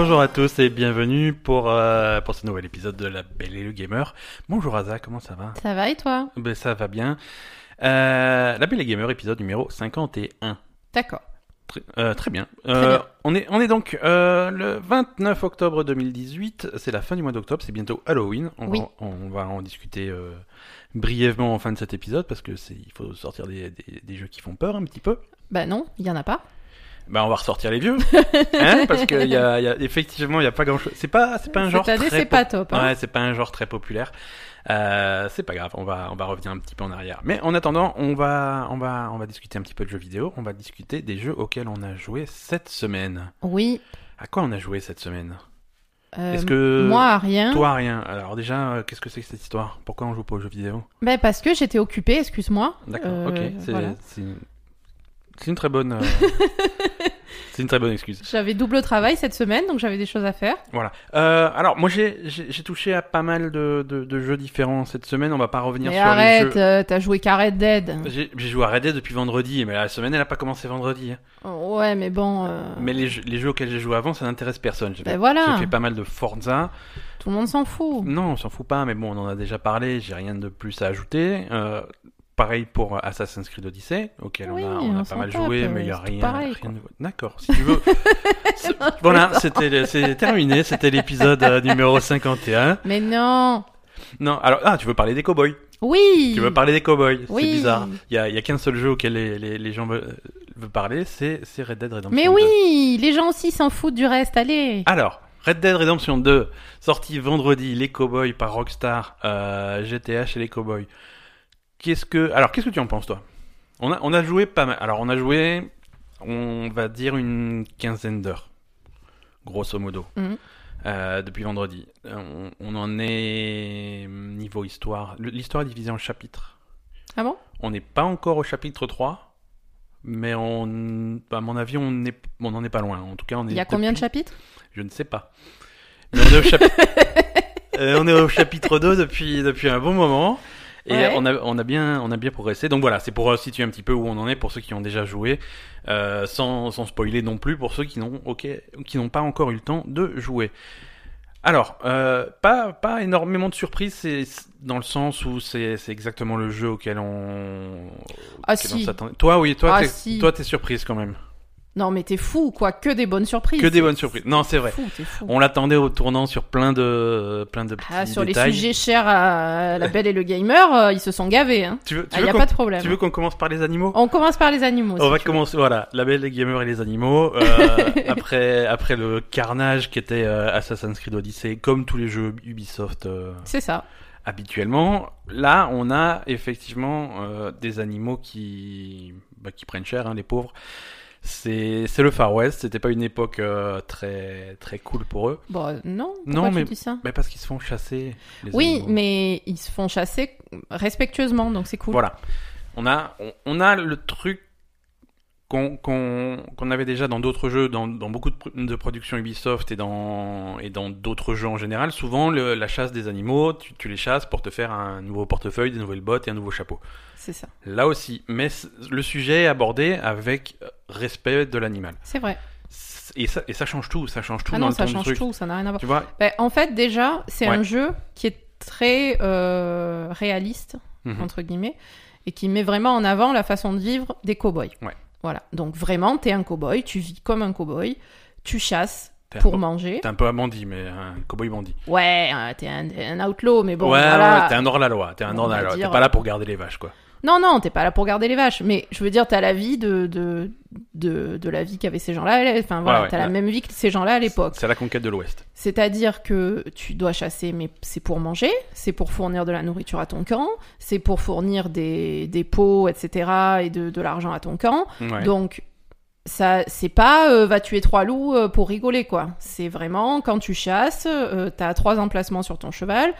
Bonjour à tous et bienvenue pour, euh, pour ce nouvel épisode de La Belle et le Gamer. Bonjour Aza, comment ça va Ça va et toi ben, Ça va bien. Euh, la Belle et Gamer, épisode numéro 51. D'accord. Très, euh, très bien. Très bien. On, est, on est donc le 29 octobre 2018, c'est la fin du mois d'octobre, c'est bientôt Halloween. On, Oui. va, on va en discuter brièvement en fin de cet épisode parce que il faut sortir des, des, des jeux qui font peur un petit peu. Bah non, il y en a pas. Bah on va ressortir les vieux, hein, parce que y a, y a, effectivement il y a pas grand chose. C'est pas c'est pas un genre Cette année, très c'est pas top. Hein Ouais, c'est pas un genre très populaire. Euh, c'est pas grave, on va on va revenir un petit peu en arrière. Mais en attendant, on va on va on va discuter un petit peu de jeux vidéo. On va discuter des jeux auxquels on a joué cette semaine. Oui. À quoi on a joué cette semaine? Euh, Est-ce que Moi, à rien. toi rien Alors déjà, euh, qu'est-ce que c'est que cette histoire? Pourquoi on joue pas aux jeux vidéo? Bah, parce que j'étais occupée, excuse-moi. D'accord, Euh, ok, c'est voilà. C'est une... très bonne euh, c'est une très bonne excuse. J'avais double travail cette semaine, donc j'avais des choses à faire. Voilà. Euh, alors moi j'ai j'ai j'ai touché à pas mal de, de, de jeux différents cette semaine. On va pas revenir Mais sur les arrête, jeux. euh, t'as joué qu'à Red Dead. J'ai j'ai joué à Red Dead depuis vendredi, mais la semaine elle a pas commencé vendredi. hein. Oh, Ouais, mais bon. euh, Mais les jeux, les jeux auxquels j'ai joué avant, ça n'intéresse personne. J'ai Ben fait, voilà. j'ai fait pas mal de Forza. Tout le monde s'en fout. Non, on s'en fout pas, mais bon, on en a déjà parlé. J'ai rien de plus à ajouter. Euh, pareil pour Assassin's Creed Odyssey, auquel Oui, on a, on a on pas mal tape, joué, mais il y a c'est rien, pareil, rien de. D'accord, si tu veux. C'est- voilà, c'était c'est terminé. C'était l'épisode euh, numéro 51. Mais non. Non, alors ah, tu veux parler des cowboys Oui. Tu veux parler des cowboys C'est Oui. bizarre. Il y a, il y a qu'un seul jeu auquel les, les, les gens veulent, veulent parler, c'est c'est Red Dead Redemption. Mais 2. oui, les gens aussi s'en foutent du reste. Allez. Alors, Red Dead Redemption 2, sorti vendredi, les cowboys par Rockstar, euh, GTA chez les cowboys. Qu'est-ce que, alors qu'est-ce que tu en penses toi? On a on a joué pas mal. Alors on a joué, on va dire une quinzaine d'heures, grosso modo. Mhm. Euh, depuis vendredi. Euh, On, on en est niveau histoire. L'histoire est divisée en chapitres. Ah bon? On n'est pas encore au chapitre 3, mais on, à mon avis, on est, on n'en est pas loin. En tout cas, on est. Il y a combien de chapitres? Je ne sais pas. Mais on est au, chapi- Euh, on est au chapitre 2 depuis, depuis un bon moment. Et Ouais. on, a, on, a bien, on a bien progressé. Donc voilà, c'est pour situer un petit peu où on en est pour ceux qui ont déjà joué, euh, sans, sans spoiler non plus pour ceux qui n'ont ok, qui n'ont pas encore eu le temps de jouer. Alors, euh, pas, pas énormément de surprises, c'est dans le sens où c'est exactement le jeu auquel on, Ah, auquel si. Toi, oui, toi, Ah, t'es si. toi, t'es surprise quand même. Non, mais t'es fou, quoi. Que des bonnes surprises. Que des bonnes surprises. Non, c'est vrai. Fou, t'es fou. On l'attendait au tournant sur plein de, plein de petits Ah, sur détails. les sujets chers à la belle et le gamer, euh, ils se sont gavés. Hein. Tu veux, tu veux n'y a pas de problème. tu veux qu'on commence par les animaux? On commence par les animaux. On si va veux. commencer, voilà, la belle, les gamers et les animaux. euh, après, après le carnage qui était euh, Assassin's Creed Odyssey, comme tous les jeux Ubisoft C'est ça. habituellement, là, on a effectivement euh, des animaux qui, bah, qui prennent cher, hein, les pauvres. C'est le Far West, c'était pas une époque euh, très, très cool pour eux. Bon, euh, non. Non, mais- tu dis ça Mais parce qu'ils se font chasser. les Oui, animaux. mais ils se font chasser respectueusement, donc c'est cool. Voilà. On a, on, on a le truc qu'on avait déjà dans d'autres jeux, dans, dans beaucoup de, pr- de productions Ubisoft et dans et dans d'autres jeux en général. Souvent, le- la chasse des animaux, tu, tu les chasses pour te faire un nouveau portefeuille, des nouvelles bottes et un nouveau chapeau. C'est ça. Là aussi, mais le sujet est abordé avec euh, respect de l'animal. C'est vrai. Et ça, et ça change tout, ça change tout Ah dans non, le ça change tout, ça n'a rien à voir. Tu vois Ben, en fait, déjà, c'est Ouais. un jeu qui est très euh, réaliste, Mhm. entre guillemets, et qui met vraiment en avant la façon de vivre des cow-boys. Ouais. Voilà. Donc vraiment, t'es un cow-boy, tu vis comme un cow-boy, tu chasses pour peu- manger. T'es un peu un bandit, mais un cowboy bandit. Ouais, euh, t'es un, un outlaw, mais bon, ouais, voilà. ouais, t'es un hors-la-loi, t'es un On va hors-la-loi. T'es pas là pour garder les vaches, quoi. Non, non, t'es pas là pour garder les vaches, mais je veux dire, t'as la vie de, de, de, de la vie qu'avaient ces gens-là. Enfin voilà, ouais, t'as la même vie que ces gens-là à l'époque. C'est la conquête de l'Ouest. C'est-à-dire que tu dois chasser, mais c'est pour manger, c'est pour fournir de la nourriture à ton camp, c'est pour fournir des, des pots, etc., et de, de l'argent à ton camp. Ouais. Donc, ça, c'est pas euh, va tuer trois loups euh, pour rigoler, quoi. C'est vraiment quand tu chasses, euh, t'as trois emplacements sur ton cheval,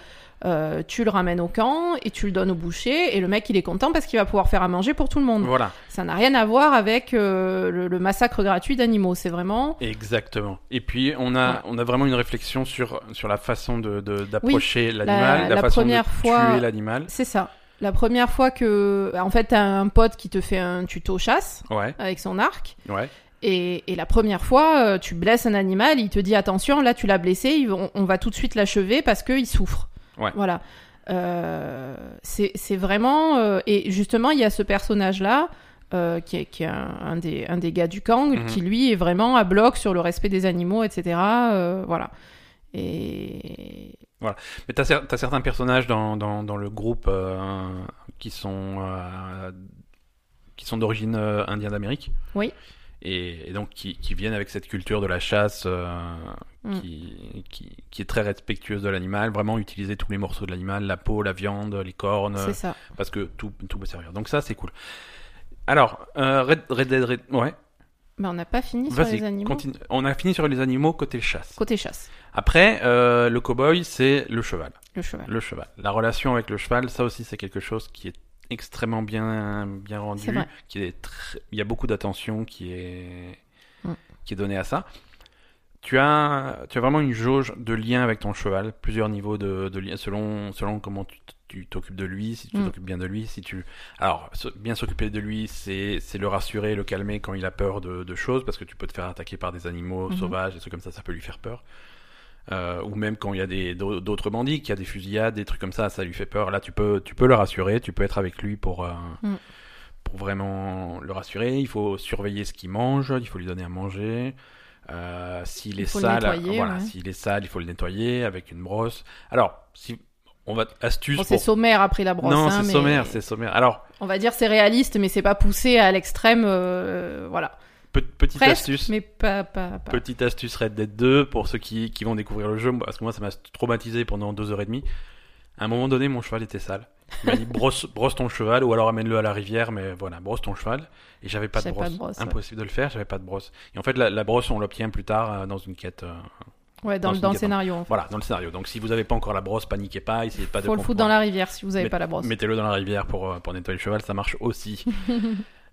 euh, tu le ramènes au camp et tu le donnes au boucher, et le mec il est content parce qu'il va pouvoir faire à manger pour tout le monde. Voilà, Ça n'a rien à voir avec euh, le, le massacre gratuit d'animaux, c'est vraiment. exactement. Et puis on a, Ouais. on a vraiment une réflexion sur, sur la façon de, d'approcher l'animal, la- la, la façon première de fois- tuer l'animal. C'est ça. La première fois que. En fait, t'as un pote qui te fait un tuto chasse Ouais, avec son arc. ouais. Et, et la première fois, euh, tu blesses un animal, il te dit attention, là tu l'as blessé, on va tout de suite l'achever parce qu'il souffre. Ouais. Voilà. Euh, c'est vraiment. euh, et justement, il y a ce personnage-là. euh, qui est, qui est un, un des, un des gars du Kang, Mhm. qui lui est vraiment à bloc sur le respect des animaux, etc. voilà. Et Mais t'as cer- certains personnages dans, dans, dans le groupe qui sont qui sont d'origine indienne d'Amérique. Oui. Et, et donc qui, qui viennent avec cette culture de la chasse euh, Mm. qui, qui, qui est très respectueuse de l'animal, vraiment utiliser tous les morceaux de l'animal, la peau, la viande, les cornes, ça. parce que tout, tout peut servir. Donc ça c'est cool. Alors, euh, Red, Red Dead Red... Ouais, Mais on n'a pas fini sur les animaux. continue. On a fini sur les animaux côté chasse. Côté chasse, Après, euh, le cowboy, c'est le cheval. le cheval. Le cheval. La relation avec le cheval, ça aussi, c'est quelque chose qui est extrêmement bien, bien rendu. Qui est très- Il y a beaucoup d'attention qui est, Mm. qui est donnée à ça. Tu as, tu as vraiment une jauge de lien avec ton cheval, plusieurs niveaux de, de lien selon, selon comment tu t'occupes de lui, si tu Mm. t'occupes bien de lui, si tu... Alors, bien s'occuper de lui, c'est c'est le rassurer, le calmer quand il a peur de, de choses, parce que tu peux te faire attaquer par des animaux Mhm. sauvages, des trucs comme ça, ça peut lui faire peur. Euh, ou même quand il y a des d'au- d'autres bandits, qu'il y a des fusillades, des trucs comme ça, ça lui fait peur. Là, tu peux, tu peux le rassurer, tu peux être avec lui pour, euh, Mm. pour vraiment le rassurer. Il faut surveiller ce qu'il mange, il faut lui donner à manger. Euh, s'il Il est sale, nettoyer, voilà, ouais. s'il est sale, il faut le nettoyer avec une brosse. Alors, si on va astuce Bon, c'est pour sommaire après la brosse. non, hein, c'est mais sommaire, c'est sommaire. Alors, On va dire c'est réaliste, mais c'est pas poussé à l'extrême. euh, voilà. Pe- petite Presque, astuce, mais pas. pas, pas. petite astuce Red Dead 2 pour ceux qui, qui vont découvrir le jeu, parce que moi ça m'a traumatisé pendant deux heures et demie. À un moment donné, mon cheval était sale. Il m'a dit brosse, brosse ton cheval ou alors amène-le à la rivière, mais voilà, brosse ton cheval. Et j'avais pas, de brosse. pas de brosse, ouais. Impossible de le faire, j'avais pas de brosse. Et en fait, la, la brosse, on l'obtient plus tard euh, dans une quête. euh, Ouais, dans, dans le- dans scénario. en fait. voilà, dans le scénario. Donc si vous avez pas encore la brosse, paniquez pas, essayez pas de Faut le foutre dans la rivière si vous avez Mais- pas la brosse. Mettez-le dans la rivière pour, euh, pour nettoyer le cheval, ça marche aussi.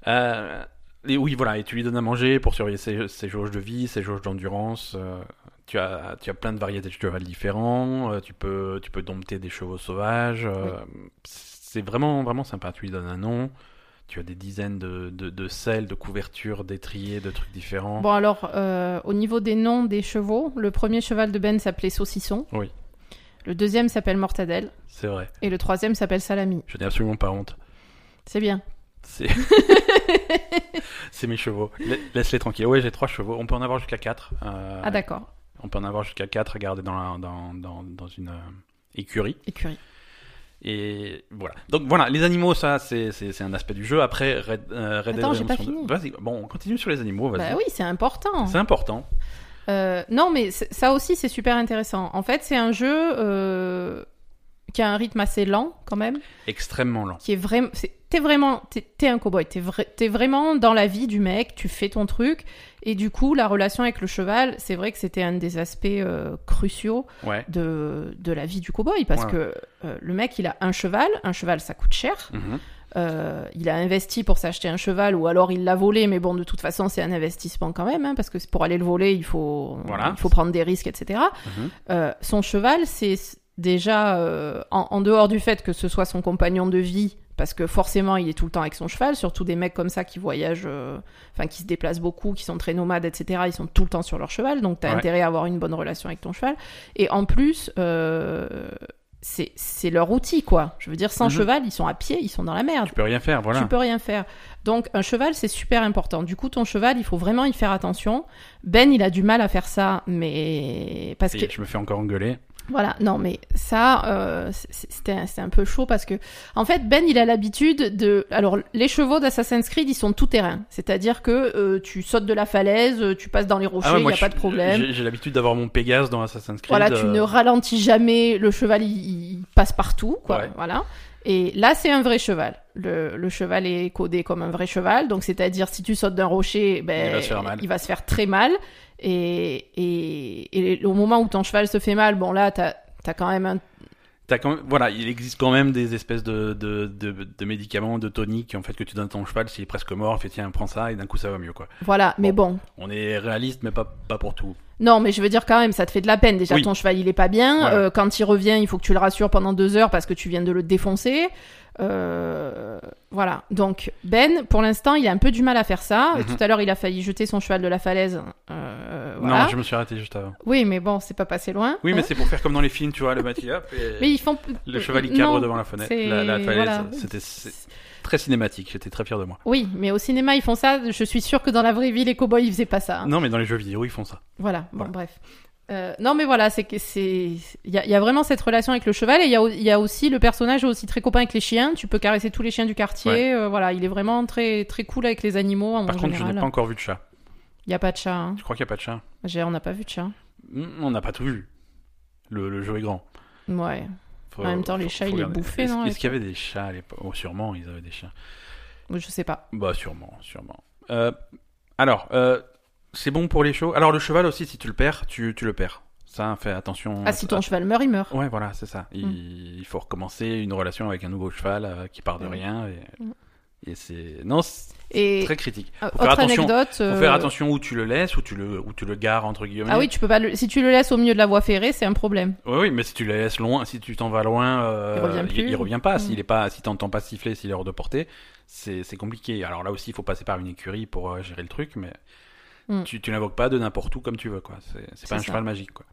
Euh, et oui, voilà, et tu lui donnes à manger pour surveiller ses, ses jauges de vie, ses jauges d'endurance. euh, tu, as, tu as plein de variétés de cheval différents. euh, tu, peux, tu peux dompter des chevaux sauvages. euh, C'est vraiment, vraiment sympa. Tu lui donnes un nom. Tu as des dizaines de, de, de selles, de couvertures, d'étriers, de trucs différents. Bon, alors, au niveau des noms des chevaux, le premier cheval de Ben s'appelait Saucisson. Oui. Le deuxième s'appelle Mortadelle. C'est vrai. Et le troisième s'appelle Salami. Je n'ai absolument pas honte. C'est bien. C'est c'est mes chevaux. La- Laisse-les tranquilles. Ouais, j'ai trois chevaux. On peut en avoir jusqu'à quatre. euh, Ah, d'accord. On peut en avoir jusqu'à 4 à garder dans, la- dans, dans, dans une euh, écurie. Écurie. Et voilà. Donc voilà, les animaux, ça, c'est un aspect du jeu. Après, Red, euh, Red Dead Attends, j'ai pas Redemption 2 Vas-y, bon, on continue sur les animaux, vas-y. Bah oui, c'est important. C'est important. Euh, non, mais ça aussi, c'est super intéressant. En fait, c'est un jeu euh, qui a un rythme assez lent, quand même. Extrêmement lent. Qui est vraiment. T'es vraiment. T'es un cowboy. T'es t'es vraiment dans la vie du mec. Tu fais ton truc. Et du coup, la relation avec le cheval, c'est vrai que c'était un des aspects euh, cruciaux Ouais. de, de la vie du cowboy. Parce Ouais. que euh, le mec, il a un cheval. Un cheval, ça coûte cher. Mhm. Euh, il a investi pour s'acheter un cheval ou alors il l'a volé, mais bon, de toute façon, c'est un investissement quand même, hein, parce que pour aller le voler, il faut, Voilà. il faut prendre des risques, etc. Mhm. Son cheval, c'est déjà, en, en dehors du fait que ce soit son compagnon de vie, parce que forcément, il est tout le temps avec son cheval, surtout des mecs comme ça qui voyagent, euh, enfin, qui se déplacent beaucoup, qui sont très nomades, etc. Ils sont tout le temps sur leur cheval, donc tu as Ouais. intérêt à avoir une bonne relation avec ton cheval. Et en plus, euh, c'est leur outil, quoi. Je veux dire, sans Mhm. cheval, ils sont à pied, ils sont dans la merde. Tu peux rien faire, voilà. Tu peux rien faire. Donc un cheval, c'est super important. Du coup, ton cheval, il faut vraiment y faire attention. Ben, il a du mal à faire ça, mais parce Et que Je me fais encore engueuler. Voilà, non, mais ça, euh, c'était un- c'était un peu chaud parce que en fait, Ben, il a l'habitude de. Alors, les chevaux d'Assassin's Creed, ils sont tout terrain. C'est-à-dire que euh, tu sautes de la falaise, euh, tu passes dans les rochers, Ah ouais, il n'y a je pas de problème. J'ai j'ai l'habitude d'avoir mon Pégase dans Assassin's Creed. Voilà, tu euh, ne ralentis jamais, le cheval il, il passe partout, quoi. Ouais. Voilà. Et là, c'est un vrai cheval. Le, le cheval est codé comme un vrai cheval, donc c'est-à-dire si tu sautes d'un rocher, ben, Il va se faire mal. il va se faire très mal. Et, et, et au moment où ton cheval se fait mal, bon là, t'as as quand même un. T'as quand même- voilà, il existe quand même des espèces de, de, de, de médicaments, de toniques, en fait, que tu donnes à ton cheval s'il est presque mort, fait tiens, prends ça, et d'un coup ça va mieux, quoi. Voilà, mais bon. On est réaliste, mais pas, pas pour tout. Non, mais je veux dire quand même, ça te fait de la peine. Déjà, Oui. ton cheval, il est pas bien. Voilà. Euh, quand il revient, il faut que tu le rassures pendant deux heures parce que tu viens de le défoncer. Euh, voilà. Donc Ben, pour l'instant, il a un peu du mal à faire ça. Mhm. Tout à l'heure, il a failli jeter son cheval de la falaise. Euh, voilà. Non, je me suis arrêté juste avant. Oui, mais bon, c'est pas passé loin. Oui, mais hein. c'est pour faire comme dans les films, tu vois, le et Mais ils font. le cheval il cabre Non, devant la fenêtre, la, la falaise. voilà. C'était très cinématique, j'étais très fier de moi. Oui, mais au cinéma, ils font ça. Je suis sûre que dans la vraie vie, les cowboys, ils faisaient pas ça. hein. Non, mais dans les jeux vidéo, ils font ça. Voilà, bon, Voilà. bref. Euh, non, mais voilà, c'est que c'est. Il y, a- il y a vraiment cette relation avec le cheval et il y a, au- il y a aussi le personnage est aussi très copain avec les chiens. Tu peux caresser tous les chiens du quartier. Ouais. euh, voilà, il est vraiment très très cool avec les animaux en Par contre, je n'ai pas encore vu de chat. Il y a pas de chat. hein. Je crois qu'il n'y a pas de chat? J'ai- On n'a pas vu de chat. Hmm, On n'a pas tout vu. Le, le jeu est grand. Ouais. Faut- En même temps, les chats, ils les regarder. bouffaient, Est-ce- non, Est-ce qu'il y avait des chats à l'époque? Oh, sûrement, ils avaient des chats. Je sais pas. Bah, sûrement, sûrement. Euh, alors, euh, c'est bon pour les chevaux? Alors, le cheval aussi, si tu le perds, tu, tu le perds. Ça, fais attention. Ah, si ton cheval meurt, il meurt. Ouais, voilà, c'est ça. Il, il faut recommencer une relation avec un nouveau cheval euh, qui part de Mm. rien. Et, Mm. et c'est. Non, c'est Et très critique. euh, Faut faire autre attention. anecdote. Faut euh, faire attention où tu le laisses, où tu le, où tu le gares, entre guillemets. Ah oui, tu peux pas. le- Si tu le laisses au milieu de la voie ferrée, c'est un problème. Oui, oui, mais si tu le laisses loin, si tu t'en vas loin, euh, Il revient plus. il, revient pas. Mm. S'il est pas, si t'entends pas siffler, s'il est hors de portée, c'est compliqué. Alors là aussi, il faut passer par une écurie pour euh, gérer le truc, mais Mm. tu, tu l'invoques pas de n'importe où comme tu veux, quoi. C'est pas un ça. cheval magique, quoi.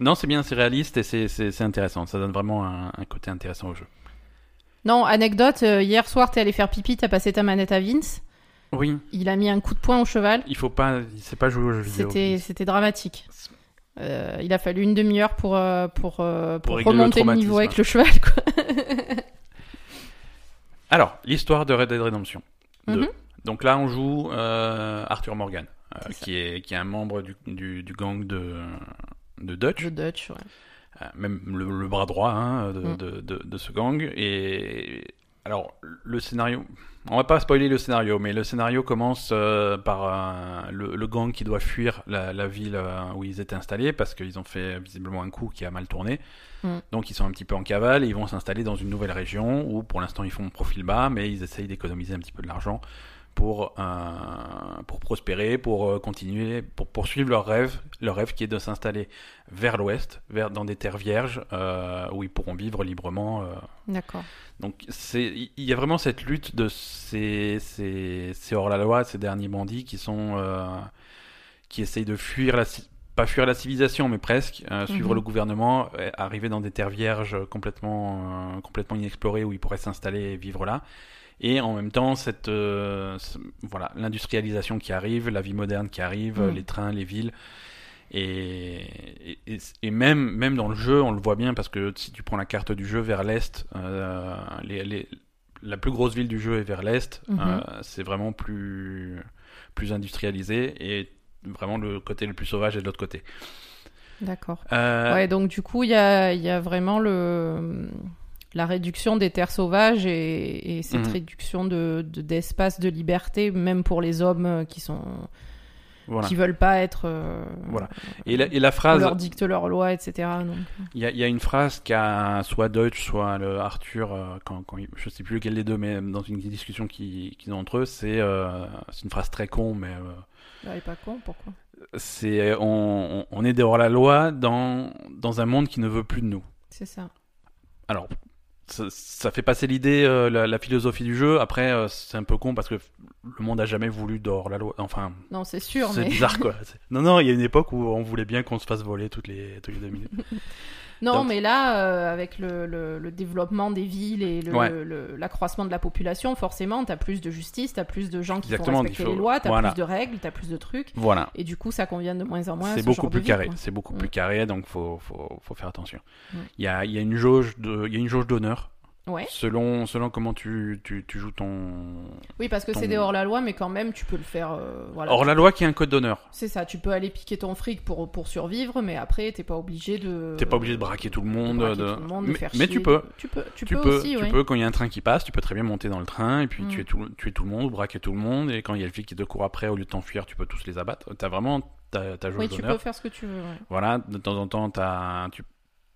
Non, c'est bien, c'est réaliste et c'est- intéressant. Ça donne vraiment un, un côté intéressant au jeu. Non, anecdote. euh, hier soir, t'es allé faire pipi, t'as passé ta manette à Vince. Oui, Il a mis un coup de poing au cheval. il faut pas, il sait pas jouer aux jeux vidéo. C'était dramatique. Euh, il a fallu une demi-heure pour, euh, pour, pour, régler le remonter le, niveau avec le cheval. Quoi. Alors, l'histoire de Red Dead Redemption 2. Mhm. Donc là, on joue euh, Arthur Morgan, euh, qui, est, qui est un membre du, du, du gang de, de Dutch, Le Dutch, ouais. Euh, même le, le bras droit hein, de, Mm. de, de, de ce gang. Et alors, le scénario, on va pas spoiler le scénario, mais le scénario commence euh, par euh, le, le gang qui doit fuir la, la ville où ils étaient installés parce qu'ils ont fait visiblement un coup qui a mal tourné. Mm. Donc ils sont un petit peu en cavale et ils vont s'installer dans une nouvelle région où pour l'instant ils font profil bas, mais ils essayent d'économiser un petit peu de l'argent pour, euh, pour prospérer, pour euh, continuer, pour poursuivre leur rêve, leur rêve qui est de s'installer vers l'ouest, vers dans des terres vierges euh, où ils pourront vivre librement. euh. D'accord. Donc il y a vraiment cette lutte de ces, ces, ces hors-la-loi, ces derniers bandits qui sont qui essayent de fuir la pas fuir la civilisation, mais presque euh, suivre Mhm. le gouvernement, euh, arriver dans des terres vierges complètement euh, complètement inexplorées où ils pourraient s'installer et vivre là. Et en même temps, cette euh, voilà l'industrialisation qui arrive, la vie moderne qui arrive, Mhm. les trains, les villes. Et, et, même, même dans le jeu, on le voit bien parce que si tu prends la carte du jeu vers l'est, euh, les, les- la plus grosse ville du jeu est vers l'est. Mhm. euh, c'est vraiment plus, plus industrialisé et vraiment le côté le plus sauvage est de l'autre côté. D'accord. Euh, Ouais, donc du coup, il y a, il y a vraiment le, la réduction des terres sauvages et, et cette Mhm. réduction de, de- d'espace de liberté, même pour les hommes euh, qui sont voilà. qui veulent pas être. euh, Voilà. Et la, et la On phrase, leur dicte leurs lois, etc. Donc, il y a, il y a une phrase qu'a soit Deutsch, soit le Arthur, euh, quand, je sais plus lequel des deux, mais dans une discussion qu'ils ont entre eux, c'est euh, c'est une phrase très con, mais euh, il est pas con, pourquoi? c'est on, on- on est dehors la loi dans, dans un monde qui ne veut plus de nous. C'est ça. Alors, ça, fait passer l'idée, euh, la, la philosophie du jeu. Après, euh, c'est un peu con parce que le monde a jamais voulu dehors la loi. Enfin, Non, c'est sûr, c'est mais bizarre quoi. Non, non, il y a une époque où on voulait bien qu'on se fasse voler toutes les, toutes les deux minutes. non, Donc- mais là, euh, avec le, le- le développement des villes et Ouais. l'accroissement de la population, forcément, t'as plus de justice, t'as plus de gens qui Exactement, font respecter faut- les lois, t'as voilà. plus de règles, t'as plus de trucs, Voilà. et du coup, ça convient de moins en moins. C'est ce beaucoup genre de plus vie, carré. C'est beaucoup plus carré, donc faut, faut, faut faire attention. Il y, a, y a une jauge de, il y a une jauge d'honneur. Ouais. Selon, selon comment tu, tu, tu joues ton. Oui, parce que Ton- c'est des hors la loi, mais quand même, tu peux le faire. euh, voilà. Or la loi qui a un code d'honneur. C'est ça, tu peux aller piquer ton fric pour, pour survivre, mais après, t'es pas obligé de. T'es pas obligé de braquer tout le de monde. braquer de- tout le monde, de mais, faire mais chier, tu peux. de- Tu peux, tu tu peux, peux, aussi, tu oui. peux, quand il y a un train qui passe, tu peux très bien monter dans le train et puis Mm. tuer, tout, tuer tout le monde, braquer tout le monde. Et quand il y a le flic qui te court après, au lieu de t'enfuir, tu peux tous les abattre. T'as vraiment ta, ta Oui, tu peux faire ce que tu veux. ouais. Voilà, de temps en temps, t'as- tu,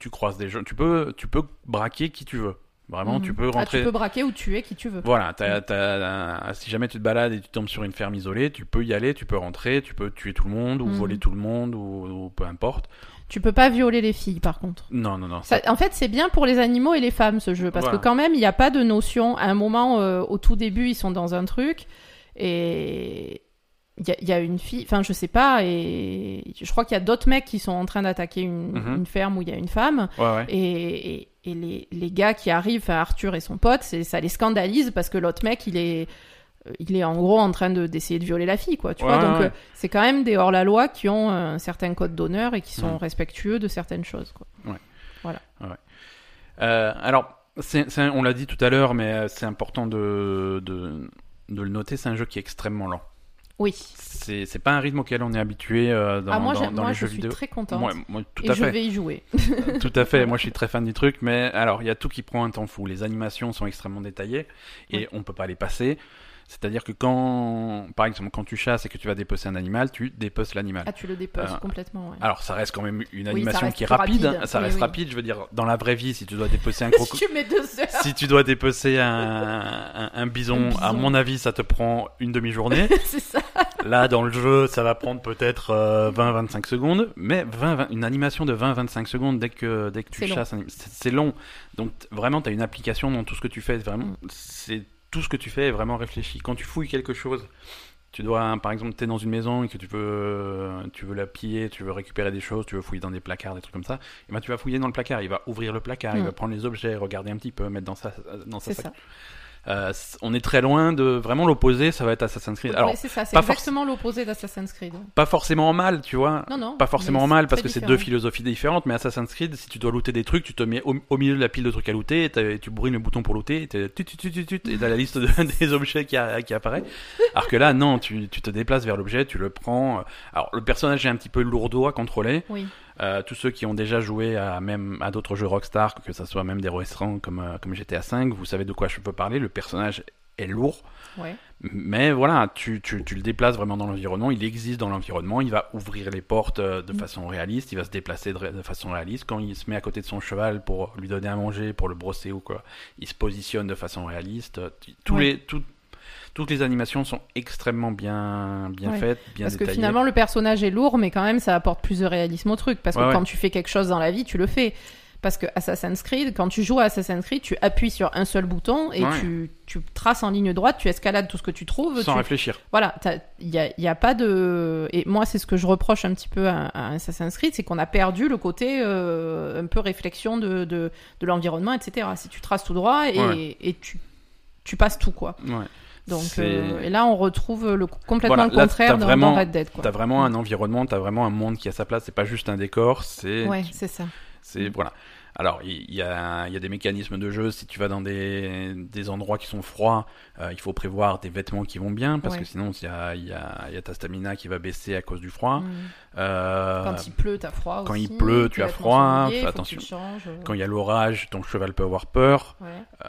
tu croises des gens. Tu peux, tu peux braquer qui tu veux. Vraiment, Mhm. tu peux Ah, rentrer. tu peux braquer ou tuer qui tu veux. Voilà, t'as- Mm. t'as- si jamais tu te balades et tu tombes sur une ferme isolée, tu peux y aller, tu peux rentrer, tu peux tuer tout le monde ou Mhm. voler tout le monde ou, ou peu importe. Tu peux pas violer les filles, par contre. Non, non, non. Ça- en fait, c'est bien pour les animaux et les femmes ce jeu parce Voilà. que quand même, il n'y a pas de notion. À un moment, euh, au tout début, ils sont dans un truc et il y, a- il y a une fille. Enfin, je sais pas. Et je crois qu'il y a d'autres mecs qui sont en train d'attaquer une, Mhm. une ferme où il y a une femme. Ouais, ouais. Et, et, et les, les gars qui arrivent, enfin, Arthur et son pote, c'est- ça les scandalise parce que l'autre mec, il est, euh, il est en gros en train de- d'essayer de, violer la fille, quoi. Tu Ouais, vois, donc ouais. euh, c'est quand même des hors-la-loi qui ont un certain code d'honneur et qui sont respectueux de certaines choses, quoi. Euh, alors, on l'a dit tout à l'heure, mais c'est important de, de, de le noter. C'est un jeu qui est extrêmement lent. Oui. C'est, c'est pas un rythme auquel on est habitué euh, dans, ah, moi, dans, j'aime- dans moi les je jeux suis vidéo. très contente. Moi, moi, tout et à je fait. vais y jouer. Tout à fait, moi je suis très fan du truc, mais alors il y a tout qui prend un temps fou. Les animations sont extrêmement détaillées et Ouais. on peut pas les passer. C'est-à-dire que quand, par exemple, quand tu chasses et que tu vas dépecer un animal, tu dépeces l'animal. Ah, tu le déposes Euh, complètement, ouais. Alors ça reste quand même une animation qui est rapide, rapide. hein, ça Oui, reste oui. rapide. Je veux dire, dans la vraie vie, si tu dois dépecer un crocodile, tu mets deux heures. si tu dois dépecer un, un, un bison, Un bison. à mon avis, ça te prend une demi-journée. c'est ça. Là, dans le jeu, ça va prendre peut-être euh, 20-25 secondes, mais 20, 20 une animation de 20-25 secondes dès que, dès que tu C'est long. chasses, c'est long. Donc vraiment, tu as une application dans tout ce que tu fais. Vraiment, Mm. c'est tout ce que tu fais est vraiment réfléchi. Quand tu fouilles quelque chose, tu dois, par exemple, tu es dans une maison et que tu veux, tu veux la piller, tu veux récupérer des choses, tu veux fouiller dans des placards, des trucs comme ça, et ben tu vas fouiller dans le placard. Il va ouvrir le placard, il Mm. va prendre les objets, regarder un petit peu, mettre dans sa, dans sa sac. ça. Euh, on est très loin de vraiment l'opposé, ça va être Assassin's Creed. Alors, Ouais, c'est ça. C'est exactement l'opposé d'Assassin's Creed. pas forcément en mal, tu vois. Non, non. Pas forcément en mal parce que c'est deux philosophies différentes, mais Assassin's Creed, si tu dois looter des trucs, tu te mets au, au milieu de la pile de trucs à looter, et tu bourrines le bouton pour looter, et t'as la liste de- des objets qui, a- qui apparaît. Alors que là, non, tu, tu te déplaces vers l'objet, tu le prends. Alors le personnage est un petit peu lourdeau à contrôler. Oui. Euh, tous ceux qui ont déjà joué à même à d'autres jeux Rockstar, que ça soit même des récents comme euh, comme GTA 5, vous savez de quoi je peux parler. Le personnage est lourd. Ouais. Mais voilà, tu, tu, tu le déplaces vraiment dans l'environnement, il existe dans l'environnement, il va ouvrir les portes euh, de Mm. façon réaliste, il va se déplacer de, façon réaliste. Quand il se met à côté de son cheval pour lui donner à manger, pour le brosser ou quoi, il se positionne de façon réaliste. Tous Ouais. les, tout- toutes les animations sont extrêmement bien, bien Ouais. faites, bien Parce que finalement, le personnage est lourd, mais quand même, ça apporte plus de réalisme au truc. Parce que Ouais, ouais. quand tu fais quelque chose dans la vie, tu le fais. Parce que Assassin's Creed, quand tu joues à Assassin's Creed, tu appuies sur un seul bouton et tu, tu traces en ligne droite, tu escalades tout ce que tu trouves. Sans tu- réfléchir. Voilà, il n'y a, y a pas de... Et moi, c'est ce que je reproche un petit peu à, à Assassin's Creed, c'est qu'on a perdu le côté euh, un peu réflexion de, de, de l'environnement, etc. Si tu traces tout droit et tu, tu passes tout, quoi. Ouais. Donc, euh, et là, on retrouve le, complètement Voilà, le là, contraire t'as dans, vraiment- dans Red Dead. T'as vraiment un environnement, t'as vraiment un monde qui a sa place. C'est pas juste un décor, c'est Ouais, c'est ça. C'est voilà. Alors il y, a, il y a des mécanismes de jeu. Si tu vas dans des, des endroits qui sont froids, euh, il faut prévoir des vêtements qui vont bien parce Ouais. que sinon il y a, il y, a, il y a ta stamina qui va baisser à cause du froid. Mm. Euh, Quand il pleut, t'as froid quand aussi. il pleut, tu as froid, attention. changes, quand il y a l'orage, ton cheval peut avoir peur. ouais. Euh,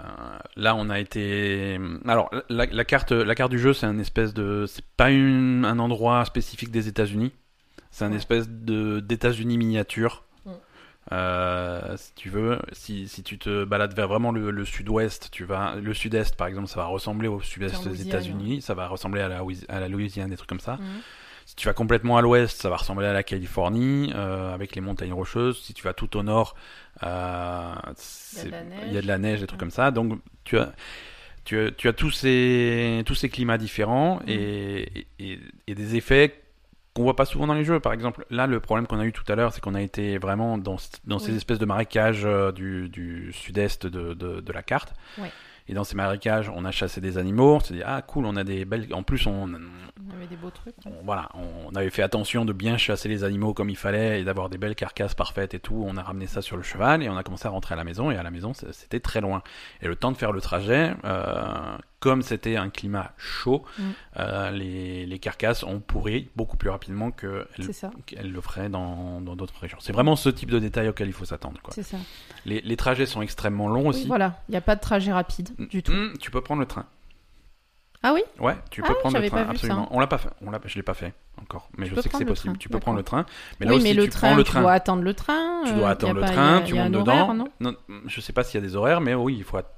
là, on a été. Alors, la, la carte, la carte du jeu, c'est un espèce de. C'est pas une, un endroit spécifique des États-Unis. C'est un espèce de d'États-Unis miniature. Euh, si tu veux, si, si tu te balades vers vraiment le, le sud-ouest, tu vas le sud-est par exemple, ça va ressembler au sud-est des États-Unis, ça va ressembler à la, Louis- à la Louisiane, des trucs comme ça. Mhm. Si tu vas complètement à l'ouest, ça va ressembler à la Californie, euh, avec les montagnes rocheuses. Si tu vas tout au nord, euh, il y a de la neige, des trucs Ouais. comme ça. Donc tu as, tu as, tu as tous ces, tous ces climats différents Mhm. et, et, et des effets qu'on voit pas souvent dans les jeux. Par exemple, là, le problème qu'on a eu tout à l'heure, c'est qu'on a été vraiment dans, dans ces Oui. espèces de marécages euh, du, du sud-est de, de, de la carte. Ouais. Et dans ces marécages, on a chassé des animaux. On s'est dit, ah cool, on a des belles. En plus, on, Il y avait des beaux trucs. on- voilà, on avait fait attention de bien chasser les animaux comme il fallait et d'avoir des belles carcasses parfaites et tout. On a ramené ça sur le cheval et on a commencé à rentrer à la maison. Et à la maison, c'était très loin. Et le temps de faire le trajet, euh, comme c'était un climat chaud, Mm. euh, les, les carcasses ont pourri beaucoup plus rapidement qu'elles le feraient dans d'autres régions. C'est vraiment ce type de détail auquel il faut s'attendre. quoi. C'est ça. Les, les trajets sont extrêmement longs Oui, aussi. voilà, il n'y a pas de trajet rapide du tout. Mm, tu peux prendre le train. Ah oui Ouais, tu Ah, peux prendre le train, absolument. On l'a pas fait. On l'a, je l'ai pas fait encore, mais Tu je sais que c'est le possible. train, Tu peux prendre le train, mais là Oui, aussi mais le tu train, prends le tu train. dois attendre le train. Tu dois attendre le pas- train, a- tu montes dedans. horaire, non non, je sais pas s'il y a des horaires, mais oui, il faut. att-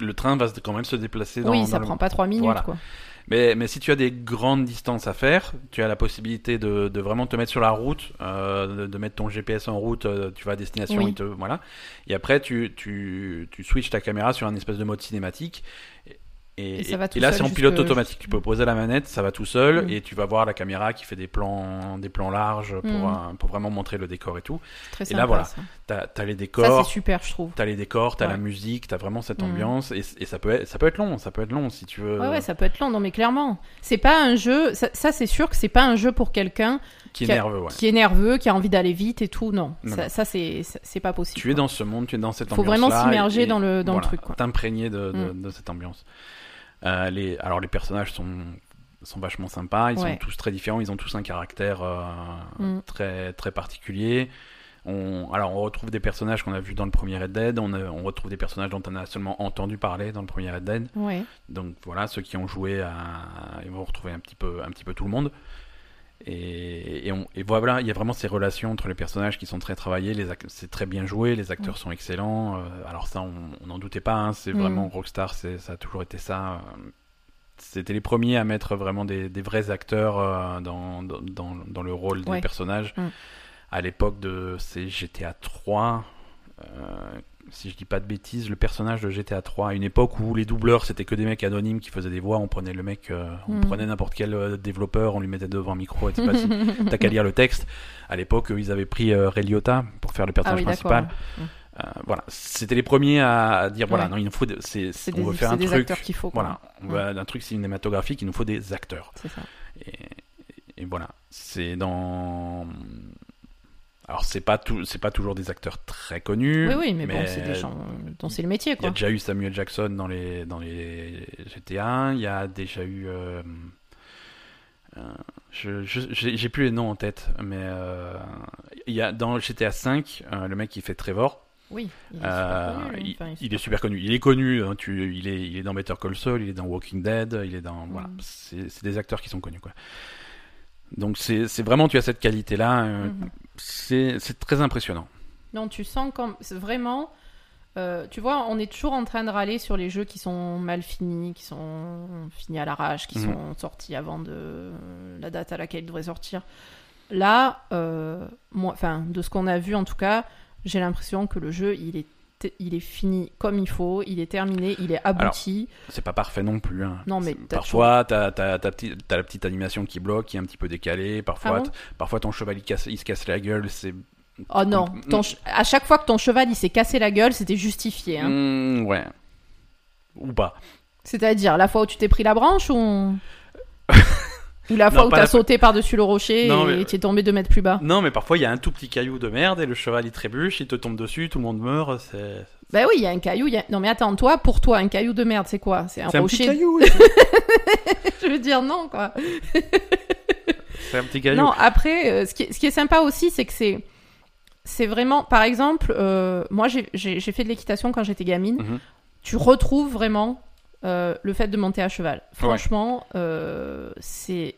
le train va quand même se déplacer dans, oui, dans ça le- prend pas trois minutes, Voilà. quoi. Mais, mais si tu as des grandes distances à faire, tu as la possibilité de, de vraiment te mettre sur la route, euh, de, de mettre ton GPS en route, euh, tu vas à destination, Oui. il te, voilà. Et après, tu, tu, tu switches ta caméra sur un espèce de mode cinématique. Et, Et ça va tout et là, c'est en pilote automatique. Tu peux poser la manette, ça va tout seul, Mm. et tu vas voir la caméra qui fait des plans, des plans larges pour, Mm. pour vraiment montrer le décor et tout. Très Et sympa, là, voilà. ça. T'as as les Ça, décors. c'est super, je trouve. T'as les décors, t'as Ouais. la musique, t'as vraiment cette Mm. ambiance et, et ça peut être, ça peut être long, ça peut être long si tu veux. Ouais, ouais, ça peut être long, non, mais clairement. C'est pas un jeu, ça, ça, c'est sûr que c'est pas un jeu pour quelqu'un qui est a- nerveux, ouais. qui est nerveux, qui a envie d'aller vite et tout, non. Non, ça, non. ça, c'est ça, c'est pas possible. Tu es dans ce monde, tu es dans cette Faut ambiance. vraiment s'immerger dans le, dans le voilà, truc, quoi. T'imprégner de, de, de cette ambiance. Euh, les, alors les personnages sont, sont vachement sympas, ils Ouais. sont tous très différents, ils ont tous un caractère euh, Mm. très, très particulier. On, alors on retrouve des personnages qu'on a vus dans le premier Red Dead, on, a- on retrouve des personnages dont on a seulement entendu parler dans le premier Red Dead. Ouais. Donc voilà, ceux qui ont joué, à, ils vont retrouver un petit peu, un petit peu tout le monde. Et, et, on- et voilà, il y a vraiment ces relations entre les personnages qui sont très travaillées. Les c'est très bien joué, les acteurs sont excellents. euh, alors ça, on n'en doutait pas. hein, c'est Mm. vraiment Rockstar, ça a toujours été ça. euh, C'était les premiers à mettre vraiment des, des vrais acteurs euh, dans, dans, dans, dans le rôle des personnages. Mm. À l'époque de c'est GTA 3, euh, si je dis pas de bêtises, le personnage de GTA 3, à une époque où les doubleurs c'était que des mecs anonymes qui faisaient des voix, on prenait le mec, euh, on Mm. prenait n'importe quel euh, développeur, on lui mettait devant un micro, et si t'as qu'à lire le texte. À l'époque, ils avaient pris euh, Ray Liotta pour faire le Ah personnage oui, principal. ouais. Euh, voilà, c'était les premiers à, dire voilà, Ouais. non, il nous faut, de- c'est, C'est on des, veut faire c'est un des truc, acteurs qu'il faut. voilà, on veut un truc cinématographique, il nous faut des acteurs. C'est ça. Et, et voilà, c'est dans. Alors c'est pas tout, c'est pas toujours des acteurs très connus. Oui, oui, mais, bon, c'est des gens dont c'est le métier, Il y quoi. a déjà eu Samuel Jackson dans les dans les GTA. Il y a déjà eu. euh, euh, je j'ai plus les noms en tête, mais euh, il y a dans GTA 5 le mec qui fait Trevor. Oui, il est euh, super connu. il, Enfin, il est super connu. Il est connu. hein, tu, il est il est dans Better Call Saul. Il est dans Walking Dead. Il est dans voilà. Mm. C'est c'est des acteurs qui sont connus quoi. Donc c'est vraiment tu as cette qualité là. Mhm. C'est c'est très impressionnant. Non, tu sens comme vraiment. euh, tu vois, on est toujours en train de râler sur les jeux qui sont mal finis, qui sont finis à l'arrache, qui Mhm. sont sortis avant de la date à laquelle ils devraient sortir. Là, euh, moi, enfin, de ce qu'on a vu en tout cas, j'ai l'impression que le jeu, il est, il est fini comme il faut, il est terminé, il est abouti. C'est pas parfait non plus. hein. Non, mais parfois t'as t'as ta petite t'as la petite animation qui bloque, qui est un petit peu décalée. Parfois Ah bon parfois ton cheval il, casse, il se casse la gueule. C'est Oh non, Mm. ton ch- à chaque fois que ton cheval il s'est cassé la gueule, c'était justifié. hein. Hmm, ouais ou pas. C'est-à-dire la fois où tu t'es pris la branche ou ou la Non, fois où t'as la- sauté par-dessus le rocher Non, et mais- tu es tombé deux mètres plus bas. Non mais parfois il y a un tout petit caillou de merde et le cheval il trébuche, il te tombe dessus, tout le monde meurt. C'est Bah oui, il y a un caillou. il y a- Non mais attends, toi, pour toi, un caillou de merde, c'est quoi? C'est un c'est un petit rocher. caillou. Je veux dire non quoi. c'est un petit caillou. Non, après, euh, ce, qui est, ce qui est sympa aussi, c'est que c'est c'est vraiment, par exemple, euh, moi j'ai- j'ai j'ai fait de l'équitation quand j'étais gamine. Mhm. Tu retrouves vraiment euh, le fait de monter à cheval. Franchement, euh, c'est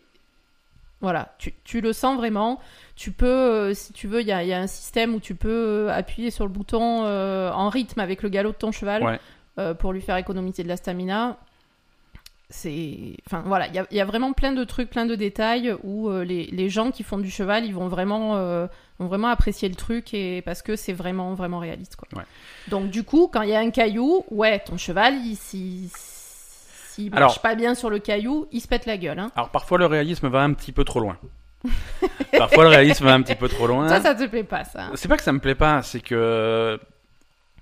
voilà, tu, tu le sens vraiment. Tu peux, euh, si tu veux, il y a, il y a un système où tu peux appuyer sur le bouton en rythme avec le galop de ton cheval Ouais. pour lui faire économiser de la stamina. C'est, enfin voilà, il y a, il y a vraiment plein de trucs, plein de détails où euh, les, les gens qui font du cheval, ils vont vraiment, euh, vont vraiment apprécier le truc et parce que c'est vraiment, vraiment réaliste quoi. Ouais. Donc du coup, quand il y a un caillou, ouais, ton cheval, il, s'il, s'il marche Alors- pas bien sur le caillou, il se pète la gueule. Hein. Alors parfois le réalisme va un petit peu trop loin. parfois le réalisme va un petit peu trop loin. Ça, ça te plaît pas, ça. C'est pas que ça me plaît pas, c'est que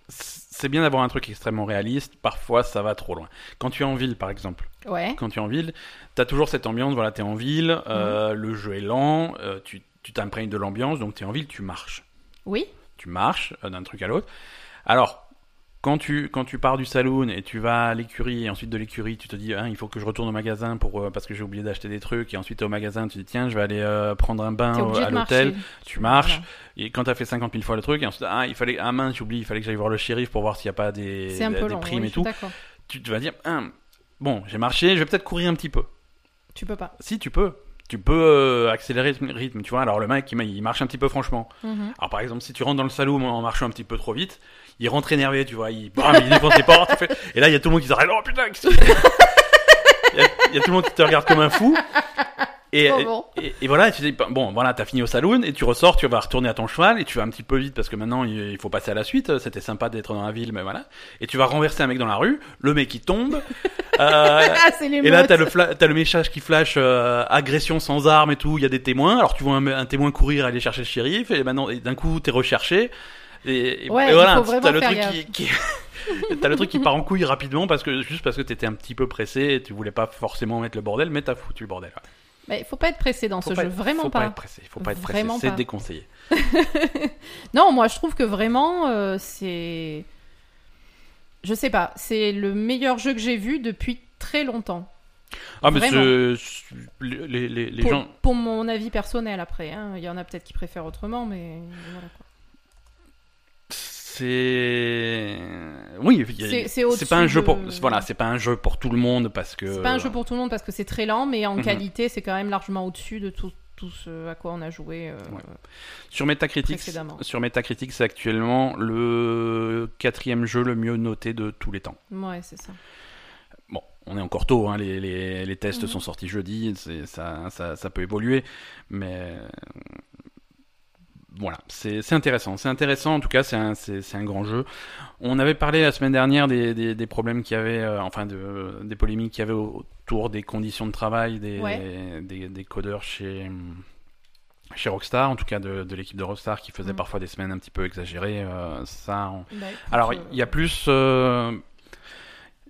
c'est bien d'avoir un truc extrêmement réaliste. Parfois, ça va trop loin. Quand tu es en ville, par exemple, Ouais. quand tu es en ville, t'as toujours cette ambiance. Voilà, t'es en ville, euh, Mhm. le jeu est lent, euh, tu tu t'imprègnes de l'ambiance, donc t'es en ville, tu marches, Oui. tu marches euh, d'un truc à l'autre. Alors. Quand tu, quand tu pars du saloon et tu vas à l'écurie et ensuite de l'écurie tu te dis hein, il faut que je retourne au magasin pour euh, parce que j'ai oublié d'acheter des trucs et ensuite au magasin tu dis tiens je vais aller euh, prendre un bain au- à l'hôtel tu marches et quand t'as fait 50 000 fois le truc, et ensuite, ah, il fallait, ah mince, j'oublie, il fallait que j'aille voir le shérif pour voir s'il n'y a pas des, des long. primes oui, et tout. Tu te vas dire, ah, bon, j'ai marché, je vais peut-être courir un petit peu. Tu peux pas. Si tu peux, tu peux euh, accélérer le rythme, tu vois. Alors le mec, il, il marche un petit peu franchement. Mhm. Alors par exemple, si tu rentres dans le salon en marchant un petit peu trop vite, il rentre énervé, tu vois. Il, bam, il défonce les portes. il fait- Et là, il y a tout le monde qui s'arrête. Oh putain, qu'est-ce que tu fais il, y a, il y a tout le monde qui te regarde comme un fou. Et, Trop bon. et, et voilà, tu dis, bon, voilà, t'as fini au saloon et tu ressors, tu vas retourner à ton cheval et tu vas un petit peu vite parce que maintenant il il faut passer à la suite. C'était sympa d'être dans la ville, mais voilà. Et tu vas renverser un mec dans la rue, le mec il tombe. euh, Ah, c'est les et là, t'as le, fla- t'as le message qui flash euh, agression sans arme et tout. Il y a des témoins. Alors tu vois un, un témoin courir aller chercher le shérif et maintenant et d'un coup t'es recherché. Et, et- Ouais, et il voilà, t'as le truc qui, qui... t'as le truc qui part en couille rapidement parce que juste parce que t'étais un petit peu pressé et tu voulais pas forcément mettre le bordel, mais t'as foutu le bordel. Mais il faut pas être pressé dans Faut ce pas jeu, être- vraiment faut pas. être pressé. Faut pas être pressé. C'est pas. déconseillé. Non, moi je trouve que vraiment euh, c'est. Je sais pas, c'est le meilleur jeu que j'ai vu depuis très longtemps. Ah mais les, les, les, les pour, gens. pour mon avis personnel après. hein. Il y en a peut-être qui préfèrent autrement, mais voilà quoi. C'est oui, C'est- pas un jeu de- pour voilà, c'est pas un jeu pour tout le monde parce que C'est pas un jeu pour tout le monde parce que c'est très lent, mais en Mhm. qualité c'est quand même largement au-dessus de tout, tout ce à quoi on a joué. euh, Ouais. sur Metacritic. Sur Metacritic, c'est actuellement le quatrième jeu le mieux noté de tous les temps. Ouais, c'est ça. Bon, on est encore tôt, hein, les, les, les tests Mhm. sont sortis jeudi, ça, ça, ça peut évoluer, mais voilà, c'est intéressant. C'est intéressant, en tout cas, c'est un, un grand jeu. On avait parlé la semaine dernière des, des, des problèmes qu'il y avait, euh, enfin, de, des polémiques qu'il y avait autour des conditions de travail des, Ouais. des, des codeurs chez, chez Rockstar, en tout cas de, de l'équipe de Rockstar qui faisait Mhm. parfois des semaines un petit peu exagérées. euh, ça, on- Bah, écoute, alors, euh, il y a plus. euh,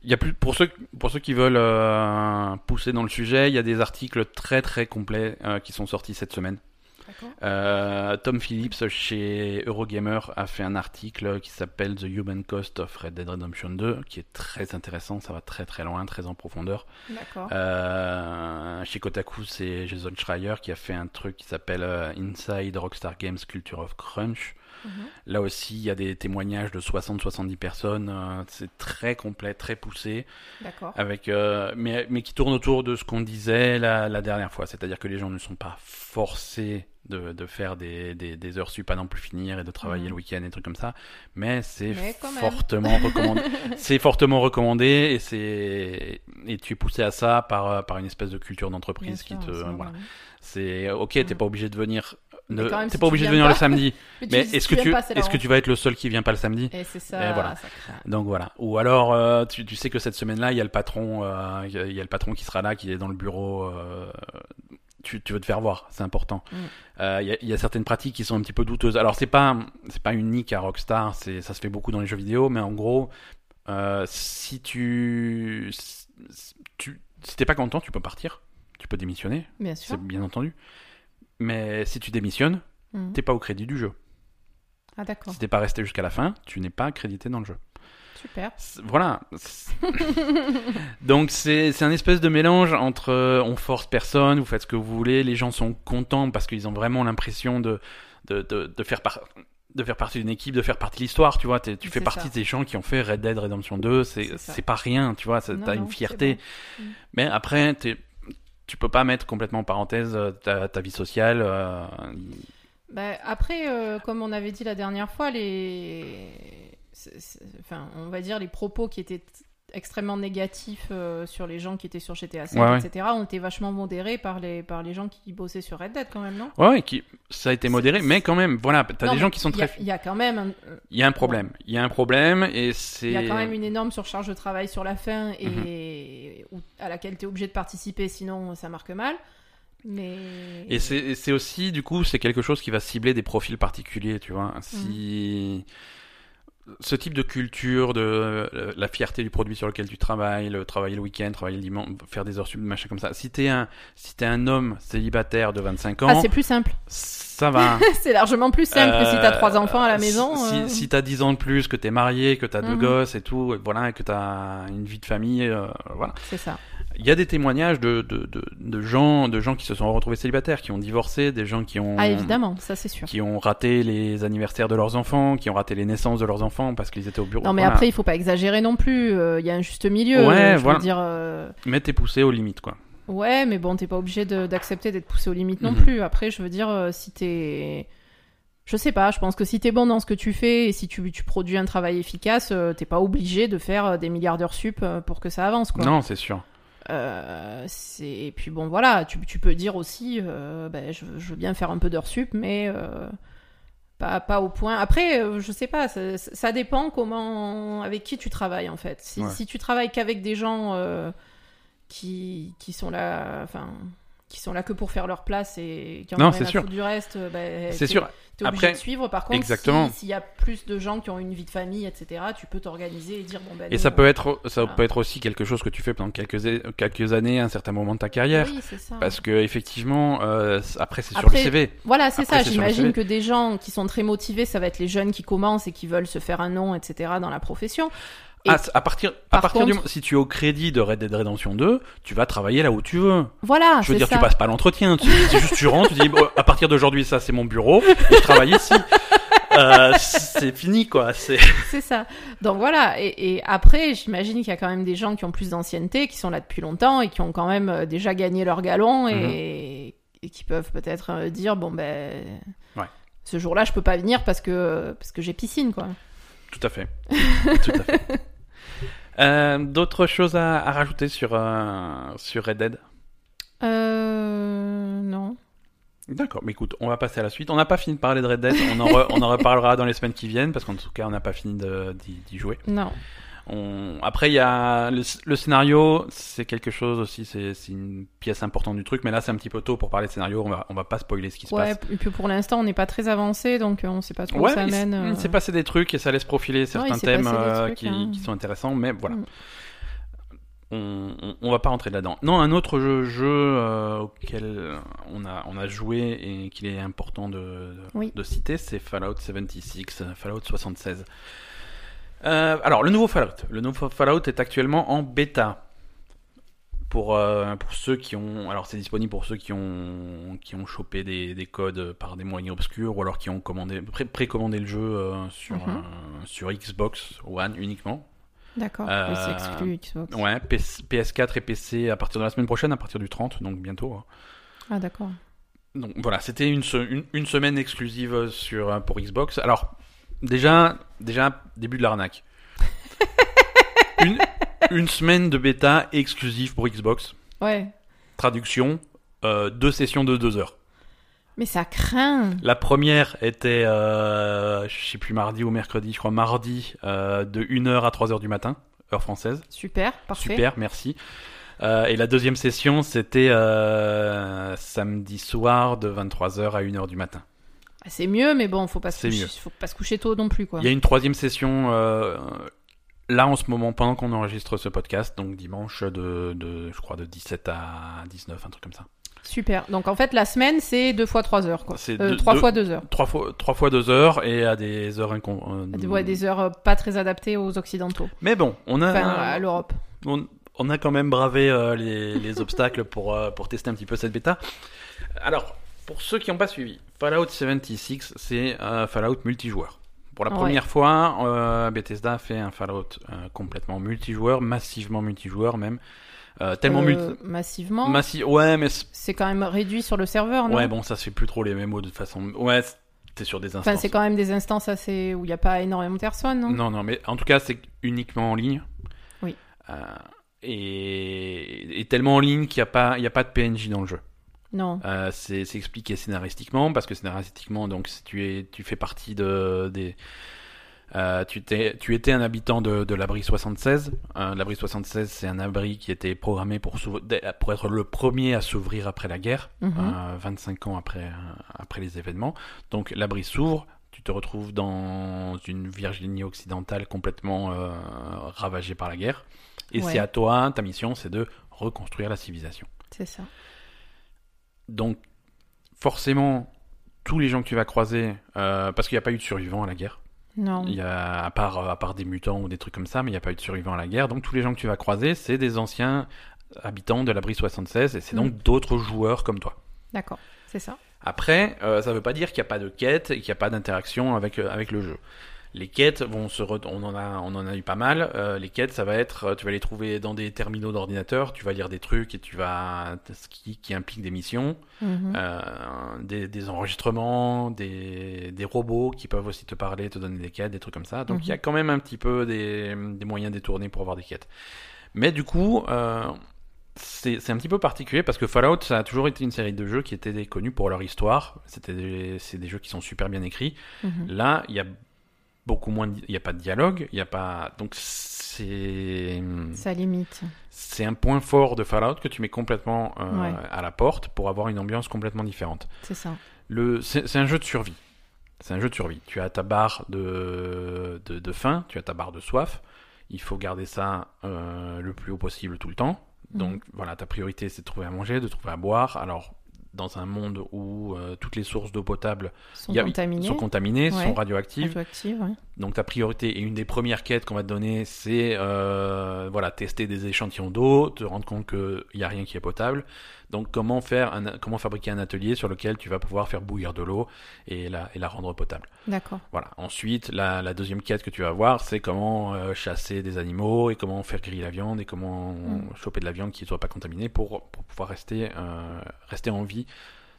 Il y a plus pour ceux pour ceux qui veulent euh, pousser dans le sujet, il y a des articles très très complets euh, qui sont sortis cette semaine. Euh, Tom Phillips chez Eurogamer a fait un article qui s'appelle The Human Cost of Red Dead Redemption 2, qui est très intéressant, ça va très très loin, très en profondeur. Euh, chez Kotaku, c'est Jason Schreier qui a fait un truc qui s'appelle euh, Inside Rockstar Games Culture of Crunch. Mhm. Là aussi, il y a des témoignages de 60-70 personnes. euh, c'est très complet, très poussé, D'accord. avec, euh, mais, mais qui tourne autour de ce qu'on disait la, la dernière fois. C'est-à-dire que les gens ne sont pas forcés de, de faire des, des, des heures sup à n'en plus finir et de travailler Mhm. le week-end et trucs comme ça. Mais c'est fortement recommandé. c'est fortement recommandé et c'est et tu es poussé à ça par par une espèce de culture d'entreprise qui te voilà. C'est ok, t'es Mhm. pas obligé de venir. Ne- T'es si pas obligé de venir le samedi. Mais, est-ce que tu pas, que vas être le seul qui vient pas le samedi Et c'est ça, Et voilà. ça craint. Donc voilà. Ou alors euh, tu, tu sais que cette semaine-là, il y a le patron, euh, il y a- il y a le patron qui sera là, qui est dans le bureau. euh, tu, tu veux te faire voir, c'est important. Mm. Il y, a, il y a certaines pratiques qui sont un petit peu douteuses. Alors c'est pas c'est pas unique à Rockstar, c'est ça se fait beaucoup dans les jeux vidéo, mais en gros, si tu tu si t'es pas content, tu peux partir, tu peux démissionner, Bien sûr. c'est bien entendu. Mais si tu démissionnes, Mhm. t'es pas au crédit du jeu. Ah d'accord. Si t'es pas resté jusqu'à la fin, tu n'es pas crédité dans le jeu. Super. Voilà. Donc c'est un espèce de mélange entre euh, on force personne, vous faites ce que vous voulez, les gens sont contents parce qu'ils ont vraiment l'impression de, de, de, de faire par- de faire partie d'une équipe, de faire partie de l'histoire, tu vois, tu fais partie ça. des gens qui ont fait Red Dead Redemption 2, C'est pas rien, tu vois, t'as une fierté. bon. Mm. Mais après, t'es- tu peux pas mettre complètement en parenthèse euh, ta, vie sociale. euh, Bah, après, euh, comme on avait dit la dernière fois, les, enfin, on va dire les propos qui étaient extrêmement négatifs euh, sur les gens qui étaient sur GTA 5, Ouais, ouais. etc., ont été vachement modérés par les par les gens qui bossaient sur Red Dead quand même, non? Ouais, qui, ça a été modéré, mais quand même, voilà, t'as Non, des gens qui sont très. Il y, a quand même, Il y a un problème. Il y a un problème et c'est. il y a quand même une énorme surcharge de travail sur la fin et Mhm. à laquelle tu es obligé de participer, sinon ça marque mal. Mais Et c'est aussi, du coup, c'est quelque chose qui va cibler des profils particuliers, tu vois. Si ce type de culture, de euh, la fierté du produit sur lequel tu travailles, le travailler le week-end, travailler le dimanche, faire des heures sub, machin comme ça. Si t'es un, si un homme célibataire de 25 ans, ah, c'est plus simple. ça va. c'est largement plus simple si t'as trois enfants à la Euh, maison. Si, euh, si t'as 10 ans de plus, que t'es marié, que t'as deux Mhm. gosses et tout, et voilà, que t'as une vie de famille, euh, voilà. C'est ça. Il y a des témoignages de, de, de, de gens, de gens qui se sont retrouvés célibataires, qui ont divorcé, des gens qui ont, Ah évidemment, ça c'est sûr. qui ont raté les anniversaires de leurs enfants, qui ont raté les naissances de leurs enfants parce qu'ils étaient au bureau. Non mais Voilà. après il faut pas exagérer non plus. euh, Il y a un juste milieu. Ouais, euh, je voilà. veux dire. euh, Mais t'es poussé aux limites, quoi. Ouais, mais bon, t'es pas obligé d'accepter d'être poussé aux limites non Mhm. plus. Après, je veux dire, euh, si t'es. Je sais pas, je pense que si t'es bon dans ce que tu fais et si tu, tu produis un travail efficace, t'es pas obligé de faire des milliards d'heures sup pour que ça avance, quoi. Non, c'est sûr. Euh, c'est... Et puis bon, voilà, tu, tu peux dire aussi, euh, ben, je, je veux bien faire un peu d'heures sup, mais euh, pas, pas au point. Après, je sais pas, ça, ça dépend comment, avec qui tu travailles en fait. Si, Ouais. si tu travailles qu'avec des gens qui, qui sont là, enfin, qui sont là que pour faire leur place et qui en Non, ont c'est rien à sûr. foutre du reste, ben, C'est t'es- sûr. T'es obligé Après- de suivre. Par contre, Exactement. si- s'il y a plus de gens qui ont une vie de famille, etc., tu peux t'organiser et dire bon ben. Et nous, ça on- peut être, ça Voilà. peut être aussi quelque chose que tu fais pendant quelques, quelques années, à un certain moment de ta carrière. Oui, c'est ça. Parce que effectivement, euh, après c'est sur le CV. Voilà, c'est ça. c'est J'imagine que des gens qui sont très motivés, ça va être les jeunes qui commencent et qui veulent se faire un nom, etc. dans la profession. Et Ah, à partir, à par partir du moment, si tu es au crédit de Red Dead Redemption 2, tu vas travailler là où tu veux. voilà, Je veux dire, ça. tu passes pas l'entretien. Tu, juste, tu rentres, tu dis, bon, à partir d'aujourd'hui, ça c'est mon bureau, et je travaille ici. Euh, c'est fini, quoi. C'est. Ça. Donc voilà. Et, et après, j'imagine qu'il y a quand même des gens qui ont plus d'ancienneté, qui sont là depuis longtemps et qui ont quand même euh, déjà gagné leur galon et, et qui peuvent peut-être euh, dire bon ben. Ouais. Ce jour-là, je peux pas venir parce que parce que j'ai piscine, quoi. Tout à fait. Tout à fait. Euh, D'autres choses à, à rajouter sur, euh, sur Red Dead? Euh. Non. D'accord, mais écoute, on va passer à la suite. On n'a pas fini de parler de Red Dead, on en, re- on en reparlera dans les semaines qui viennent, parce qu'en tout cas, on n'a pas fini d'y jouer. Non. On... Après, il y a le, le scénario, c'est quelque chose aussi, c'est une pièce importante du truc, mais là, c'est un petit peu tôt pour parler de scénario, on va, on va pas spoiler ce qui se Ouais, passe. et puis pour l'instant, on n'est pas très avancé, donc euh, on sait pas trop où Ouais, ça mais il euh. il s'est passé des trucs et ça laisse profiler certains thèmes euh, trucs, qui, hein. qui sont intéressants, mais voilà. Mm. On, on, on va pas rentrer là-dedans. Non, un autre jeu, jeu, euh, auquel on a, on a joué et qu'il est important de, de, Oui. de citer, c'est Fallout 76, euh, Fallout 76. Euh, alors, le nouveau Fallout. Le nouveau Fallout est actuellement en bêta. Pour, euh, pour ceux qui ont. Alors, c'est disponible pour ceux qui ont, qui ont chopé des, des codes par des moyens obscurs ou alors qui ont commandé, pré- précommandé le jeu euh, sur, Mhm. sur Xbox One uniquement. D'accord. C'est exclu Xbox. Ouais, PS- PS4 et PC à partir de la semaine prochaine, à partir du 30, donc bientôt. hein. Ah, d'accord. Donc voilà, c'était une, se- une, une semaine exclusive sur, pour Xbox. Alors, déjà, déjà début de l'arnaque. une, une semaine de bêta exclusive pour Xbox. Ouais. Traduction, euh, deux sessions de deux heures. Mais ça craint. La première était, euh, je sais plus, mardi ou mercredi, je crois mardi, euh, de 1h à 3h du matin, heure française. Super, parfait. Super, merci. Euh, et la deuxième session, c'était samedi soir de 23h à 1h du matin. C'est mieux, mais bon, faut pas se coucher, mieux. faut pas se coucher tôt non plus, quoi. Il y a une troisième session euh, là en ce moment, pendant qu'on enregistre ce podcast, donc dimanche de, de, je crois, de 17 à 19, un truc comme ça. Super. Donc en fait, la semaine, c'est deux fois trois heures, quoi. C'est Euh, deux- trois deux- fois deux heures. Trois fois, trois fois deux heures et à des heures incon... euh, Des, ouais, des heures euh, pas très adaptées aux occidentaux. Mais bon, on a, Enfin, à l'Europe. on, on a quand même bravé euh, les, les obstacles pour, pour tester un petit peu cette bêta. Alors, pour ceux qui n'ont pas suivi, Fallout 76, c'est un Fallout multijoueur. Pour la Ouais. première fois, euh, Bethesda a fait un Fallout euh, complètement multijoueur, massivement multijoueur même. Euh, tellement multi... Massivement. Massi... Ouais, mais... c'est- C'est quand même réduit sur le serveur, non? Ouais, bon, ça se fait plus trop les mêmes de toute façon. Ouais, c'est sur des instances. Enfin, c'est quand même des instances assez où il n'y a pas énormément de personnes, non? Non, non, mais en tout cas, c'est uniquement en ligne. Oui. Et... et tellement en ligne qu'il n'y a, pas... il y a pas de PNJ dans le jeu. Non. Euh, c'est expliqué scénaristiquement parce que scénaristiquement, donc si tu es, tu fais partie de des, euh, tu, tu étais un habitant de, de l'abri 76. Euh, l'abri 76, c'est un abri qui était programmé pour, pour être le premier à s'ouvrir après la guerre, Mhm. euh, 25 ans après, après les événements. Donc l'abri s'ouvre, tu te retrouves dans une Virginie occidentale complètement ravagée par la guerre. Et Ouais. c'est à toi, ta mission, c'est de reconstruire la civilisation. C'est ça. Donc, forcément, tous les gens que tu vas croiser, euh, parce qu'il n'y a pas eu de survivants à la guerre, Non. il y a, à, part, euh, à part des mutants ou des trucs comme ça, mais il n'y a pas eu de survivants à la guerre, donc tous les gens que tu vas croiser, c'est des anciens habitants de l'abri 76, et c'est donc d'autres joueurs comme toi. D'accord. C'est ça. Après, euh, ça ne veut pas dire qu'il n'y a pas de quête et qu'il n'y a pas d'interaction avec, euh, avec le jeu. Les quêtes vont se, re- on en a, on en a eu pas mal. Euh, les quêtes, ça va être, euh, tu vas les trouver dans des terminaux d'ordinateur. Tu vas lire des trucs et tu vas, ce qui, qui implique des missions, Mhm. euh, des, des enregistrements, des, des robots qui peuvent aussi te parler, te donner des quêtes, des trucs comme ça. Donc il y a quand même un petit peu des, des moyens détournés pour avoir des quêtes. Mais du coup, euh, c'est c'est un petit peu particulier parce que Fallout, ça a toujours été une série de jeux qui étaient connus pour leur histoire. C'était des- c'est des jeux qui sont super bien écrits. Mhm. Là, il y a beaucoup moins, il n'y a pas de dialogue, il y a pas, donc c'est Ça limite. c'est un point fort de Fallout que tu mets complètement euh, Ouais. à la porte pour avoir une ambiance complètement différente. C'est ça. Le, c'est un jeu de survie. C'est un jeu de survie. Tu as ta barre de, de, de faim, tu as ta barre de soif. Il faut garder ça euh, le plus haut possible tout le temps. Mhm. Donc voilà, ta priorité c'est de trouver à manger, de trouver à boire. Alors dans un monde où euh, toutes les sources d'eau potable Sont il y a- contaminés. sont contaminées, Ouais. sont radioactives. radioactives, ouais. Donc ta priorité et une des premières quêtes qu'on va te donner, c'est euh, voilà tester des échantillons d'eau, te rendre compte qu'il n'y a rien qui est potable. Donc comment faire un, comment fabriquer un atelier sur lequel tu vas pouvoir faire bouillir de l'eau et la, et la rendre potable. D'accord. Voilà. Ensuite, la, la deuxième quête que tu vas voir, c'est comment euh, chasser des animaux et comment faire griller la viande et comment Mm. choper de la viande qui ne soit pas contaminée pour, pour pouvoir rester, euh, rester en vie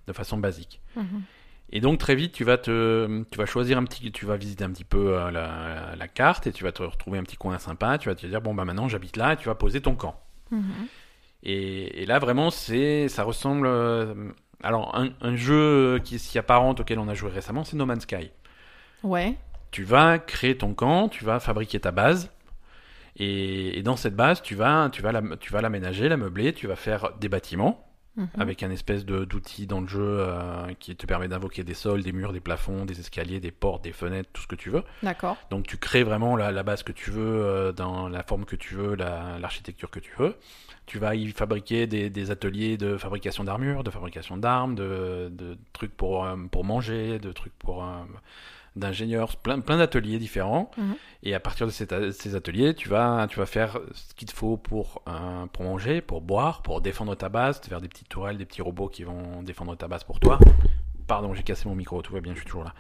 de façon basique. Mhm. Et donc très vite, tu vas te, tu vas choisir un petit, tu vas visiter un petit peu euh, la, la carte et tu vas te retrouver un petit coin sympa. Tu vas te dire bon bah maintenant j'habite là et tu vas poser ton camp. Mhm. Et, et là vraiment c'est, ça ressemble. euh, alors un, un jeu qui s'y apparente auquel on a joué récemment, c'est No Man's Sky. Ouais. Tu vas créer ton camp, tu vas fabriquer ta base. Et, et dans cette base, tu vas, tu vas, la, tu vas l'aménager, la meubler, tu vas faire des bâtiments Mhm. avec un espèce de d'outil dans le jeu euh, qui te permet d'invoquer des sols, des murs, des plafonds, des escaliers, des portes, des fenêtres, tout ce que tu veux. D'accord. Donc tu crées vraiment la, la base que tu veux, euh, dans la forme que tu veux, la- l'architecture que tu veux. Tu vas y fabriquer des, des ateliers de fabrication d'armures, de fabrication d'armes, de, de trucs pour, euh, pour manger, de trucs pour d'ingénieurs, plein, plein d'ateliers différents. Mhm. Et à partir de ces ateliers, tu vas, tu vas faire ce qu'il te faut pour, pour manger, pour boire, pour défendre ta base, te faire des petites tourelles, des petits robots qui vont défendre ta base pour toi. Pardon, j'ai cassé mon micro, tout va bien, je suis toujours là.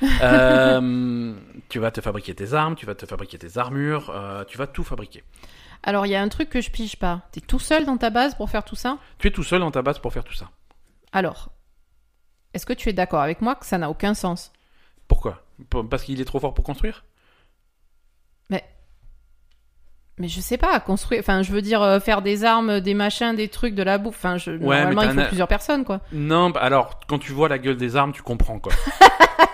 Euh, tu vas te fabriquer tes armes, tu vas te fabriquer tes armures, euh, tu vas tout fabriquer. Alors, il y a un truc que je pige pas. T'es tout seul dans ta base pour faire tout ça? Tu es tout seul dans ta base pour faire tout ça. Alors, est-ce que tu es d'accord avec moi que ça n'a aucun sens? Pourquoi? Pour- Parce qu'il est trop fort pour construire? Mais je sais pas, construire. Enfin, je veux dire, euh, faire des armes, des machins, des trucs, de la bouffe. Enfin, je... normalement, mais il faut plusieurs personnes, quoi. Non, bah alors, quand tu vois la gueule des armes, tu comprends quoi.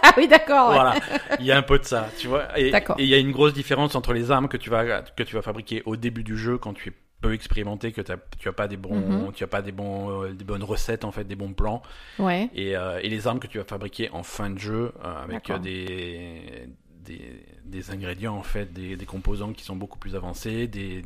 Ah oui, d'accord. ouais. voilà, il y a un peu de ça, tu vois. Et D'accord. et il y a une grosse différence entre les armes que tu vas que tu vas fabriquer au début du jeu quand tu es peu expérimenté, que t'as- tu as pas des bons, Mhm. tu as pas des bons, euh, des bonnes recettes en fait, des bons plans, Ouais. et, euh, et les armes que tu vas fabriquer en fin de jeu euh, avec des, des des ingrédients en fait, des, des composants qui sont beaucoup plus avancés, des,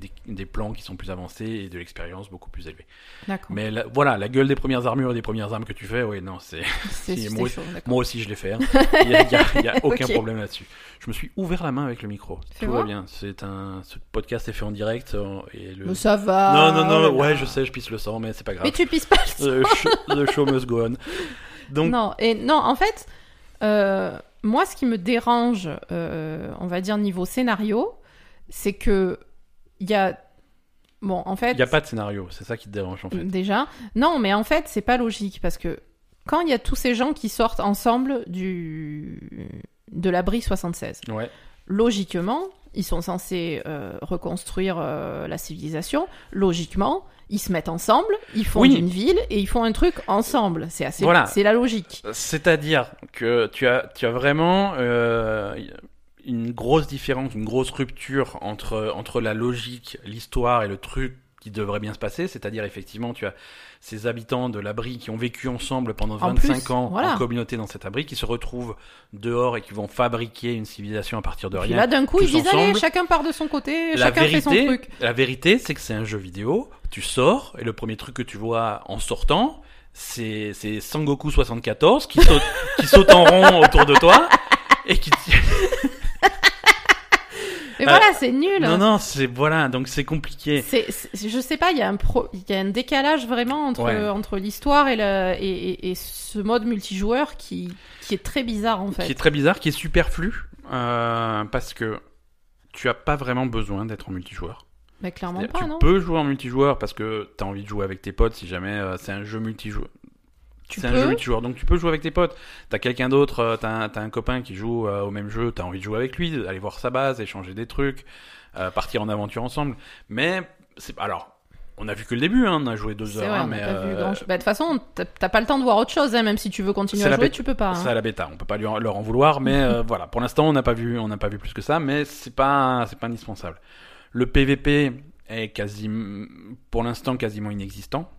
plans qui sont plus avancés et de l'expérience beaucoup plus élevée. D'accord. Mais la- voilà, la gueule des premières armures et des premières armes que tu fais, oui, non, c'est si, moi- chaud, d'accord. moi aussi, je l'ai fait. hein. Il n'y a, a- aucun problème là-dessus. Je me suis ouvert la main avec le micro. Tout va bien. C'est un, ce podcast est fait en direct et le. Mais ça va. non, non, non. oh ouais, je sais, je pisse le sang, mais c'est pas grave. Mais tu pisses pas le sang. The, sh- the show must go on. Donc, Non, et non, en fait, euh, moi, ce qui me dérange, euh, on va dire niveau scénario, c'est que il y a, bon, en fait, il n'y a pas de scénario. C'est ça qui te dérange en fait. déjà, non, mais en fait, c'est pas logique parce que quand il y a tous ces gens qui sortent ensemble du de l'abri 76, Ouais. logiquement, ils sont censés euh, reconstruire euh, la civilisation. Logiquement, ils se mettent ensemble, ils font Oui. une ville et ils font un truc ensemble. C'est assez, Voilà. c'est la logique. C'est-à-dire que tu as, tu as vraiment euh, une grosse différence, une grosse rupture entre, entre la logique, l'histoire et le truc qui devrait bien se passer. C'est-à-dire, effectivement, tu as ces habitants de l'abri qui ont vécu ensemble pendant En 25 plus, ans voilà. en communauté dans cet abri, qui se retrouvent dehors et qui vont fabriquer une civilisation à partir de rien. là, d'un coup, ils disent allez, chacun part de son côté, La chacun fait son vérité, truc. la vérité, c'est que c'est un jeu vidéo. Tu sors et le premier truc que tu vois en sortant, c'est c'est Sangoku 74 qui saute qui saute en rond autour de toi et qui voilà, c'est nul. non non c'est voilà donc c'est compliqué. C'est, c'est- je sais pas, il y a un pro, il y a un décalage vraiment entre Ouais. entre l'histoire et, le, et, et, et ce mode multijoueur qui qui est très bizarre en fait. qui est très bizarre, qui est superflu. euh, parce que tu as pas vraiment besoin d'être en multijoueur. Mais clairement C'est-à-dire, pas, tu non peux jouer en multijoueur parce que tu as envie de jouer avec tes potes si jamais euh, c'est un jeu multijoueur. C'est un peux jeu multijoueur, donc tu peux jouer avec tes potes. T'as quelqu'un d'autre, euh, t'as un, copain qui joue euh, au même jeu, t'as envie de jouer avec lui, aller voir sa base, échanger des trucs, euh, partir en aventure ensemble. Mais c'est alors, on a vu que le début, hein, on a joué deux heures, vrai, hein, mais pas vu euh, grand. Bah, de toute façon, t'as pas le temps de voir autre chose, hein, même si tu veux continuer à jouer, tu peux pas. hein. c'est à la bêta. On peut pas lui en- leur en vouloir, mais euh, voilà. Pour l'instant, on n'a pas vu, on n'a pas vu plus que ça, mais c'est pas, c'est pas indispensable. Le PVP est quasi, pour l'instant, quasiment inexistant.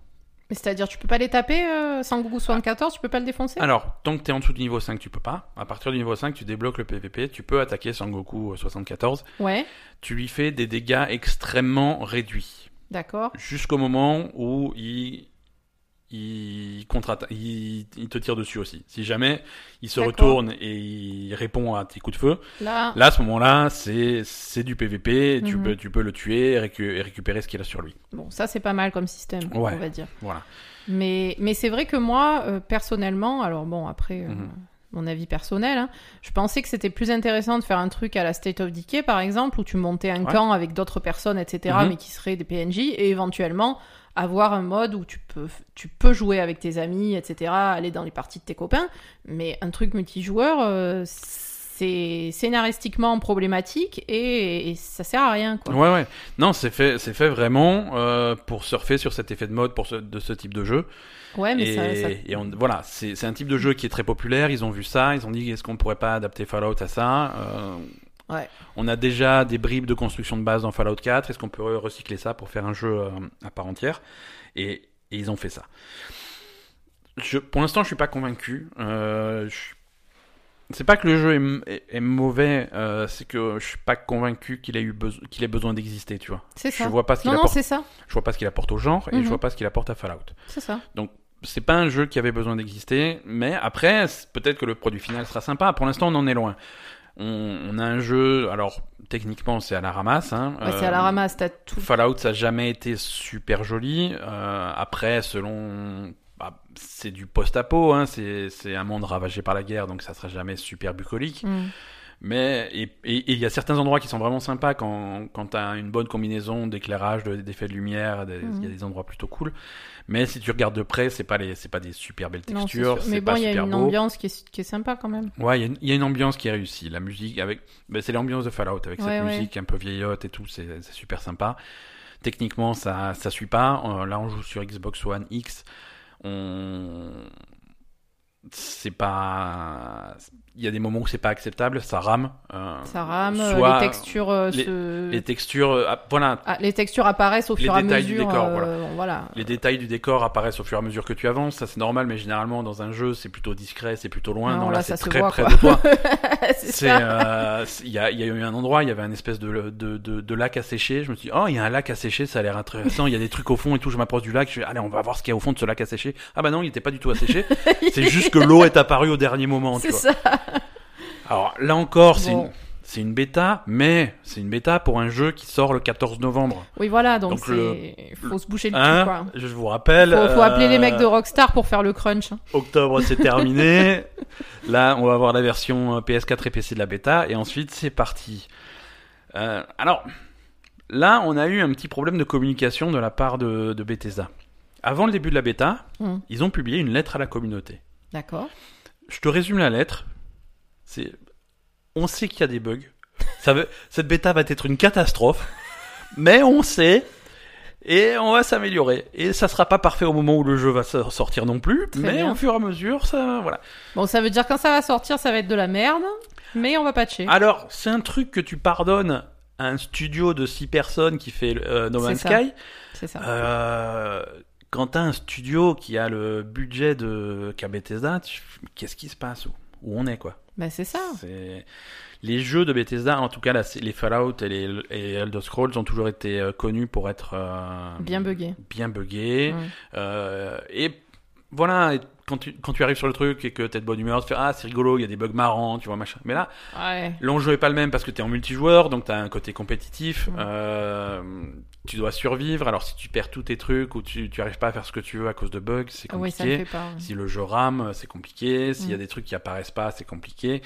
Mais c'est-à-dire, tu peux pas les taper euh, sans Gougou 74, tu peux pas le défoncer? Alors, tant que tu es en dessous du niveau 5, tu peux pas. À partir du niveau 5, tu débloques le PVP, tu peux attaquer Sangoku euh, 74. Ouais, Tu lui fais des dégâts extrêmement réduits. d'accord. Jusqu'au moment où il, il, contre il, il te tire dessus aussi. Si jamais il se retourne et il répond à tes coups de feu, Là, là, à ce moment-là, c'est, c'est du PVP, tu, Mhm. peux, tu peux le tuer et, récu- et récupérer ce qu'il a sur lui. bon, ça c'est pas mal comme système, Ouais. on va dire. Voilà. Mais, mais c'est vrai que moi, euh, personnellement, alors bon, après, euh, Mhm. mon avis personnel, hein, je pensais que c'était plus intéressant de faire un truc à la State of Decay, par exemple, où tu montais un Ouais. camp avec d'autres personnes, etc., Mhm. mais qui seraient des PNJ, et éventuellement avoir un mode où tu peux, tu peux jouer avec tes amis, etc., aller dans les parties de tes copains, mais un truc multijoueur, euh, c'est scénaristiquement problématique et, et ça sert à rien, quoi. Ouais, ouais. Non, c'est fait, c'est fait vraiment euh, pour surfer sur cet effet de mode pour ce, de ce type de jeu. Ouais, mais et, ça, ça- et on, voilà, c'est, c'est un type de jeu qui est très populaire. Ils ont vu ça, ils ont dit est-ce qu'on pourrait pas adapter Fallout à ça Euh, Ouais. On a déjà des bribes de construction de base dans Fallout 4. Est-ce qu'on peut recycler ça pour faire un jeu euh, à part entière? Et, et ils ont fait ça. Je, pour l'instant, je suis pas convaincu. Euh, je- c'est pas que le jeu est, m- est- est mauvais, euh, c'est que je suis pas convaincu qu'il ait eu beso- qu'il ait besoin d'exister, tu vois. c'est Je ça. vois pas ce qu'il Non, non, apporte. c'est ça. Je vois pas ce qu'il apporte au genre et Mhm. je vois pas ce qu'il apporte à Fallout. C'est ça. C'est pas un jeu qui avait besoin d'exister, mais après, peut-être que le produit final sera sympa. Pour l'instant, on en est loin. On, on a un jeu, alors techniquement, c'est à la ramasse. Hein. Ouais, c'est à la Euh, ramasse, t'as tout. Fallout, ça n'a jamais été super joli. Euh, après, selon. bah, c'est du post-apo, hein. c'est c'est un monde ravagé par la guerre, donc ça sera jamais super bucolique. Mm. Mais et il y a certains endroits qui sont vraiment sympas quand quand t'as une bonne combinaison d'éclairage, de- d'effets de lumière, il Mhm. y a des endroits plutôt cool. Mais si tu regardes de près, c'est pas les c'est pas des super belles textures, Mais bon, il y a une beau. ambiance qui est, qui est sympa quand même. Ouais, il y a une- il y, a une ambiance qui est réussie. La musique avec, ben, c'est l'ambiance de Fallout avec Ouais, cette ouais. musique un peu vieillotte et tout, c'est c'est super sympa. Techniquement, ça ça suit pas. Euh, là, on joue sur Xbox One X. On c'est pas il y a des moments où c'est pas acceptable, ça rame. euh, Ça rame, soit les textures euh, les- se- les textures euh, ah, voilà, Ah, les textures apparaissent au les fur et à détails du mesure. décor, euh, voilà. les détails du décor apparaissent au fur et à mesure que tu avances, ça c'est normal mais généralement dans un jeu, c'est plutôt discret, c'est plutôt loin. Non, Non, là, là, c'est très voit, près quoi. de toi. c'est il y, a, il y a eu un endroit, il y avait un espèce de, de, de, de lac à sécher. Je me suis dit, oh, il y a un lac à sécher, ça a l'air intéressant. Il y a des trucs au fond et tout. Je m'approche du lac. Je dis, allez, on va voir ce qu'il y a au fond de ce lac à sécher. Ah bah non, il était pas du tout à sécher. c'est juste que l'eau est apparue au dernier moment. Tu C'est vois. ça. Alors là encore, c'est Bon. une, c'est une bêta, mais c'est une bêta pour un jeu qui sort le 14 novembre. Oui, voilà, donc, le- c'est faut se boucher le Hein cul, quoi. Je vous rappelle. Faut, faut appeler les euh, mecs de Rockstar pour faire le crunch. hein. Octobre, c'est terminé. Là, on va avoir la version euh, PS4 et PC de la bêta, et ensuite, c'est parti. Euh, alors, là, on a eu un petit problème de communication de la part de, de Bethesda. Avant le début de la bêta, Hmm. ils ont publié une lettre à la communauté. D'accord. Je te résume la lettre. C'est, on sait qu'il y a des bugs. Ça veut, cette bêta va être une catastrophe, mais on sait. Et on va s'améliorer. Et ça sera pas parfait au moment où le jeu va so- sortir non plus, Très mais bien. au fur et à mesure, ça, voilà. Bon, ça veut dire quand ça va sortir, ça va être de la merde, mais on va patcher. Alors, c'est un truc que tu pardonnes à un studio de 6 personnes qui fait euh, No Man's. Sky. C'est ça. Euh, quand t'as un studio qui a le budget de qu'a Bethesda, tu- qu'est-ce qui se passe? Où, où on est quoi? Bah, c'est ça. C'est les jeux de Bethesda, en tout cas les Fallout et les et Elder Scrolls ont toujours été euh, connus pour être euh, Bien buggé. bien buggés. Euh, et voilà, et quand tu, quand tu arrives sur le truc et que t'es de bonne humeur, tu fais ah c'est rigolo, il y a des bugs marrants, tu vois machin. Mais là, Ouais. L'enjeu est pas le même parce que tu es en multijoueur, donc tu as un côté compétitif. Ouais. Tu dois survivre. Alors si tu perds tous tes trucs ou tu tu arrives pas à faire ce que tu veux à cause de bugs, c'est oui, ça me compliqué. fait pas. si le jeu rame, c'est compliqué. S'il y a Mm. des trucs qui apparaissent pas, c'est compliqué.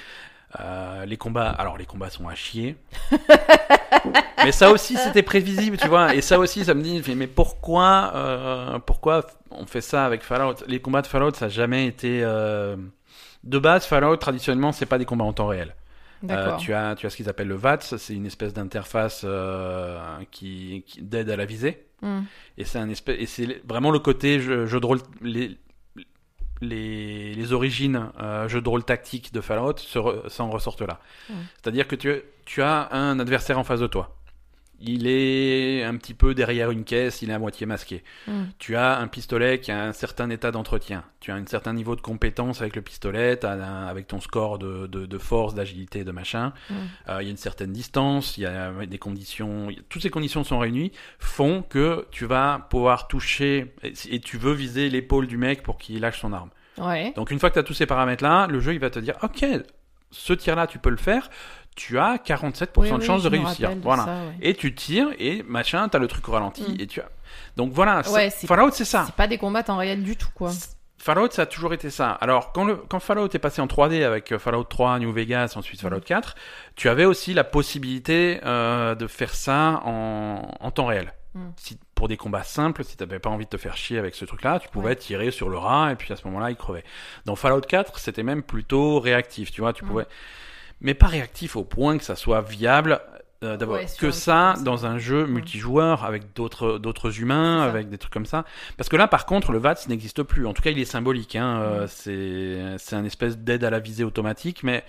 Euh, les combats, alors les combats sont à chier. mais ça aussi, c'était prévisible, tu vois. Et ça aussi, ça me dit, mais pourquoi, euh, pourquoi on fait ça avec Fallout? Les combats de Fallout, ça n'a jamais été. Euh, De base, Fallout, traditionnellement, c'est pas des combats en temps réel. Euh, tu as, tu as ce qu'ils appellent le VATS, c'est une espèce d'interface euh, qui, qui d'aide à la visée. Hmm. Et c'est un espèce, et c'est vraiment le côté jeu, jeu de rôle, les, les, les origines euh, jeu de rôle tactique de Fallout se re- s'en ressortent là. Mm. C'est-à-dire que tu, tu as un adversaire en face de toi. Il est un petit peu derrière une caisse, il est à moitié masqué. Hmm. Tu as un pistolet qui a un certain état d'entretien. Tu as un certain niveau de compétence avec le pistolet, un- avec ton score de, de, de force, d'agilité, de machin. Mm. Euh, il y a une certaine distance, il y a des conditions. Toutes ces conditions sont réunies, font que tu vas pouvoir toucher et, et tu veux viser l'épaule du mec pour qu'il lâche son arme. Ouais. Donc une fois que tu as tous ces paramètres-là, le jeu il va te dire ok, ce tir-là tu peux le faire. Tu as 47% Oui, de oui, chance de réussir. de Voilà. ça, ouais. Et tu tires et machin, t'as le truc au ralenti Mm. et tu as. Donc voilà, Ouais, Fallout c'est ça. C'est pas des combats en réel du tout, quoi. Fallout, ça a toujours été ça. Alors, quand, le, quand Fallout est passé en 3D avec euh, Fallout 3, New Vegas, ensuite Fallout 4, tu avais aussi la possibilité euh, de faire ça en, en temps réel. Mm. Si, pour des combats simples, si t'avais pas envie de te faire chier avec ce truc-là, tu pouvais Ouais. tirer sur le rat et puis à ce moment-là, il crevait. Dans Fallout 4, c'était même plutôt réactif, tu vois, tu Mm. pouvais... Mais pas réactif au point que ça soit viable euh, d'avoir Ouais, que ça dans un jeu multijoueur avec d'autres d'autres humains, avec des trucs comme ça. Parce que là, par contre, le VATS n'existe plus. En tout cas, il est symbolique. Hein. Euh, c'est c'est un espèce d'aide à la visée automatique, mais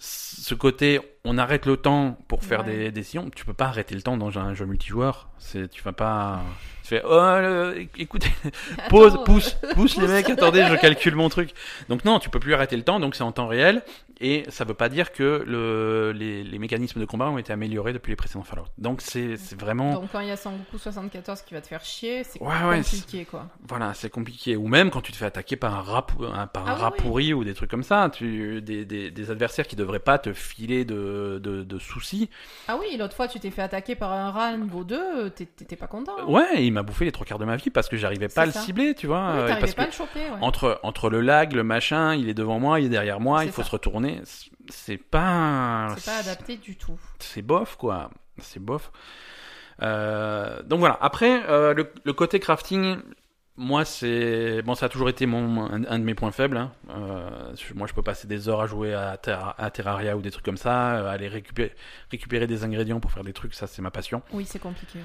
ce côté, on arrête le temps pour faire Ouais. des décisions. Tu peux pas arrêter le temps dans un jeu multijoueur. C'est, tu vas pas. Tu fais, oh, écoutez, pause, Attends, pousse, pousse les mecs. Attendez, je calcule mon truc. Donc non, tu peux plus arrêter le temps. Donc c'est en temps réel. Et ça veut pas dire que le, les, les mécanismes de combat ont été améliorés depuis les précédents Fallout. Donc c'est, c'est vraiment. Donc quand il y a Sangoku 74 qui va te faire chier, c'est Ouais, ouais, compliqué, quoi. Voilà, c'est compliqué. Ou même quand tu te fais attaquer par un rat, par un Ah oui, rat oui. pourri ou des trucs comme ça, tu, des, des, des adversaires qui devraient pas te filer de, de, de soucis. Ah oui, l'autre fois, tu t'es fait attaquer par un rat niveau 2, t'é- t'étais pas content. hein. Ouais, il m'a bouffé les trois quarts de ma vie parce que j'arrivais pas à le ça. cibler, tu vois. Oui, t'arrivais parce pas à que le choper, ouais. entre, entre le lag, le machin, il est devant moi, il est derrière moi, il faut ça. se retourner. C'est- C'est pas. C'est pas adapté du tout. c'est bof quoi c'est bof Euh, donc voilà après euh, le, le côté crafting moi c'est bon ça a toujours été mon un, de mes points faibles hein. Euh, moi je peux passer des heures à jouer à, à Terraria ou des trucs comme ça euh, aller récupérer récupérer des ingrédients pour faire des trucs ça c'est ma passion Oui, c'est compliqué.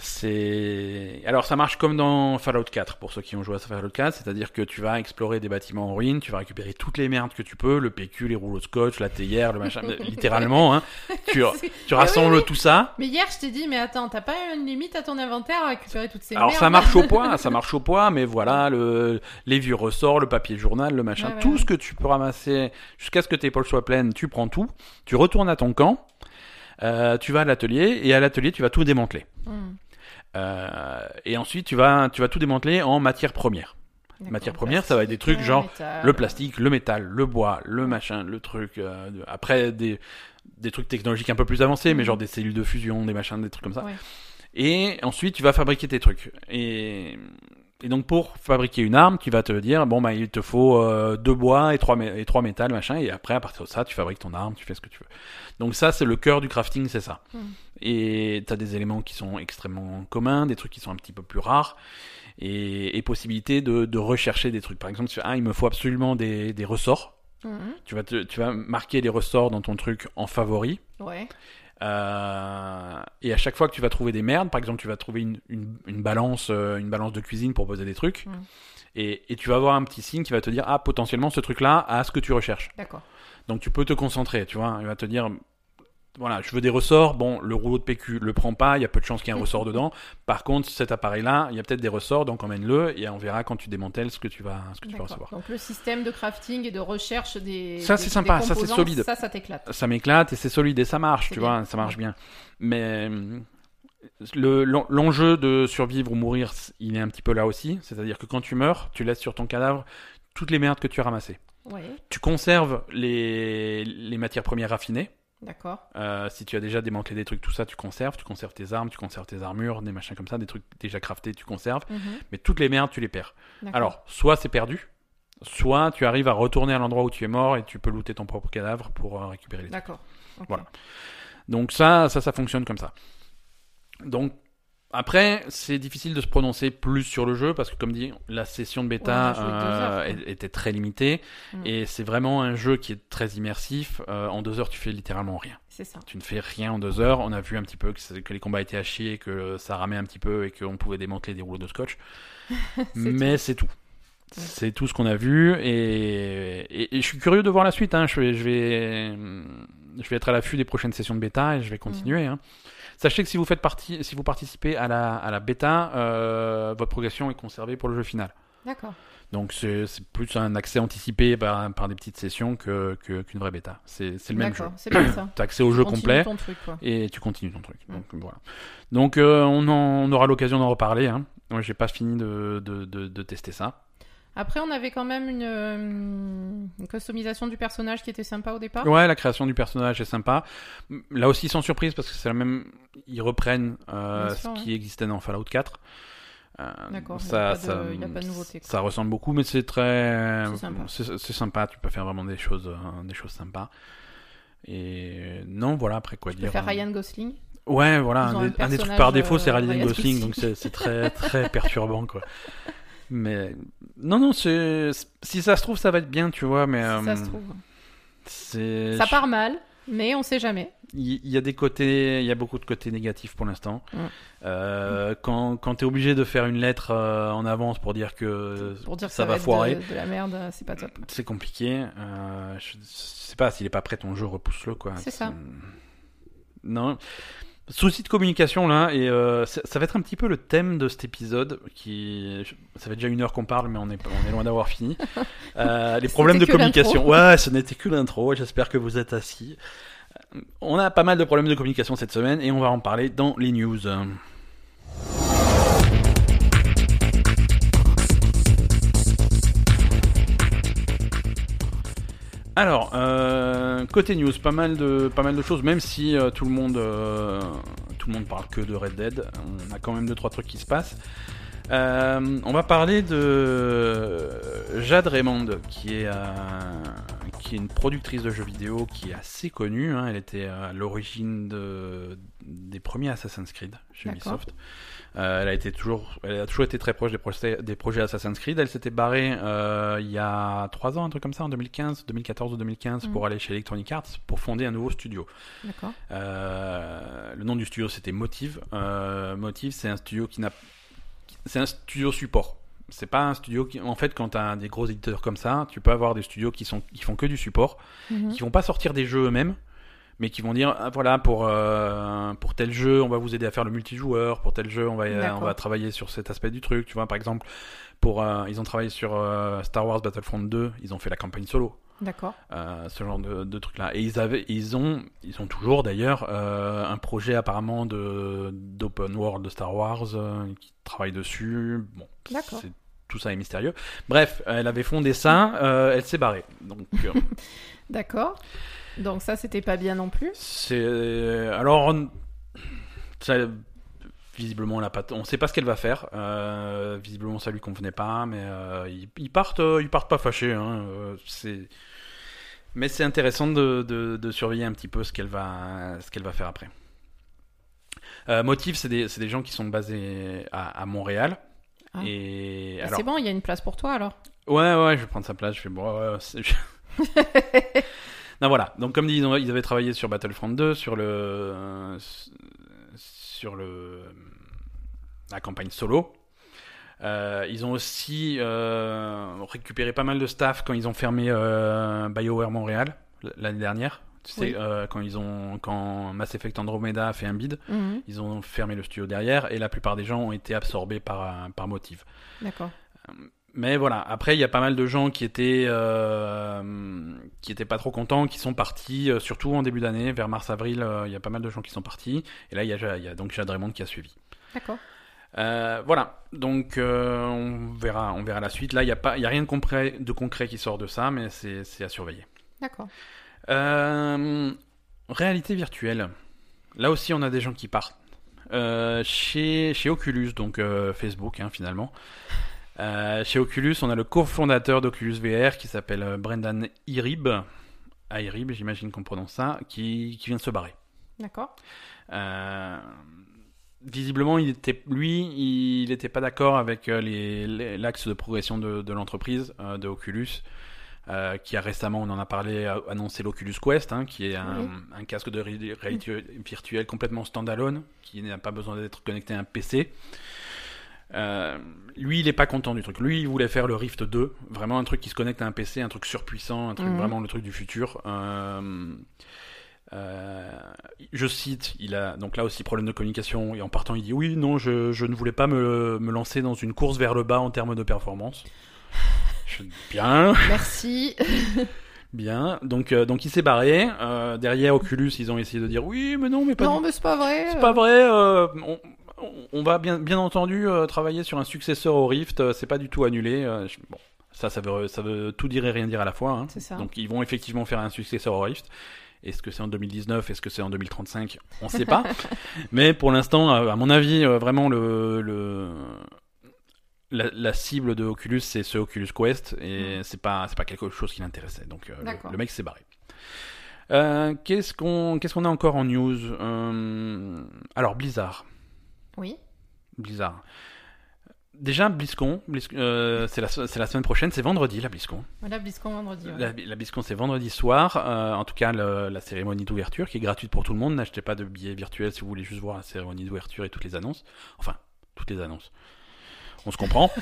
C'est alors ça marche comme dans Fallout 4 pour ceux qui ont joué à Fallout 4, c'est-à-dire que tu vas explorer des bâtiments en ruine, tu vas récupérer toutes les merdes que tu peux, le PQ, les rouleaux de scotch, la théière, le machin, littéralement hein. Tu, rassembles oui, oui. tout ça. Mais hier, je t'ai dit, mais attends, t'as pas une limite à ton inventaire à récupérer toutes ces Alors merdes ça marche au poids, ça marche au poids, mais voilà, le, les vieux ressorts, le papier journal, le machin, Ouais, ouais, tout ouais. ce que tu peux ramasser jusqu'à ce que tes épaules soient pleines, tu prends tout, tu retournes à ton camp, euh, tu vas à l'atelier et à l'atelier tu vas tout démanteler. Hmm, et ensuite tu vas, tu vas tout démanteler en matière première. Matière première, ça va être des trucs genre métal. Le plastique, le métal, le bois, le machin, le truc. euh, après des, des trucs technologiques un peu plus avancés, mais Mhm. genre des cellules de fusion, des machins, des trucs comme ça. Ouais. Et ensuite, tu vas fabriquer tes trucs. Et, et donc, pour fabriquer une arme, tu vas te dire, bon, bah, il te faut euh, deux bois et trois, et trois métal, machin. Et après, à partir de ça, tu fabriques ton arme, tu fais ce que tu veux. Donc ça, c'est le cœur du crafting, c'est ça. Mhm. Et tu as des éléments qui sont extrêmement communs, des trucs qui sont un petit peu plus rares. Et, et possibilité de, de rechercher des trucs. Par exemple, tu ah, il me faut absolument des, des ressorts. Tu vas, te- tu vas marquer les ressorts dans ton truc en favori. Ouais. Euh, et à chaque fois que tu vas trouver des merdes, par exemple, tu vas trouver une, une, une balance, euh, une balance de cuisine pour poser des trucs, Mm. et, et tu vas avoir un petit signe qui va te dire ah potentiellement ce truc-là a ce que tu recherches. D'accord. Donc tu peux te concentrer, tu vois. Il va te dire voilà, je veux des ressorts. Bon, le rouleau de PQ le prend pas, il y a peu de chances qu'il y ait un ressort dedans. Par contre, cet appareil-là, il y a peut-être des ressorts, donc emmène-le et on verra quand tu démantèles ce que tu vas, ce que tu vas recevoir. Donc le système de crafting et de recherche des. Ça, c'est sympa, ça, c'est solide. Ça, ça t'éclate. ça m'éclate et c'est solide et ça marche, tu bien. vois, ça marche bien. Mais le- l'en- l'enjeu de survivre ou mourir, il est un petit peu là aussi. C'est-à-dire que quand tu meurs, tu laisses sur ton cadavre toutes les merdes que tu as ramassées. Ouais. Tu conserves les, les matières premières raffinées. D'accord. Euh, si tu as déjà démantelé des trucs, tout ça, tu conserves. Tu conserves tes armes, tu conserves tes armures, des machins comme ça, des trucs déjà craftés, tu conserves. Mhm. Mais toutes les merdes, tu les perds. Alors, soit c'est perdu, soit tu arrives à retourner à l'endroit où tu es mort et tu peux looter ton propre cadavre pour euh, récupérer les trucs. D'accord. Voilà. Donc ça, ça, ça fonctionne comme ça. Donc après, c'est difficile de se prononcer plus sur le jeu parce que, comme dit, la session de bêta Ouais, euh, était très limitée Mm. et c'est vraiment un jeu qui est très immersif. Euh, en deux heures, tu fais littéralement rien. C'est ça. Tu ne fais rien en deux heures. On a vu un petit peu que, les combats étaient à chier, que ça ramait un petit peu et qu'on pouvait démanteler des rouleaux de scotch. Mais c'est tout. C'est tout ce qu'on a vu et, et- et je suis curieux de voir la suite. hein. Je, vais, je, vais, je vais être à l'affût des prochaines sessions de bêta et je vais continuer. hein. Sachez que si vous faites partie, si vous participez à la, à la bêta, euh, votre progression est conservée pour le jeu final. D'accord. Donc c'est plus un accès anticipé par, par des petites sessions que que- qu'une vraie bêta. C'est le même jeu. D'accord. C'est ça. Tu as accès au jeu complet ton truc, quoi. et tu continues ton truc. Mm. Donc voilà. Donc euh, on, en- on aura l'occasion d'en reparler. Hein. Moi j'ai pas fini de, de, de, de tester ça. Après, on avait quand même une, euh, une customisation du personnage qui était sympa au départ. Ouais, la création du personnage est sympa. Là aussi sans surprise parce que c'est la même. Ils reprennent euh, sûr, ce ouais. qui existait dans Fallout 4. Euh, D'accord, il y a ça, pas de- ça, il y a pas de nouveauté, quoi. Ça ressemble beaucoup, mais c'est très. C'est sympa. Sympa. Tu peux faire vraiment des choses, des choses sympas. Et non, voilà. Après quoi Tu peux dire. faire euh, Ryan Gosling. Ouais, voilà, un, un des- un des trucs par défaut, c'est Ryan Gosling, donc c'est c'est très très perturbant quoi. Mais non, non, c'est si ça se trouve, ça va être bien, tu vois, mais si ça euh, se trouve. c'est Ça part mal, mais on sait jamais. il y, a des côtés, il y a beaucoup de côtés négatifs pour l'instant. Mm. Euh, quand quand t'es obligé de faire une lettre euh, en avance pour dire que Pour dire que ça, va, foirer, De, de la merde, c'est pas top. c'est compliqué. Euh, je sais pas s'il est pas prêt ton jeu, repousse-le quoi. C'est ça. Non. Souci de communication là, et euh, ça, ça va être un petit peu le thème de cet épisode. Qui, ça fait déjà une heure qu'on parle, mais on est, on est loin d'avoir fini. Euh, les problèmes de communication. Ouais, ce n'était que l'intro. J'espère que vous êtes assis. On a pas mal de problèmes de communication cette semaine, et on va en parler dans les news. Alors, euh, côté news, pas mal de, pas mal de choses, même si euh, tout, le monde, euh, tout le monde parle que de Red Dead, on a quand même deux trois trucs qui se passent. On va parler de Jade Raymond, qui est, qui est une productrice de jeux vidéo qui est assez connue. hein. Elle était à l'origine de, des premiers Assassin's Creed chez. Ubisoft. Euh, elle a été toujours, elle a toujours été très proche des projets, des projets Assassin's Creed. Elle s'était barrée euh, il y a trois ans, un truc comme ça, en 2015, 2014 ou 2015, Mhm. pour aller chez Electronic Arts pour fonder un nouveau studio. D'accord. Euh, le nom du studio c'était Motive. Motive, c'est un studio qui n'a, c'est un studio support. C'est pas un studio qui, en fait, quand t'as des gros éditeurs comme ça, tu peux avoir des studios qui sont, qui font que du support Mhm. qui vont pas sortir des jeux eux-mêmes, mais qui vont dire ah, voilà pour euh, pour tel jeu on va vous aider à faire le multijoueur, pour tel jeu on va euh, on va travailler sur cet aspect du truc, tu vois par exemple pour euh, ils ont travaillé sur euh, Star Wars Battlefront 2, ils ont fait la campagne solo, D'accord. euh, ce genre de, de trucs là et ils avaient ils ont ils ont toujours d'ailleurs euh, un projet apparemment de d'open world de Star Wars euh, qui travaille dessus. Bon, D'accord. c'est- tout ça est mystérieux. Bref, elle avait fondé ça, elle s'est barrée. Donc D'accord. Donc ça, c'était pas bien non plus. C'est alors on- ça, visiblement. On sait pas ce qu'elle va faire. Euh, visiblement ça lui convenait pas, mais euh, ils, ils partent, euh, ils partent pas fâchés. Hein. Euh, c'est mais c'est intéressant de, de, de surveiller un petit peu ce qu'elle va ce qu'elle va faire après. Euh, Motif, c'est des, gens qui sont basés à, à Montréal. Ah. Et alors, C'est bon, il y a une place pour toi alors. Ouais, ouais, je vais prendre sa place. Je fais bon, ouais, non, voilà. Donc, comme dit, ils, ont- ils avaient travaillé sur Battlefront 2, sur le, sur le, la campagne solo. Euh, ils ont aussi euh, récupéré pas mal de staff quand ils ont fermé euh, BioWare Montréal l'année dernière. Tu sais, Oui. quand ils ont, quand Mass Effect Andromeda a fait un bid, Mhm. ils ont fermé le studio derrière et la plupart des gens ont été absorbés par, par Motive. D'accord. Mais voilà, après il y a pas mal de gens qui étaient euh, qui étaient pas trop contents, qui sont partis, euh, surtout en début d'année, vers mars-avril, euh, il y a pas mal de gens qui sont partis. Et là il y a, il y a donc Jade Raymond qui a suivi. D'accord. Euh, voilà, donc euh, on verra, on verra la suite. Là il y a pas, il y a rien de concret, de concret qui sort de ça, mais c'est à surveiller. D'accord. Euh, réalité virtuelle. Là aussi, on a des gens qui partent. Chez, chez Oculus, donc Facebook, hein, finalement. Euh, chez Oculus, on a le cofondateur d'Oculus VR qui s'appelle euh, Brendan Irib. Irib, j'imagine qu'on prononce ça, qui, qui vient de se barrer. D'accord. Euh, visiblement, il était, lui, il n'était pas d'accord avec l'axe de progression de, de l'entreprise, euh, de Oculus, euh, qui a récemment, on en a parlé, a annoncé l'Oculus Quest, hein, qui est un, Oui. un casque de ré- réalité virtuelle complètement standalone, qui n'a pas besoin d'être connecté à un PC. Euh, lui, il est pas content du truc. Lui, il voulait faire le Rift 2, vraiment un truc qui se connecte à un PC, un truc surpuissant, un truc Mhm. vraiment le truc du futur. Euh, euh, je cite, il a donc là aussi problème de communication et en partant il dit oui non je, je ne voulais pas me, me lancer dans une course vers le bas en termes de performance. Je, bien, Merci. bien. Donc euh, donc il s'est barré. Euh, derrière Oculus ils ont essayé de dire oui mais non mais pas non, mais c'est pas vrai. c'est pas vrai. on, on- va bien bien entendu euh, travailler sur un successeur au Rift. euh, c'est pas du tout annulé. euh, je- bon ça ça veut ça veut tout dire et rien dire à la fois. hein. C'est ça. Donc ils vont effectivement faire un successeur au Rift. Est-ce que c'est en 2019 Est-ce que c'est en 2035 On ne sait pas. Mais pour l'instant, euh, à mon avis, euh, vraiment le, le la, la cible de Oculus, c'est ce Oculus Quest et c'est pas c'est pas quelque chose qui l'intéressait. Donc euh, le, le mec s'est barré. Euh, qu'est-ce qu'on qu'est-ce qu'on a encore en news? Euh, Alors Blizzard, Oui. Blizzard. Déjà BlizzCon, Blizz- euh, c'est la, semaine prochaine, c'est vendredi la BlizzCon. Voilà, BlizzCon vendredi. ouais. La, la BlizzCon c'est vendredi soir, euh, en tout cas le- la cérémonie d'ouverture qui est gratuite pour tout le monde. N'achetez pas de billets virtuels si vous voulez juste voir la cérémonie d'ouverture et toutes les annonces. Enfin, toutes les annonces. On se comprend.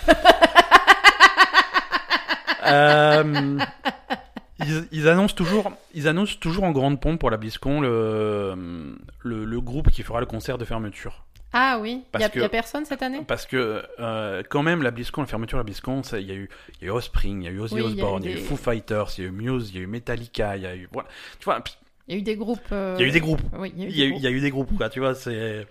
Euh, ils, ils annoncent toujours, ils annoncent toujours en grande pompe pour la BlizzCon le, le, le groupe qui fera le concert de fermeture. Ah oui. Il Parce y, a- personne cette année Parce que euh, quand même la BlizzCon, la fermeture de la BlizzCon, il y a eu, il y a eu Offspring, il y a eu Ozzy Oui, il y a eu Osbourne, il y a eu Foo Fighters, il y a eu Muse, il y a eu Metallica, il y a eu, voilà, tu vois, Il y a eu des groupes. euh, il y a eu des groupes. Oui, il y a eu Il y, a des eu, groupes, quoi, tu vois, c'est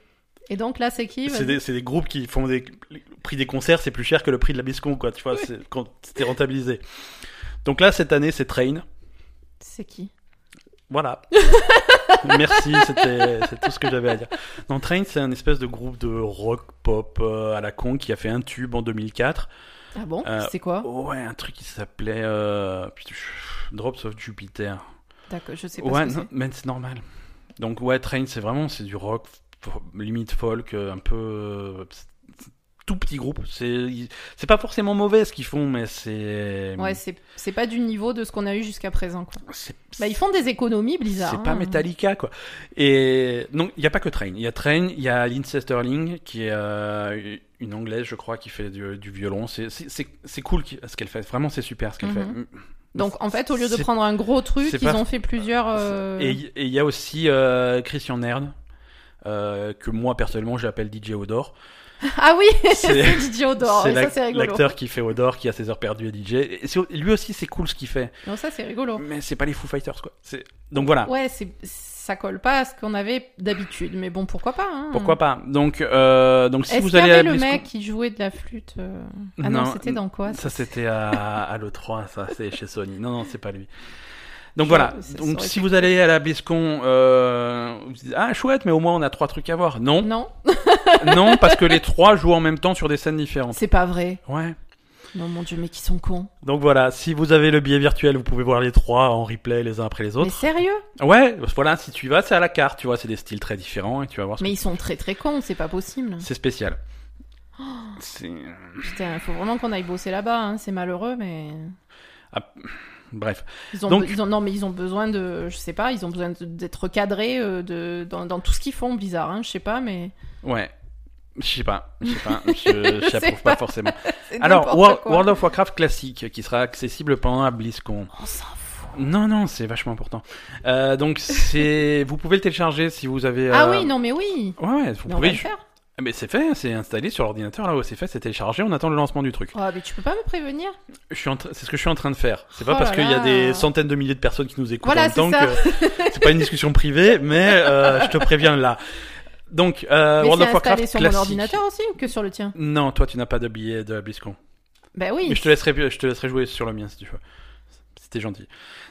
Et donc là, c'est qui c'est des, groupes qui font des. Le prix des concerts, c'est plus cher que le prix de la BlizzCon, quoi, tu vois, c'est quand c'était rentabilisé. Donc là, cette année, c'est Train. C'est qui Voilà. Merci, c'était tout ce que j'avais à dire. Non, Train, c'est un espèce de groupe de rock pop euh, à la con qui a fait un tube en 2004. Ah bon? Euh, C'est quoi? Ouais, un truc qui s'appelait euh, Drops of Jupiter. D'accord, je sais pas Ouais, ce que non, mais c'est normal. Donc ouais, Train, c'est vraiment c'est du rock, limite folk, euh, un peu euh, tout petit groupe. C'est pas forcément mauvais ce qu'ils font, mais c'est. Ouais, c'est pas du niveau de ce qu'on a eu jusqu'à présent. Quoi. Bah, ils font des économies, Blizzard. c'est pas hein. Metallica quoi. Et donc il y a pas que Train, il y a Train, il y a Lindsay Sterling qui est euh, une anglaise, je crois, qui fait du, du violon. C'est cool ce qu'elle fait. Vraiment, c'est super ce qu'elle Mhm. fait. Donc en fait, au lieu de prendre un gros truc, ils pas- ont fait plusieurs. euh, Et et il y a aussi euh, Christian Nerd, euh, que moi personnellement j'appelle DJ Odor. Ah oui, C'est- DJ Odor. c'est ça l'acteur qui fait Odor, qui a ses heures perdues et DJ. Et lui aussi c'est cool ce qu'il fait, Non, ça c'est rigolo. mais c'est pas les Foo Fighters quoi. Donc voilà. Ouais, c'est ça colle pas à ce qu'on avait d'habitude, mais bon, pourquoi pas. hein. Pourquoi pas Donc, euh, donc si vous allez à le mec qui jouait de la flûte euh, Ah non, Non, c'était dans quoi Ça c'était à, à l'E3, ça c'est chez Sony. Non, non, c'est pas lui. Donc voilà. Donc si vous allez à la BlizzCon, euh, vous dites, ah chouette, mais au moins on a trois trucs à voir. Non, Non, non, parce que les trois jouent en même temps sur des scènes différentes. c'est pas vrai. Ouais. Non, mon dieu, mais qui sont cons. Donc voilà, si vous avez le billet virtuel, vous pouvez voir les trois en replay les uns après les Mais autres. sérieux? Ouais, voilà, si tu y vas, c'est à la carte, tu vois, c'est des styles très différents et tu vas voir. Ce Mais ils sont très très cons, c'est pas possible. C'est spécial. C'est Putain, faut vraiment qu'on aille bosser là-bas, hein. c'est malheureux, mais. Bref. Ils ont, Donc- be- ils ont, non, mais ils ont besoin de, je sais pas, ils ont besoin d'être cadrés euh, de, dans, dans tout ce qu'ils font, bizarre, hein, je sais pas, mais. Ouais. Je sais pas, je sais pas, je sais j'approuve pas. pas forcément. Alors. World of Warcraft classique qui sera accessible pendant la BlizzCon. On s'en fout. Non, non, c'est vachement important. Euh, donc, c'est, vous pouvez le télécharger si vous avez. Ah euh, oui, non, mais oui. Ouais, vous Mais on va pouvez. le faire. Ah, Mais c'est fait, c'est installé sur l'ordinateur là où c'est fait, c'est téléchargé. On attend le lancement du truc. Oh, mais tu peux pas me prévenir? Je suis en tra- c'est ce que je suis en train de faire. C'est pas Oh parce qu'il y a des centaines de milliers de personnes qui nous écoutent Voilà, en même temps c'est ça. que c'est pas une discussion privée, mais euh, je te préviens là. Donc, euh, mais World c'est of Warcraft installé sur classique. mon ordinateur aussi ou que sur le tien? Non, toi tu n'as pas de billet de BlizzCon. Bah oui. Mais je te laisserai, je te laisserai jouer sur le mien si tu veux. C'était gentil.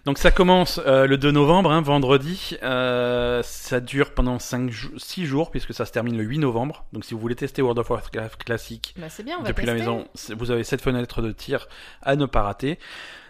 Donc ça commence euh, le 2 novembre, hein, vendredi. Euh, ça dure pendant 5 6 jours puisque ça se termine le 8 novembre. Donc si vous voulez tester World of Warcraft classique Bah, bien, on va depuis la maison, vous avez cette fenêtre de tir à ne pas rater.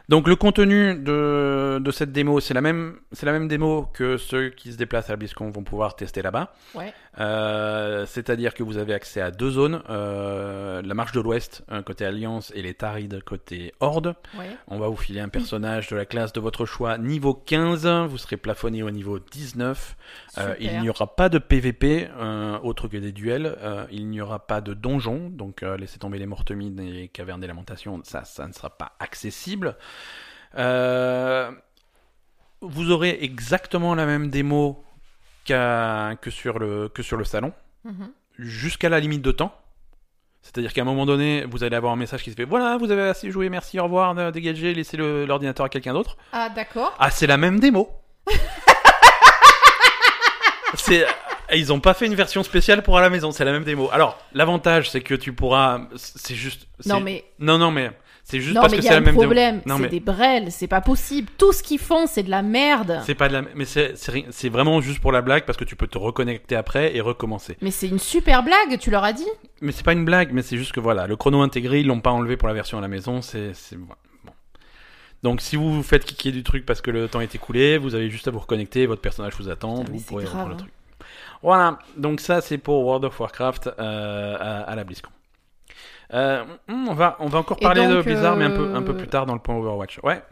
Donc le contenu de, de cette démo, c'est la même, c'est la même démo que ceux qui se déplacent à la BlizzCon vont pouvoir tester là-bas. Ouais. Euh, C'est-à-dire que vous avez accès à deux zones, euh, la marche de l'Ouest euh, côté Alliance et les Tarides côté Horde. Ouais. On va vous filer un personnage de la classe de votre choix niveau 15, vous serez plafonné au niveau 19. Euh, il n'y aura pas de PVP euh, autre que des duels. Euh, il n'y aura pas de donjon, donc laissez tomber les mortemines et cavernes des lamentations, ça, ça ne sera pas accessible. Vous aurez exactement la même démo que, sur le, que sur le salon, Mhm. jusqu'à la limite de temps. C'est-à-dire qu'à un moment donné, vous allez avoir un message qui se fait Voilà, vous avez assez joué, merci, au revoir, dégagez, laissez l'ordinateur à quelqu'un d'autre. Ah, d'accord. Ah, c'est la même démo. c'est ils ont pas fait une version spéciale pour à la maison, c'est la même démo. Alors, l'avantage c'est que tu pourras c'est juste Non, c'est- mais, Non non mais c'est juste non, parce mais que il y c'est a la un même problème. démo. Non C'est mais des brels, c'est pas possible. Tout ce qu'ils font, c'est de la merde. c'est pas de la mais c'est c'est c'est vraiment juste pour la blague parce que tu peux te reconnecter après et recommencer. Mais c'est une super blague, tu leur as dit? Mais c'est pas une blague, mais c'est juste que voilà, le chrono intégré, ils l'ont pas enlevé pour la version à la maison, c'est c'est. Donc si vous vous faites kicker du truc parce que le temps est écoulé, vous avez juste à vous reconnecter, votre personnage vous attend, Putain, vous pourrez grave, reprendre le hein. truc. Voilà, donc ça c'est pour World of Warcraft euh, à, à la BlizzCon. Euh, hmm, on va on va encore parler de Blizzard, mais un peu euh, un peu plus tard dans le point Overwatch. Ouais.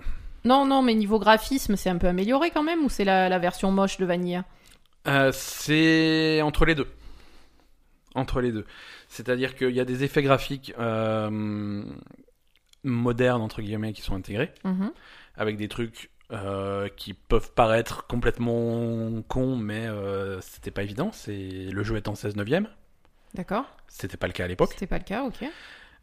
Non, non, mais niveau graphisme, c'est un peu amélioré quand même ou c'est la, la version moche de Vanilla? Euh, c'est entre les deux. Entre les deux. C'est-à-dire qu'il y a des effets graphiques euh, modernes, entre guillemets, qui sont intégrés, Mhm. avec des trucs euh, qui peuvent paraître complètement cons, mais euh, c'était pas évident. C'est Le jeu est en 16 neuvième. D'accord. C'était pas le cas à l'époque. C'était pas le cas, ok.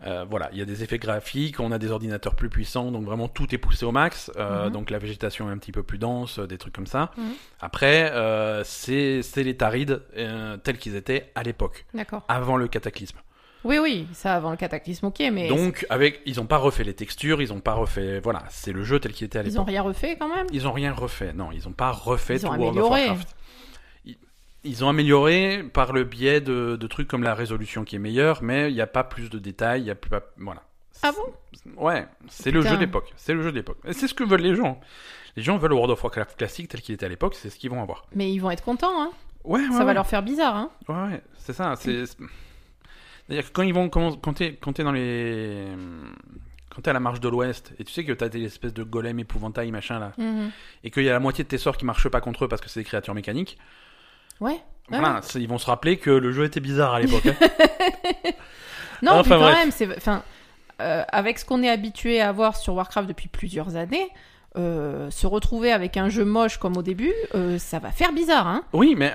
Euh, voilà, il y a des effets graphiques, on a des ordinateurs plus puissants, donc vraiment tout est poussé au max. Euh, Mhm. Donc la végétation est un petit peu plus dense, des trucs comme ça. Mhm. Après, euh, c'est c'est les tarides tels qu'ils étaient à l'époque, D'accord. avant le cataclysme. Oui, oui, ça avant le cataclysme, ok, mais Donc avec, ils ont pas refait les textures, ils ont pas refait, voilà, c'est le jeu tel qu'il était à ils l'époque. ont rien refait quand même? Ils ont rien refait, non, ils ont pas refait Ils ont tout World of amélioré. Warcraft. Ils, ils ont amélioré par le biais de, de trucs comme la résolution qui est meilleure, mais il n'y a pas plus de détails, il y a plus, pas- voilà. Ah bon? Ouais, c'est le jeu d'époque. C'est le jeu d'époque. C'est ce que veulent les gens. Les gens veulent World of Warcraft classique tel qu'il était à l'époque, c'est ce qu'ils vont avoir. Mais ils vont être contents, hein. Ouais, ouais. ça ouais. va leur faire bizarre, hein. Ouais, ouais, c'est ça. C'est. C'est- C'est-à-dire que quand ils vont t'es dans les quand t'es à la marche de l'Ouest et tu sais que t'as des espèces de golems épouvantails machin là Mhm. et qu'il y a la moitié de tes sorts qui marchent pas contre eux parce que c'est des créatures mécaniques. Ouais. Voilà, ils vont se rappeler que le jeu était bizarre à l'époque. hein. Non, Enfin, puis quand bref. même, c'est, enfin, euh, avec ce qu'on est habitué à voir sur Warcraft depuis plusieurs années, euh, se retrouver avec un jeu moche comme au début, euh, ça va faire bizarre, hein. oui, mais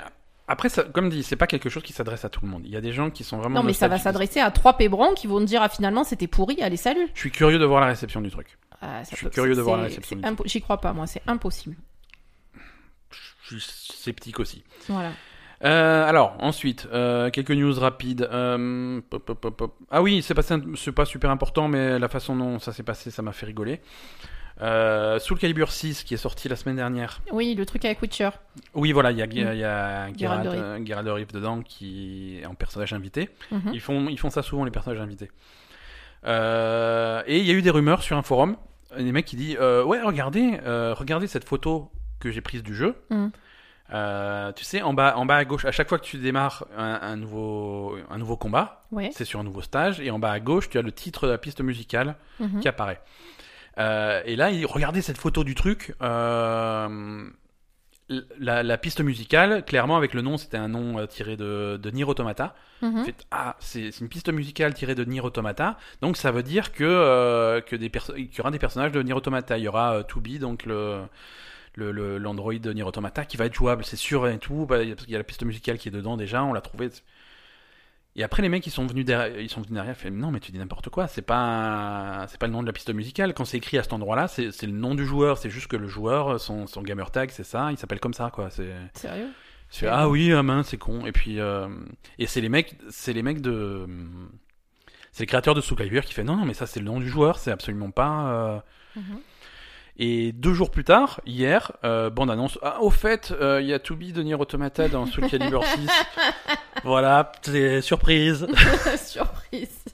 après, ça, comme dit, c'est pas quelque chose qui s'adresse à tout le monde. Il y a des gens qui sont vraiment. Non, mais ça va s'adresser à trois pébrons qui vont te dire ah finalement c'était pourri, allez salut. Je suis curieux de voir la réception du truc. Ah, ça Je suis peut- curieux de voir la réception J'y crois pas, moi, c'est impossible. Je suis sceptique aussi. Voilà. Euh, alors, ensuite, euh, quelques news rapides. Euh, pop, pop, pop, pop. Ah oui, c'est passé, un- c'est pas super important, mais la façon dont ça s'est passé, ça m'a fait rigoler. Euh, Soul Calibur 6 qui est sorti la semaine dernière. Oui, le truc avec Witcher. Oui, voilà, il y a, Mm. y a Geralt de euh, de dedans qui est en personnage invité. Mhm. Ils, font, ils font ça souvent, les personnages invités. Euh, et il y a eu des rumeurs sur un forum. Des mecs qui disent euh, Ouais, regardez, regardez cette photo que j'ai prise du jeu. Mm. Tu sais, en bas, en bas à gauche, à chaque fois que tu démarres un, un nouveau, un nouveau combat, Ouais. c'est sur un nouveau stage, et en bas à gauche, tu as le titre de la piste musicale Mhm. qui apparaît. Euh, et là, il- regardez cette photo du truc. euh, la, la piste musicale, clairement, avec le nom, c'était un nom euh, tiré de, de Nier Automata. Mhm. Fait, ah, c'est une piste musicale tirée de Nier Automata, donc ça veut dire que euh, que des perso- qu'il y aura des personnages de Nier Automata. Il y aura euh, Tubi, donc le le- le- l'android de Nier Automata, qui va être jouable, c'est sûr et tout, bah, parce qu'il y a la piste musicale qui est dedans déjà, on l'a trouvé. Et après les mecs ils sont venus derrière, ils sont venus derrière, fait non mais tu dis n'importe quoi, c'est pas c'est pas le nom de la piste musicale. Quand c'est écrit à cet endroit-là, c'est c'est le nom du joueur, c'est juste que le joueur, son son gamer tag, c'est ça, il s'appelle comme ça quoi. C'est Sérieux? fais, ah oui, ah mince, c'est con. Et puis, euh, et c'est les mecs, c'est les mecs de, c'est les créateurs de Soul Calibur qui fait non, non, mais ça c'est le nom du joueur, c'est absolument pas. euh. Mhm. Et deux jours plus tard, hier, euh, bande annonce. Ah, au fait, euh, il y a To Be de Nier Automata dans Soul Calibur 6. voilà, c'est surprise. Surprise.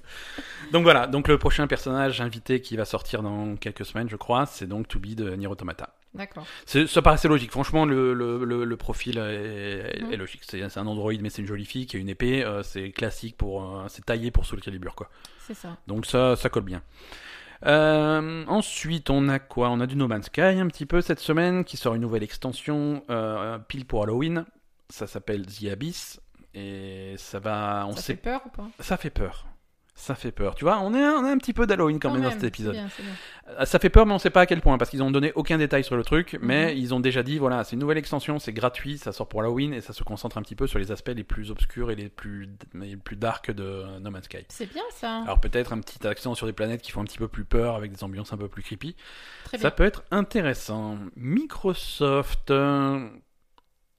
Donc voilà, donc le prochain personnage invité qui va sortir dans quelques semaines, je crois, c'est donc To Be de Nier Automata. D'accord. Ça paraissait logique. Franchement, le, le, le, le profil est, Mhm. est logique. C'est un android, mais c'est une jolie fille qui a une épée. euh, c'est classique pour, euh, c'est taillé pour Soul Calibur, quoi. C'est ça. Donc ça, ça colle bien. Euh, ensuite, on a quoi? On a du No Man's Sky un petit peu cette semaine qui sort une nouvelle extension euh, pile pour Halloween. Ça s'appelle The Abyss et ça va. On ça sait, fait peur ou pas? Ça fait peur. Ça fait peur. Tu vois, on est, on un petit peu d'Halloween quand, même dans cet épisode. bien, c'est bien. Euh, Ça fait peur, mais on sait pas à quel point, parce qu'ils ont donné aucun détail sur le truc, mais Mhm. ils ont déjà dit, voilà, c'est une nouvelle extension, c'est gratuit, ça sort pour Halloween, et ça se concentre un petit peu sur les aspects les plus obscurs et les plus, les plus dark de No Man's Sky. C'est bien ça. Alors peut-être un petit accent sur des planètes qui font un petit peu plus peur, avec des ambiances un peu plus creepy. Très Ça bien. peut être intéressant. Microsoft... euh,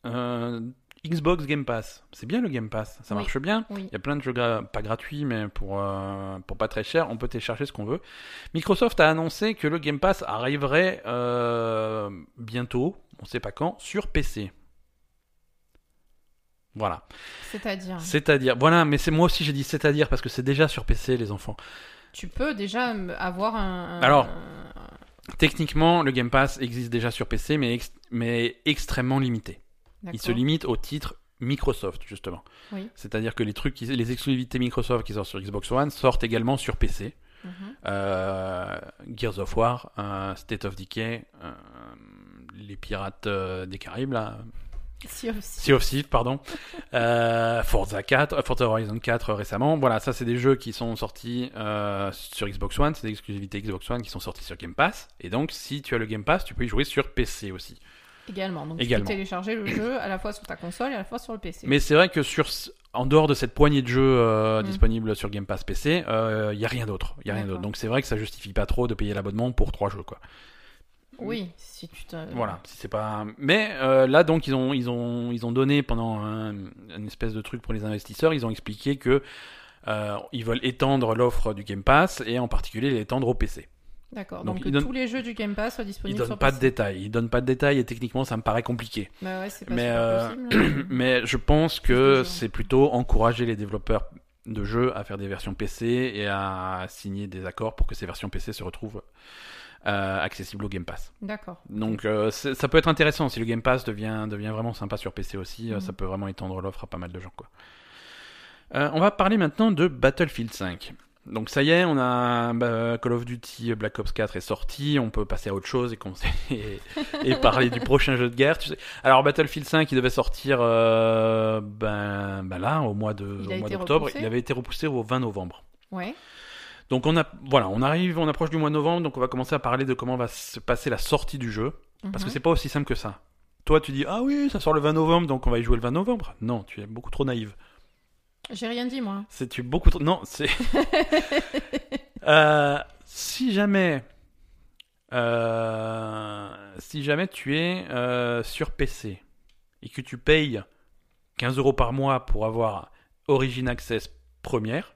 euh, Xbox Game Pass. C'est bien le Game Pass, ça Oui. marche bien. Oui. Il y a plein de jeux gra- pas gratuits, mais pour, euh, pour pas très cher, on peut télécharger ce qu'on veut. Microsoft a annoncé que le Game Pass arriverait euh, bientôt, on sait pas quand, sur PC. Voilà. C'est-à-dire, C'est-à-dire, voilà, mais c'est moi aussi j'ai dit c'est-à-dire parce que c'est déjà sur PC les enfants. tu peux déjà avoir un. un- Alors, Techniquement, le Game Pass existe déjà sur PC, mais, ex- mais extrêmement limité. Il se d'accord. limite au titre Microsoft, justement. Oui. C'est-à-dire que les trucs, qui- les exclusivités Microsoft qui sortent sur Xbox One sortent également sur PC. Mhm. Euh, Gears of War, euh, State of Decay, euh, les Pirates des Caraïbes, là, Si aussi. Sea of Thieves, pardon, Forza 4, euh, Forza Horizon 4 récemment. Voilà, ça c'est des jeux qui sont sortis sur Xbox One, c'est des exclusivités Xbox One qui sont sorties sur Game Pass. Et donc, si tu as le Game Pass, tu peux y jouer sur PC aussi. Également. Donc Également. tu peux télécharger le jeu à la fois sur ta console et à la fois sur le PC. Mais c'est vrai que sur, en dehors de cette poignée de jeux euh, Mm. disponibles sur Game Pass PC, il y a rien d'autre. Il y a rien d'autre. Donc c'est vrai que ça justifie pas trop de payer l'abonnement pour trois jeux, quoi. Oui, si tu te. Voilà, si c'est pas. Mais euh, là donc ils ont ils ont ils ont donné pendant un, une espèce de truc pour les investisseurs, ils ont expliqué que euh, ils veulent étendre l'offre du Game Pass et en particulier l'étendre au PC. D'accord. Donc, ils tous les jeux du Game Pass soient Ils disponibles donnent sur pas de détails, ils donnent pas de détails et techniquement ça me paraît compliqué. Bah ouais, c'est pas Mais, super euh, possible. Mais je pense que c'est plutôt encourager les développeurs de jeux à faire des versions PC et à signer des accords pour que ces versions PC se retrouvent euh, accessibles au Game Pass. D'accord. Donc euh, ça peut être intéressant si le Game Pass devient, devient vraiment sympa sur PC aussi, euh, Mhm. ça peut vraiment étendre l'offre à pas mal de gens. Quoi. On va parler maintenant de Battlefield 5. Donc ça y est, on a bah, Call of Duty Black Ops 4 est sorti, on peut passer à autre chose et, commencer- et, et parler du prochain jeu de guerre. Tu sais. Alors Battlefield 5, il devait sortir euh, ben, ben là au mois de Il au mois d'octobre, il avait été repoussé au 20 novembre. Ouais. Donc on a voilà, on arrive, on approche du mois de novembre, donc on va commencer à parler de comment va se passer la sortie du jeu. Parce que Mhm. c'est pas aussi simple que ça. Toi, tu dis ah oui, ça sort le 20 novembre, donc on va y jouer le 20 novembre. Non, tu es beaucoup trop naïve. J'ai rien dit moi. C'est beaucoup trop. Non, c'est. Euh, si jamais, euh, si jamais tu es euh, sur PC et que tu payes 15 euros par mois pour avoir Origin Access première,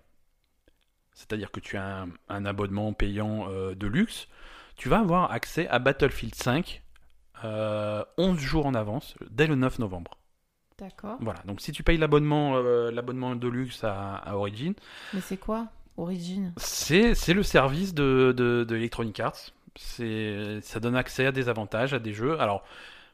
c'est-à-dire que tu as un, un abonnement payant de luxe, tu vas avoir accès à Battlefield 5 euh, 11 jours en avance, dès le 9 novembre. D'accord. Voilà, donc si tu payes l'abonnement euh, l'abonnement de luxe à, à Origin, Mais c'est quoi Origin? C'est le service de, de, de Electronic Arts. Ça donne accès à des avantages, à des jeux. Alors,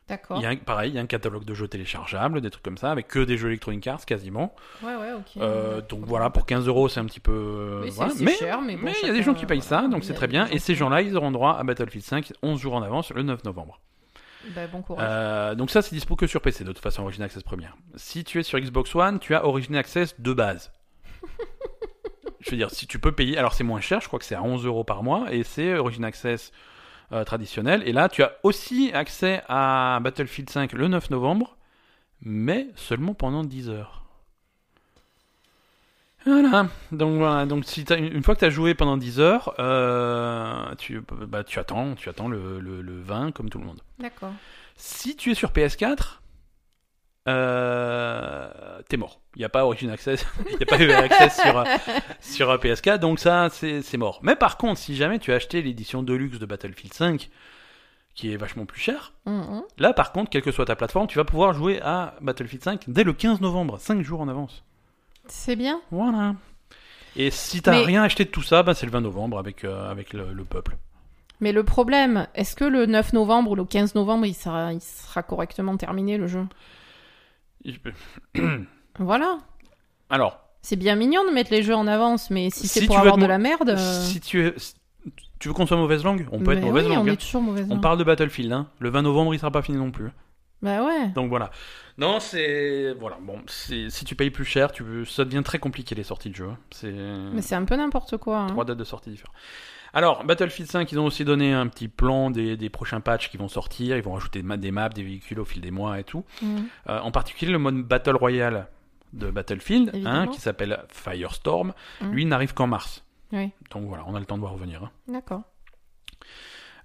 D'accord. il y a un- pareil, il y a un catalogue de jeux téléchargeables, des trucs comme ça, avec que des jeux Electronic Arts quasiment. Ouais, ouais, ok. Euh, donc voilà, pour 15 euros, c'est un petit peu. Oui, voilà. Mais cher, mais bon, mais il y a des gens qui payent voilà, ça, donc c'est très bien. Et ces gens-là, ils auront droit à Battlefield 5 11 jours en avance, le 9 novembre. Bah, bon courage. Euh, donc ça, c'est dispo que sur PC, de toute façon, Origin Access première. Si tu es sur Xbox One, tu as Origin Access de base. je veux dire, si tu peux payer, alors c'est moins cher, je crois que c'est à 11 euros par mois, et c'est Origin Access euh, traditionnel. Et là, tu as aussi accès à Battlefield 5 le 9 novembre, mais seulement pendant 10 heures. Voilà, donc voilà, donc si une fois que tu as joué pendant 10 heures, euh, tu, bah, tu attends, tu attends le, le, le 20 comme tout le monde. D'accord. Si tu es sur PS4, euh, t'es mort. Il n'y a pas Origin Access, il n'y a pas eu Access sur, sur euh, PS4, donc ça, c'est mort. Mais par contre, si jamais tu as acheté l'édition Deluxe de Battlefield 5, qui est vachement plus cher. Mhm. Là, par contre, quelle que soit ta plateforme, tu vas pouvoir jouer à Battlefield 5 dès le 15 novembre, 5 jours en avance. C'est bien. Voilà. Et si t'as Mais- rien acheté de tout ça, bah, c'est le 20 novembre avec, euh, avec le, le peuple. Mais le problème, est-ce que le 9 novembre ou le 15 novembre, il sera, il sera correctement terminé le jeu? Voilà. Alors, C'est bien mignon de mettre les jeux en avance, mais si c'est pour tu veux avoir de la merde. euh, si tu, es, si- tu veux qu'on soit mauvaise langue, on peut être mais mauvaise oui, langue. on hein. est toujours mauvaise On langue. parle de Battlefield, hein. le 20 novembre il sera pas fini non plus. Bah ouais. Donc voilà. Non, c'est. Voilà, bon, si tu payes plus cher, tu ça devient très compliqué les sorties de jeu. hein. C'est. Mais c'est un peu n'importe quoi. hein. Trois dates de sortie différentes. Alors, Battlefield 5, ils ont aussi donné un petit plan des, des prochains patchs qui vont sortir. Ils vont rajouter des ma- des maps, des véhicules au fil des mois et tout. Mhm. Euh, en particulier, le mode Battle Royale de Battlefield, hein, qui s'appelle Firestorm, Mhm. lui n'arrive qu'en mars. Oui. Donc voilà, on a le temps de voir revenir. hein. D'accord.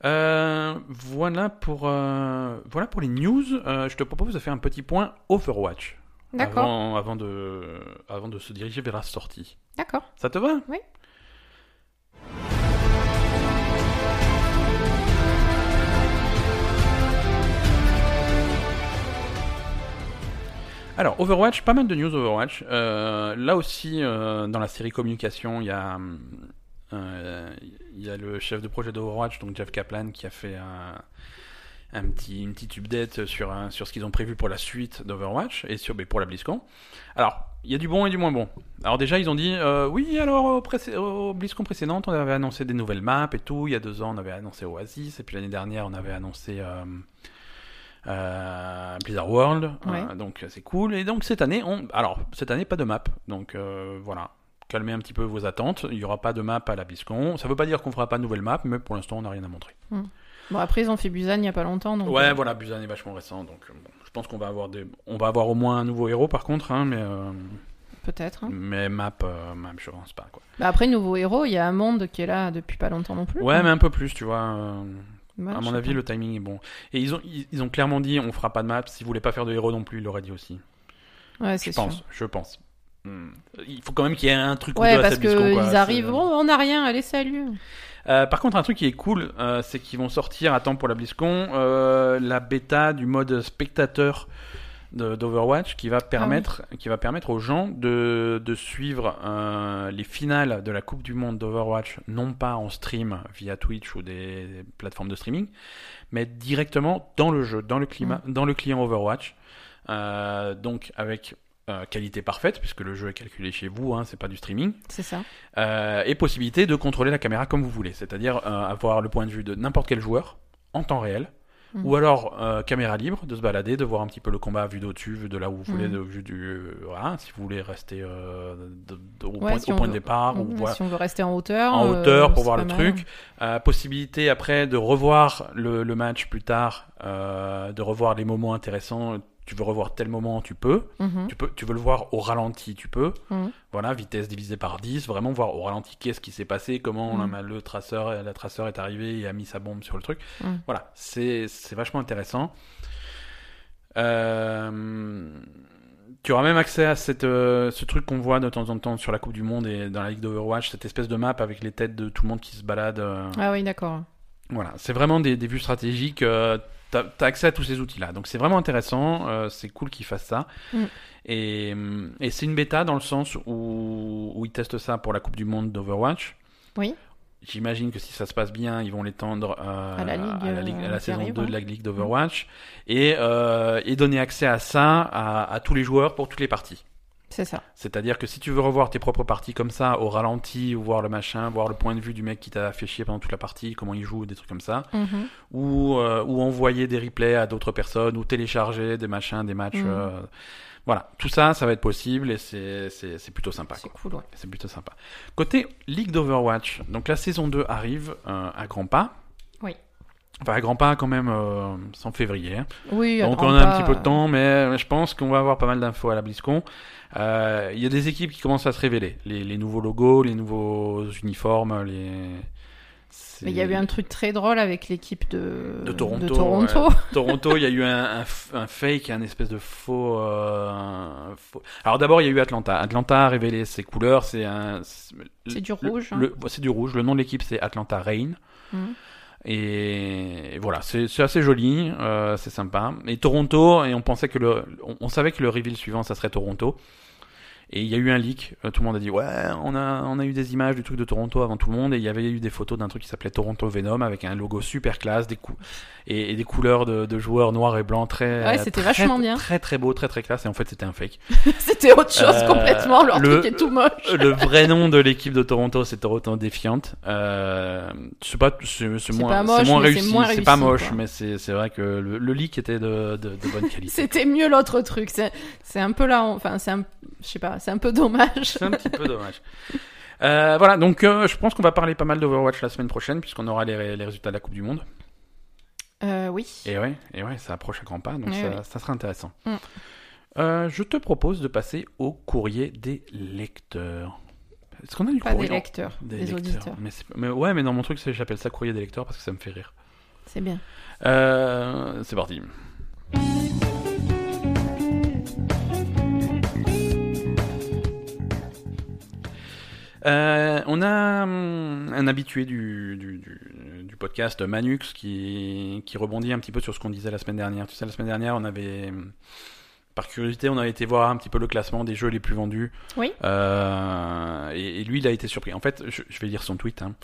Euh, voilà, pour, euh, voilà pour les news. Euh, je te propose de faire un petit point Overwatch. D'accord. Avant, avant, de, avant de se diriger vers la sortie. D'accord. Ça te va? Oui. Alors, Overwatch, pas mal de news Overwatch. Là aussi, dans la série communication, il y a, euh, il y a le chef de projet d'Overwatch, donc Jeff Kaplan, qui a fait un, un petit, une petite update sur, un- sur ce qu'ils ont prévu pour la suite d'Overwatch et sur, mais pour la BlizzCon. Alors, il y a du bon et du moins bon. Alors déjà, ils ont dit, euh, oui, alors au, précé- au BlizzCon précédente, on avait annoncé des nouvelles maps et tout. Il y a deux ans, on avait annoncé Oasis, et puis l'année dernière, on avait annoncé... euh, euh, Blizzard World, Ouais. Euh, donc c'est cool. Et donc cette année, on... alors cette année pas de map, donc euh, voilà, calmez un petit peu vos attentes. Il y aura pas de map à la BlizzCon. Ça veut pas dire qu'on fera pas de nouvelle map, mais pour l'instant on n'a rien à montrer. Bon, après, ils ont fait Busan il y a pas longtemps. Donc... Ouais, euh, voilà, Busan est vachement récent, donc euh, bon, je pense qu'on va avoir des, on va avoir au moins un nouveau héros par contre, hein, mais euh, Peut-être. hein. mais map, euh, map, je pense pas quoi. Bah, après, nouveau héros, il y a un monde qui est là depuis pas longtemps non plus. Ouais, quoi. mais un peu plus, tu vois. euh, Ouais, à mon avis, pas. le timing est bon. Et ils ont, ils, ils ont clairement dit, on fera pas de map. Si vous voulez pas faire de héros non plus, il l'aurait dit aussi. Ouais, Je c'est sûr. je pense. Hmm. Il faut quand même qu'il y ait un truc ou Ouais, deux à parce qu'ils arrivent, bon, on n'a rien, allez, salut. Euh, par contre, un truc qui est cool, euh, c'est qu'ils vont sortir à temps pour la BlizzCon euh, la bêta du mode spectateur d'Overwatch qui va permettre, qui va permettre aux gens de, de suivre euh, les finales de la Coupe du Monde d'Overwatch, non pas en stream via Twitch ou des, des plateformes de streaming, mais directement dans le jeu, dans le climat, dans le client Overwatch. Euh, donc avec euh, qualité parfaite, puisque le jeu est calculé chez vous, hein, c'est pas du streaming. C'est ça. Euh, et possibilité de contrôler la caméra comme vous voulez, c'est-à-dire euh, avoir le point de vue de n'importe quel joueur en temps réel, Mhm. ou alors euh, caméra libre, de se balader, de voir un petit peu le combat vu d'au-dessus, vu de là où vous voulez, de vue du euh, voilà, si vous voulez rester euh, de- de- au, Ouais, point, si au on point veut- de départ, ou Ouais, voilà, Si on veut rester en hauteur. en hauteur pour voir le mal. truc. Euh, possibilité après de revoir le, le match plus tard, euh, de revoir les moments intéressants. Tu veux revoir tel moment, tu peux. Mhm. Tu peux, tu veux le voir au ralenti, tu peux. Mhm. Voilà, vitesse divisée par 10, vraiment voir au ralenti qu'est-ce qui s'est passé, comment Mhm. la- le traceur, la traceur est arrivé et a mis sa bombe sur le truc. Voilà, c'est c'est vachement intéressant. Euh, tu auras même accès à cette, euh, ce truc qu'on voit de temps en temps sur la Coupe du Monde et dans la Ligue d'Overwatch, cette espèce de map avec les têtes de tout le monde qui se balade. euh, Ah oui, d'accord. voilà, c'est vraiment des, des vues stratégiques. Euh, T'as as accès à tous ces outils-là, donc c'est vraiment intéressant. euh, c'est cool qu'ils fassent ça. Mm. Et, hum, et c'est une bêta dans le sens où, où ils testent ça pour la Coupe du Monde d'Overwatch. Oui. J'imagine que si ça se passe bien, ils vont l'étendre euh, À la ligue, à la, ligue- à la euh, saison arrive, 2 de la Ligue d'Overwatch et, et donner accès à ça à, à tous les joueurs pour toutes les parties. C'est ça. C'est-à-dire que si tu veux revoir tes propres parties comme ça, au ralenti, ou voir le machin, voir le point de vue du mec qui t'a fait chier pendant toute la partie, comment il joue, des trucs comme ça, Mhm. ou, euh, ou envoyer des replays à d'autres personnes, ou télécharger des machins, des matchs. Mhm. euh, voilà, tout ça, ça va être possible et c'est plutôt sympa. C'est cool, ouais. C'est plutôt sympa. Côté League d'Overwatch, donc la saison 2 arrive euh, à grands pas. Enfin, à grands pas quand même, euh, c'est en février. hein. Oui, Donc on a un petit peu de euh, temps, mais je pense qu'on va avoir pas mal d'infos à la BlizzCon. Euh, Il y a des équipes qui commencent à se révéler. Les, les nouveaux logos, les nouveaux uniformes, les... Mais il y a eu un truc très drôle avec l'équipe de... De Toronto, Toronto. ouais. Toronto, il y a eu un, un f- un fake, un espèce de faux, euh, faux- Alors d'abord, il y a eu Atlanta. Atlanta a révélé ses couleurs. C'est un. C'est du rouge, hein. le- C'est du rouge. Le nom de l'équipe, c'est Atlanta Rain. Mhm. Et voilà, c'est assez joli, euh, c'est sympa. Et Toronto, et on pensait que le, on, on savait que le reveal suivant, ça serait Toronto. Et il y a eu un leak, euh, tout le monde a dit ouais, on a, on a eu des images du truc de Toronto avant tout le monde, et il y avait eu des photos d'un truc qui s'appelait Toronto Venom avec un logo super classe, des cou et, et des couleurs de, de joueurs noirs et blancs très, Ouais, c'était très, vachement bien. très très beau, très très classe, et en fait c'était un fake. C'était autre chose Euh, complètement. Leur le- truc est tout moche. Le vrai nom de l'équipe de Toronto, c'est Toronto Défiant. Euh, c'est pas, c'est moins, moins c'est réussi. moins C'est pas moche, quoi. mais c'est c'est vrai que le, le leak était de, de, de bonne qualité. C'était mieux l'autre truc. C'est c'est un peu là. Enfin, c'est un. Je sais pas. C'est un peu dommage. C'est un petit peu dommage. Euh, voilà, donc euh, je pense qu'on va parler pas mal d'Overwatch la semaine prochaine, puisqu'on aura les, les résultats de la Coupe du Monde. Euh, oui. Et ouais, et ouais, ça approche à grands pas, donc Eh ça, oui. ça sera intéressant. Mm. Euh, je te propose de passer au courrier des lecteurs. Est-ce qu'on a du Pas courrier des lecteurs, des, lecteurs. auditeurs. Mais, ouais, mais dans mon truc, c'est- j'appelle ça courrier des lecteurs parce que ça me fait rire. C'est bien. C'est parti. Euh, on a hum, un habitué du, du, du- du podcast, Manux, qui, qui rebondit un petit peu sur ce qu'on disait la semaine dernière. Tu sais, la semaine dernière, on avait, hum, par curiosité, on avait été voir un petit peu le classement des jeux les plus vendus. Oui. Euh, et, et lui, il a été surpris. En fait, je, je vais lire son tweet. hein.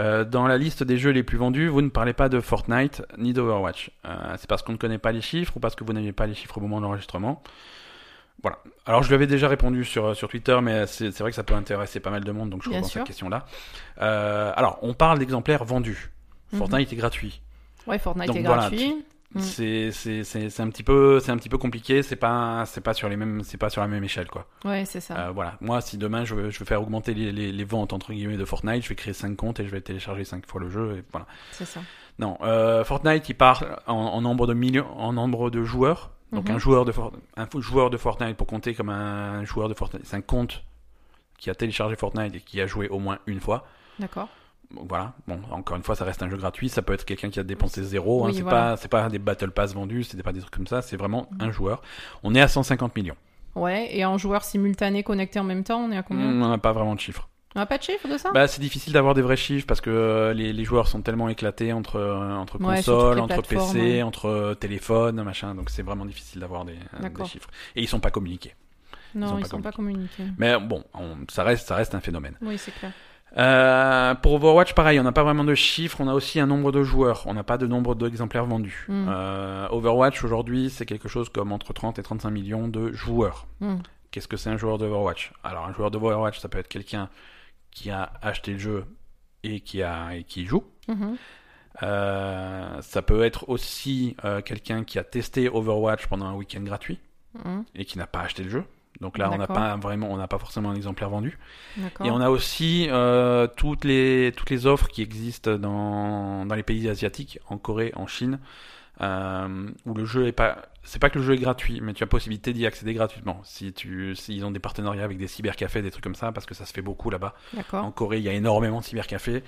Euh, dans la liste des jeux les plus vendus, vous ne parlez pas de Fortnite ni d'Overwatch. Euh, c'est parce qu'on ne connaît pas les chiffres ou parce que vous n'aviez pas les chiffres au moment de l'enregistrement. Voilà. Alors, je lui avais déjà répondu sur, sur Twitter, mais c'est c'est vrai que ça peut intéresser pas mal de monde, donc je Bien reprends sûr. cette question-là. Euh, alors, on parle d'exemplaires vendus. Mhm. Fortnite est gratuit. Ouais, Fortnite Donc est voilà, gratuit. Mm. C'est c'est- c'est- c'est un petit peu c'est un petit peu compliqué. C'est pas c'est pas sur les mêmes c'est pas sur la même échelle quoi. Ouais, c'est ça. Euh, voilà. Moi, si demain je veux, je veux faire augmenter les, les, les ventes entre guillemets de Fortnite, je vais créer 5 comptes et je vais télécharger 5 fois le jeu. Et voilà. C'est ça. Non, euh, Fortnite, il part en, en nombre de millions, en nombre de joueurs. Donc Mhm. un joueur de For- un joueur de Fortnite pour compter comme un joueur de Fortnite, c'est un compte qui a téléchargé Fortnite et qui a joué au moins une fois. D'accord. Voilà. Bon, encore une fois, ça reste un jeu gratuit. Ça peut être quelqu'un qui a dépensé zéro. hein. Oui, c'est voilà. pas c'est pas des battle pass vendus, c'est pas des trucs comme ça. C'est vraiment Mhm. un joueur. On est à 150 millions. Ouais, et en joueur simultané connecté en même temps, on est à combien? On n'a pas vraiment de chiffres. On a pas de chiffre de ça? Bah, c'est difficile d'avoir des vrais chiffres parce que euh, les, les joueurs sont tellement éclatés entre, euh, entre consoles, entre PC, entre euh, téléphone, machin. Donc c'est vraiment difficile d'avoir des, euh, des chiffres. Et ils sont pas communiqués. Non, ils pas sont pas communiqués. Mais bon, on- ça reste, ça reste un phénomène. Oui, c'est clair. Euh, pour Overwatch, pareil, on n'a pas vraiment de chiffres. On a aussi un nombre de joueurs. On n'a pas de nombre d'exemplaires vendus. Mm. Euh, Overwatch aujourd'hui, c'est quelque chose comme entre 30 et 35 millions de joueurs. Mm. Qu'est-ce que c'est un joueur d'Overwatch Alors un joueur d'Overwatch, ça peut être quelqu'un qui a acheté le jeu et qui a et qui y joue. Mhm. Euh, ça peut être aussi euh, quelqu'un qui a testé Overwatch pendant un week-end gratuit Mhm. et qui n'a pas acheté le jeu. Donc là, on n'a pas vraiment, on n'a pas forcément un exemplaire vendu. Et on a aussi euh, toutes les toutes les offres qui existent dans dans les pays asiatiques, en Corée, en Chine, euh, où le jeu est pas, c'est pas que le jeu est gratuit, mais tu as possibilité d'y accéder gratuitement. Si tu, s'ils ont des partenariats avec des cybercafés, des trucs comme ça, parce que ça se fait beaucoup là-bas. En. Corée, il y a énormément de cybercafés.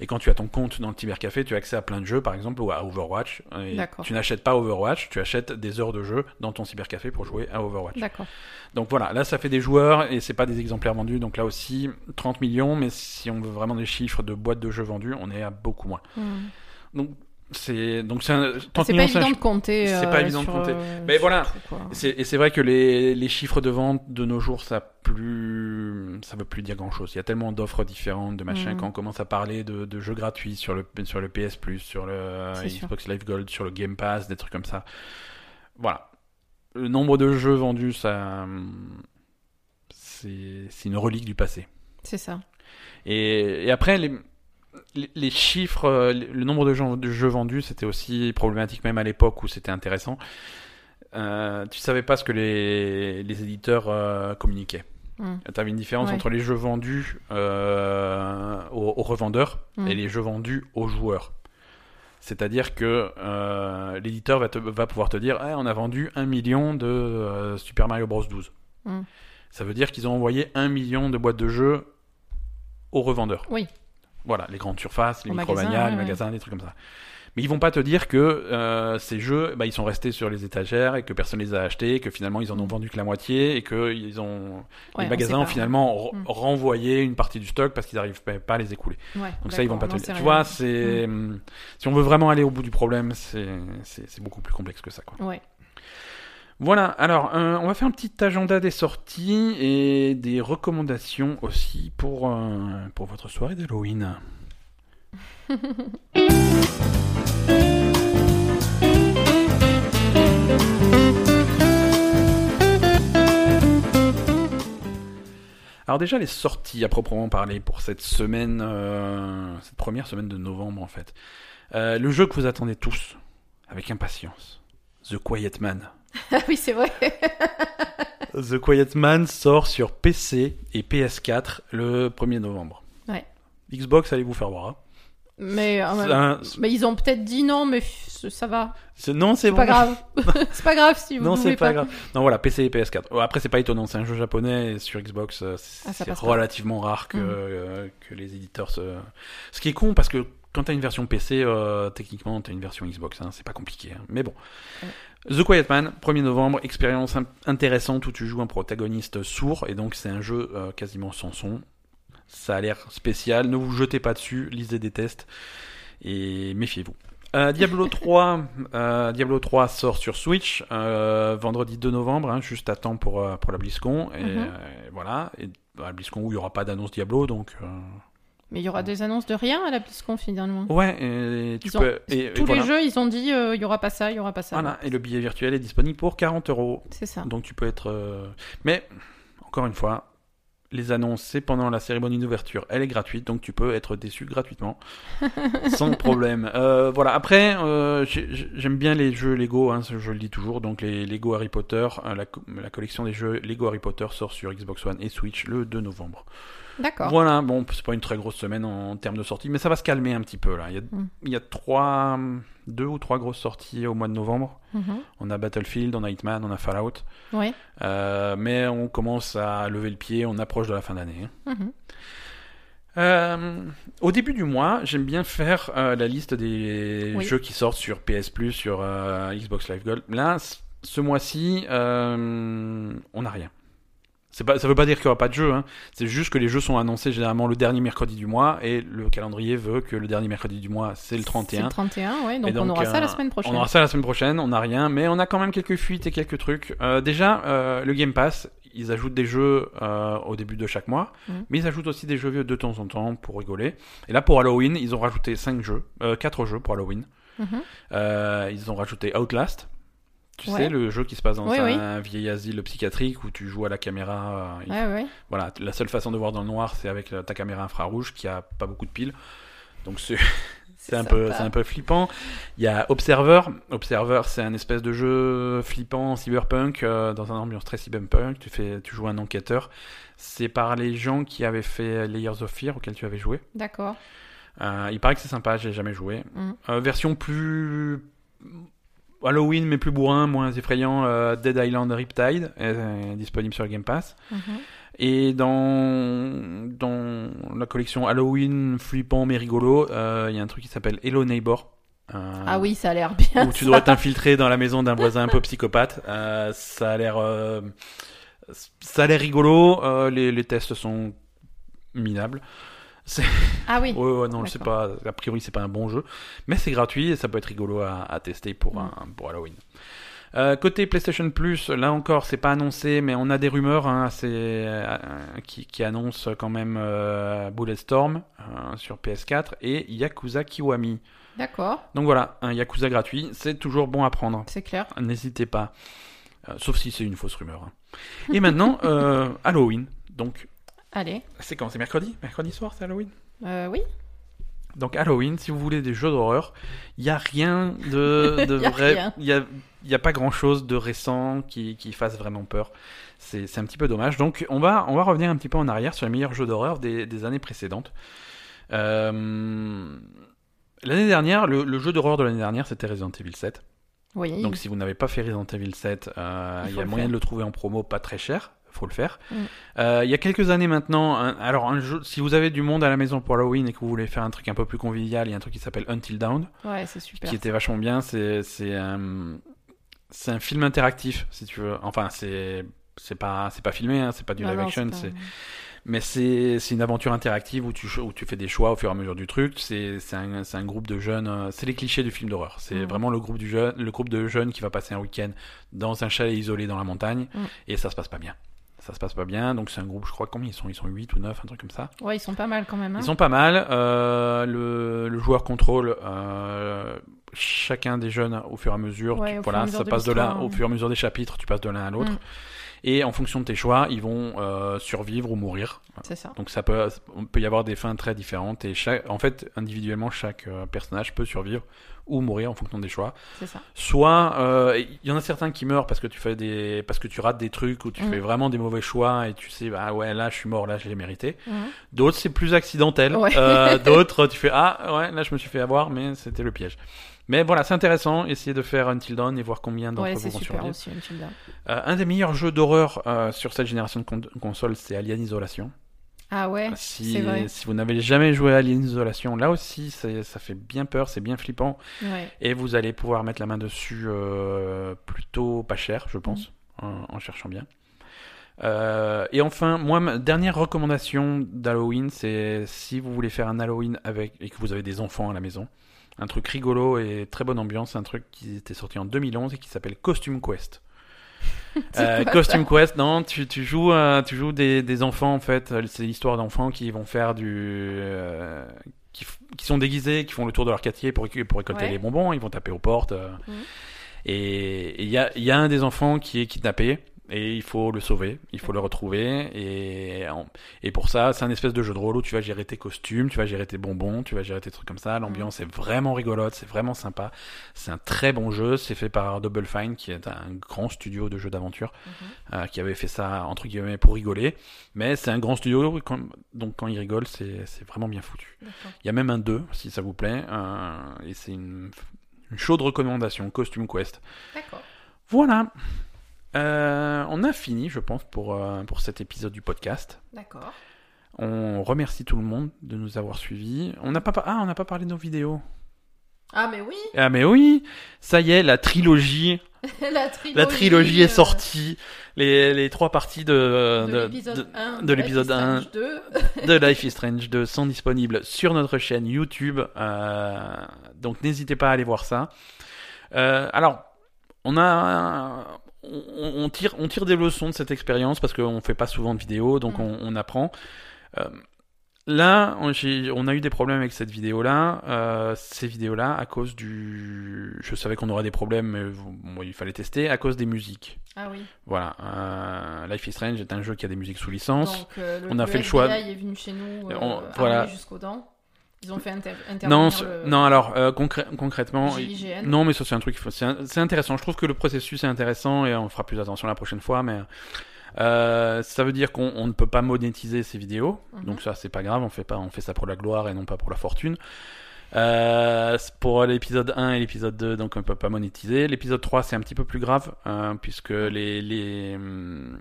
Et quand tu as ton compte dans le cybercafé, tu as accès à plein de jeux, par exemple, ou à Overwatch. Et D'accord. tu n'achètes pas Overwatch, tu achètes des heures de jeu dans ton cybercafé pour jouer à Overwatch. D'accord. Donc voilà, là ça fait des joueurs et c'est pas des exemplaires vendus. Donc là aussi, 30 millions, mais si on veut vraiment des chiffres de boîtes de jeux vendues, on est à beaucoup moins. Mhm. Donc c'est donc c'est un 30 C'est millions, pas évident de compter. c'est euh, pas évident de compter. euh, Mais voilà. tout, Et c'est vrai que les, les chiffres de vente de nos jours, ça plus, ça veut plus dire grand chose. Il y a tellement d'offres différentes, de machins. Mhm. Quand on commence à parler de, de jeux gratuits sur le, sur le PS Plus, sur le sûr. Xbox Live Gold, sur le Game Pass, des trucs comme ça. Voilà. Le nombre de jeux vendus, ça, c'est c'est une relique du passé. C'est ça. Et, et après, les, les, chiffres, euh, le nombre de, jeux vendus, c'était aussi problématique même à l'époque où c'était intéressant. Euh, tu savais pas ce que les, les éditeurs euh, communiquaient. Mm. Tu avais une différence Ouais. entre les jeux vendus euh, aux, aux revendeurs Mm. et les jeux vendus aux joueurs. C'est-à-dire que l'éditeur va, te- va pouvoir te dire Eh, on a vendu un million de Super Mario Bros 12. Mm. Ça veut dire qu'ils ont envoyé un million de boîtes de jeux aux revendeurs. Oui. Voilà, les grandes surfaces, les Au micro magasin, les magasins, des trucs comme ça. Mais ils vont pas te dire que euh, ces jeux, bah, ils sont restés sur les étagères et que personne les a achetés, que finalement ils en ont vendu que la moitié et que ils ont Ouais, les magasins ont finalement re- Mm. renvoyé une partie du stock parce qu'ils n'arrivent pas à les écouler. Ouais, Donc ça, ils vont pas te le dire. Tu vois, c'est hum, si on veut vraiment aller au bout du problème, c'est c'est c'est beaucoup plus complexe que ça. Quoi. Ouais. Voilà. Alors, euh, on va faire un petit agenda des sorties et des recommandations aussi pour euh, pour votre soirée d'Halloween. Alors déjà les sorties à proprement parler pour cette semaine, euh, cette première semaine de novembre en fait. Le jeu que vous attendez tous avec impatience, The Quiet Man. Ah oui, c'est vrai. The Quiet Man sort sur PC et PS4 le 1er novembre. Ouais. Xbox, allez vous faire voir. hein. Mais, euh, C'est un- mais ils ont peut-être dit non, mais f- ça va. c'est- Non, c'est C'est bon. pas grave. c'est pas grave si vous Non, voulez c'est pas grave. Non, voilà, PC et PS4. Oh, Après, c'est pas étonnant, c'est un jeu japonais et sur Xbox, euh, Ah, ça c'est passe pas. relativement rare que, Mhm. euh, que les éditeurs se. Ce qui est con parce que quand t'as une version PC, euh, techniquement, t'as une version Xbox, hein, c'est pas compliqué. hein. Mais bon. The Quiet Man, 1er novembre, expérience in- intéressante où tu joues un protagoniste sourd et donc c'est un jeu euh, quasiment sans son. Ça a l'air spécial, ne vous jetez pas dessus, lisez des tests et méfiez-vous. Euh, Diablo 3, euh, Diablo 3 sort sur Switch vendredi 2 novembre, hein, juste à temps pour, pour la BlizzCon. Et Mhm. voilà, et à la BlizzCon où il n'y aura pas d'annonce Diablo, donc Mais il y aura des annonces de rien à la BlizzCon finalement. ouais, et tu Ils ont- peux. Et, et Tous voilà. les jeux, ils ont dit euh, il y aura pas ça, il y aura pas ça. Voilà, et le billet virtuel est disponible pour 40 euros. C'est ça. Donc tu peux être. euh, Mais encore une fois, les annonces, c'est pendant la cérémonie d'ouverture. Elle est gratuite, donc tu peux être déçu gratuitement, sans problème. Euh, voilà. Après, euh, j'ai- j'ai- j'aime bien les jeux Lego. Hein, je le dis toujours. Donc les Lego Harry Potter, euh, la, co- la collection des jeux Lego Harry Potter sort sur Xbox One et Switch le 2 novembre. D'accord. Voilà. Bon, c'est pas une très grosse semaine en, en termes de sortie, mais ça va se calmer un petit peu là. Il y a, Mm. il y a trois, deux ou trois grosses sorties au mois de novembre. Mhm. On a Battlefield, on a Hitman, on a Fallout. Ouais. Euh, mais on commence à lever le pied, on approche de la fin d'année. Mhm. Euh, au début du mois, j'aime bien faire euh, la liste des Oui. jeux qui sortent sur PS Plus, sur euh, Xbox Live Gold. Là, ce mois-ci, on n'a rien. Pas, ça veut pas dire qu'il n'y aura pas de jeu, hein. c'est juste que les jeux sont annoncés généralement le dernier mercredi du mois et le calendrier veut que le dernier mercredi du mois c'est le C'est 31. le 31, ouais. Donc, donc, on aura ça euh, la semaine prochaine. On aura ça la semaine prochaine, on n'a rien, mais on a quand même quelques fuites et quelques trucs. Euh, déjà, euh, le Game Pass, ils ajoutent des jeux euh, au début de chaque mois, Mhm. mais ils ajoutent aussi des jeux vieux de temps en temps pour rigoler. Et là, pour Halloween, ils ont rajouté 5 jeux, euh, 4 jeux pour Halloween. Mhm. Euh, ils ont rajouté Outlast. Tu Ouais. sais, le jeu qui se passe dans Oui, un vieil asile psychiatrique où tu joues à la caméra. euh, Ouais, ouais. Voilà, la seule façon de voir dans le noir, c'est avec euh, ta caméra infrarouge qui a pas beaucoup de piles. Donc c'est c'est un, peu, un peu flippant. Il y a Observer. Observer, c'est un espèce de jeu flippant cyberpunk euh, dans une ambiance très cyberpunk. Tu, fais, tu joues un enquêteur. C'est par les gens qui avaient fait Layers of Fear auquel tu avais joué. D'accord. Euh, il paraît que c'est sympa, j'ai jamais joué. Euh, version plus Halloween mais plus bourrin, moins effrayant. euh, Dead Island Riptide est disponible sur Game Pass. Mhm. Et dans, dans la collection Halloween flippant mais rigolo, euh, il y a un truc qui s'appelle Hello Neighbor. Euh, Ah oui, ça a l'air bien. Où tu dois t'infiltrer dans la maison d'un voisin un peu psychopathe. Euh, ça a l'air, euh, ça a l'air rigolo. euh, les, les tests sont minables. Ah oui. Ouais, ouais, non, je sais pas. A priori, c'est pas un bon jeu, mais c'est gratuit et ça peut être rigolo à, à tester pour, Mm. un, pour Halloween. Euh, côté PlayStation Plus, là encore, c'est pas annoncé, mais on a des rumeurs hein, assez, euh, qui, qui annoncent quand même euh, Bulletstorm euh, sur PS4 et Yakuza Kiwami. D'accord. Donc voilà, un Yakuza gratuit, c'est toujours bon à prendre. C'est clair. N'hésitez pas. Sauf si c'est une fausse rumeur. hein. Et maintenant, Halloween. Donc, Allez. c'est quand C'est mercredi Mercredi soir, c'est Halloween? Euh, oui. Donc Halloween, si vous voulez des jeux d'horreur, il y a rien de, de Y a vrai, il y a, y a pas grand chose de récent qui, qui fasse vraiment peur. C'est un petit peu dommage. Donc on va, on va revenir un petit peu en arrière sur les meilleurs jeux d'horreur des, des années précédentes. Euh, L'année dernière, le, le jeu d'horreur de l'année dernière, c'était Resident Evil 7. Oui. Donc si vous n'avez pas fait Resident Evil 7, euh, Il y a moyen faire. de le trouver en promo pas très cher. Faut le faire. Mm. Euh, il y a quelques années maintenant, un- alors un jeu, si vous avez du monde à la maison pour Halloween et que vous voulez faire un truc un peu plus convivial, il y a un truc qui s'appelle Until Dawn, Ouais, c'est super. qui était vachement bien. C'est c'est un c'est un film interactif, si tu veux. Enfin, c'est c'est pas c'est pas filmé, hein, c'est pas du Non, live action, c'est pas- mais c'est c'est une aventure interactive où tu, où tu fais des choix au fur et à mesure du truc. C'est c'est un, c'est un groupe de jeunes. euh, C'est les clichés du film d'horreur. C'est Mhm. vraiment le groupe, du jeune, le groupe de jeunes qui va passer un week-end dans un chalet isolé dans la montagne. Mhm. Et ça se passe pas bien. Ça se passe pas bien. Donc c'est un groupe, je crois, combien ils sont? Ils sont 8 ou 9, un truc comme ça. Ouais, ils sont pas mal quand même. hein. Ils sont pas mal. Euh, le, le joueur contrôle euh, chacun des jeunes au fur et à mesure. Ouais, Tu- au fur et à voilà, mesure ça de passe de l'un au ouais. fur et à mesure des chapitres. Tu passes de l'un à l'autre. Mm. Et en fonction de tes choix, ils vont euh, survivre ou mourir. C'est ça. Donc ça peut, on peut y avoir des fins très différentes et chaque, en fait, individuellement, chaque personnage peut survivre ou mourir en fonction des choix. Ça. Soit, euh, il y en a certains qui meurent parce que tu fais des, parce que tu rates des trucs ou tu Mhm. fais vraiment des mauvais choix et tu sais, bah ouais, là je suis mort, là je l'ai mérité. Mhm. D'autres c'est plus accidentel. Ouais. Euh, D'autres tu fais ah ouais, là je me suis fait avoir, mais c'était le piège. Mais voilà, c'est intéressant. Essayez de faire Until Dawn et voir combien d'entre Ouais, vous vont survivre. aussi, Until Dawn. Euh, un des meilleurs jeux d'horreur euh, sur cette génération de con- consoles, c'est Alien Isolation. Ah ouais, Si, vrai. si vous n'avez jamais joué à Alien Isolation, là aussi, ça fait bien peur, c'est bien flippant. Ouais. Et vous allez pouvoir mettre la main dessus euh, plutôt pas cher, je pense, en, en cherchant bien. Euh, et enfin, moi, ma dernière recommandation d'Halloween, c'est si vous voulez faire un Halloween avec et que vous avez des enfants à la maison, un truc rigolo et très bonne ambiance, un truc qui était sorti en 2011 et qui s'appelle Costume Quest. Euh, Costume Quest, non, tu, tu joues, euh, tu joues des, des enfants en fait. C'est l'histoire d'enfants qui vont faire du, euh, qui, qui sont déguisés, qui font le tour de leur quartier pour, pour récolter Ouais. les bonbons. Ils vont taper aux portes. euh. Mhm. Et il y a, il y a un des enfants qui est kidnappé et il faut le sauver, il faut le retrouver. Et, pour ça, c'est un espèce de jeu de rôle où tu vas gérer tes costumes, tu vas gérer tes bonbons, tu vas gérer tes trucs comme ça. L'ambiance est vraiment rigolote, c'est vraiment sympa. C'est un très bon jeu. C'est fait par Double Fine, qui est un grand studio de jeux d'aventure Mhm. euh, qui avait fait ça entre guillemets pour rigoler. Mais c'est un grand studio, quand- donc quand il rigole, c'est vraiment bien foutu. Il y a même un 2, si ça vous plaît, euh, et c'est une, une chaude recommandation, Costume Quest. D'accord. Voilà. Euh, on a fini, je pense, pour, euh, pour cet épisode du podcast. D'accord. On remercie tout le monde de nous avoir suivis. On n'a pas, par- ah, on n'a pas parlé de nos vidéos. Ah mais oui, Ah mais oui, ça y est, la trilogie, la trilogie. la trilogie est euh, sortie. Les, les trois parties de, De, de- l'épisode de- 1. de l'épisode 1. 2. de Life is Strange 2 sont disponibles sur notre chaîne YouTube. euh, donc n'hésitez pas à aller voir ça. Euh, alors, on a. On, on tire, on tire des leçons de cette expérience parce qu'on fait pas souvent de vidéos, donc on, on apprend. Euh, là, on, a eu des problèmes avec cette vidéo-là, euh, ces vidéos-là, à cause du. Je savais qu'on aurait des problèmes, mais bon, il fallait tester, à cause des musiques. Ah oui. Voilà. euh, Life is Strange est un jeu qui a des musiques sous licence. Donc le, On a le fait le choix. Est venu chez nous On- voilà. jusqu'aux dents. Ils ont fait inter Non, le non, alors euh, concrè- concrètement, GIGN. non, mais ça c'est un truc, c'est intéressant. Je trouve que le processus est intéressant et on fera plus attention la prochaine fois, mais euh, ça veut dire qu'on on ne peut pas monétiser ces vidéos, Mhm. donc ça c'est pas grave, on fait pas, on fait ça pour la gloire et non pas pour la fortune. Euh, pour l'épisode 1 et l'épisode 2, donc on peut pas monétiser. L'épisode 3, c'est un petit peu plus grave, hein, puisque les, les, hum,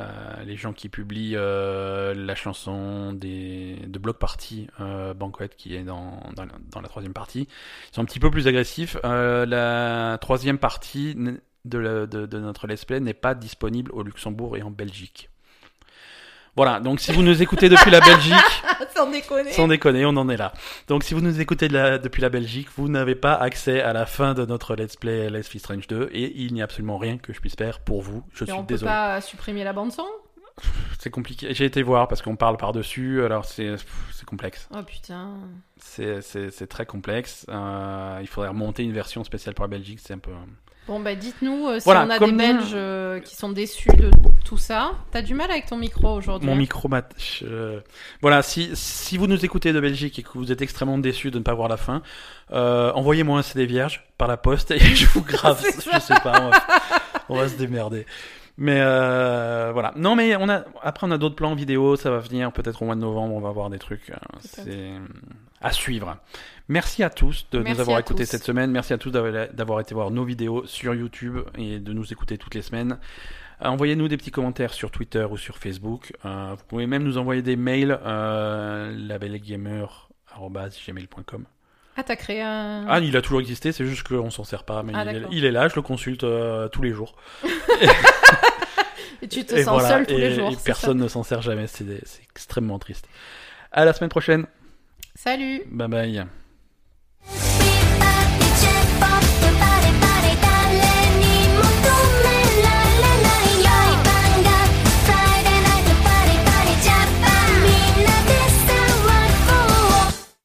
euh, les gens qui publient euh, la chanson des, de Block Party, euh, Banquet, qui est dans, dans, la- troisième partie, sont un petit peu plus agressifs. Euh, la troisième partie de, de, de notre let's play n'est pas disponible au Luxembourg et en Belgique. Voilà, donc si vous nous écoutez depuis la Belgique, Sans déconner. sans déconner, on en est là. Donc si vous nous écoutez de la- depuis la Belgique, vous n'avez pas accès à la fin de notre Let's Play Let's Is Strange 2 et il n'y a absolument rien que je puisse faire pour vous. Je Et suis on peut désolé. pas supprimer la bande son? C'est compliqué. J'ai été voir parce qu'on parle par-dessus, alors c'est complexe. Oh putain. C'est très complexe. Euh, il faudrait remonter une version spéciale pour la Belgique, c'est un peu... Bon bah dites-nous euh, si Voilà, on a des Belges euh, qui sont déçus de tout ça. T'as du mal avec ton micro aujourd'hui. Mon hein micro mat... je- Voilà, si, si vous nous écoutez de Belgique et que vous êtes extrêmement déçus de ne pas voir la fin, euh, envoyez-moi un CD vierge par la poste et je vous grave. Je sais pas, on va, on va se démerder. Mais euh, voilà. Non, mais on a après on a d'autres plans vidéo, ça va venir peut-être au mois de novembre, on va voir des trucs. euh. C'est à suivre. Merci à tous de Merci nous avoir écoutés tous. cette semaine. Merci à tous d'avoir été voir nos vidéos sur YouTube et de nous écouter toutes les semaines. Euh, Envoyez-nous des petits commentaires sur Twitter ou sur Facebook. Euh, vous pouvez même nous envoyer des mails euh, labelgamer@gmail.com. Ah, t'as créé un. Ah, il a toujours existé, c'est juste qu'on s'en sert pas, mais Ah, il, est, d'accord. il est là, je le consulte euh, tous les jours. Et tu te Et sens voilà, seul tous et- les jours. et personne ne s'en sert jamais, c'est extrêmement triste. À la semaine prochaine. Salut Bye bye.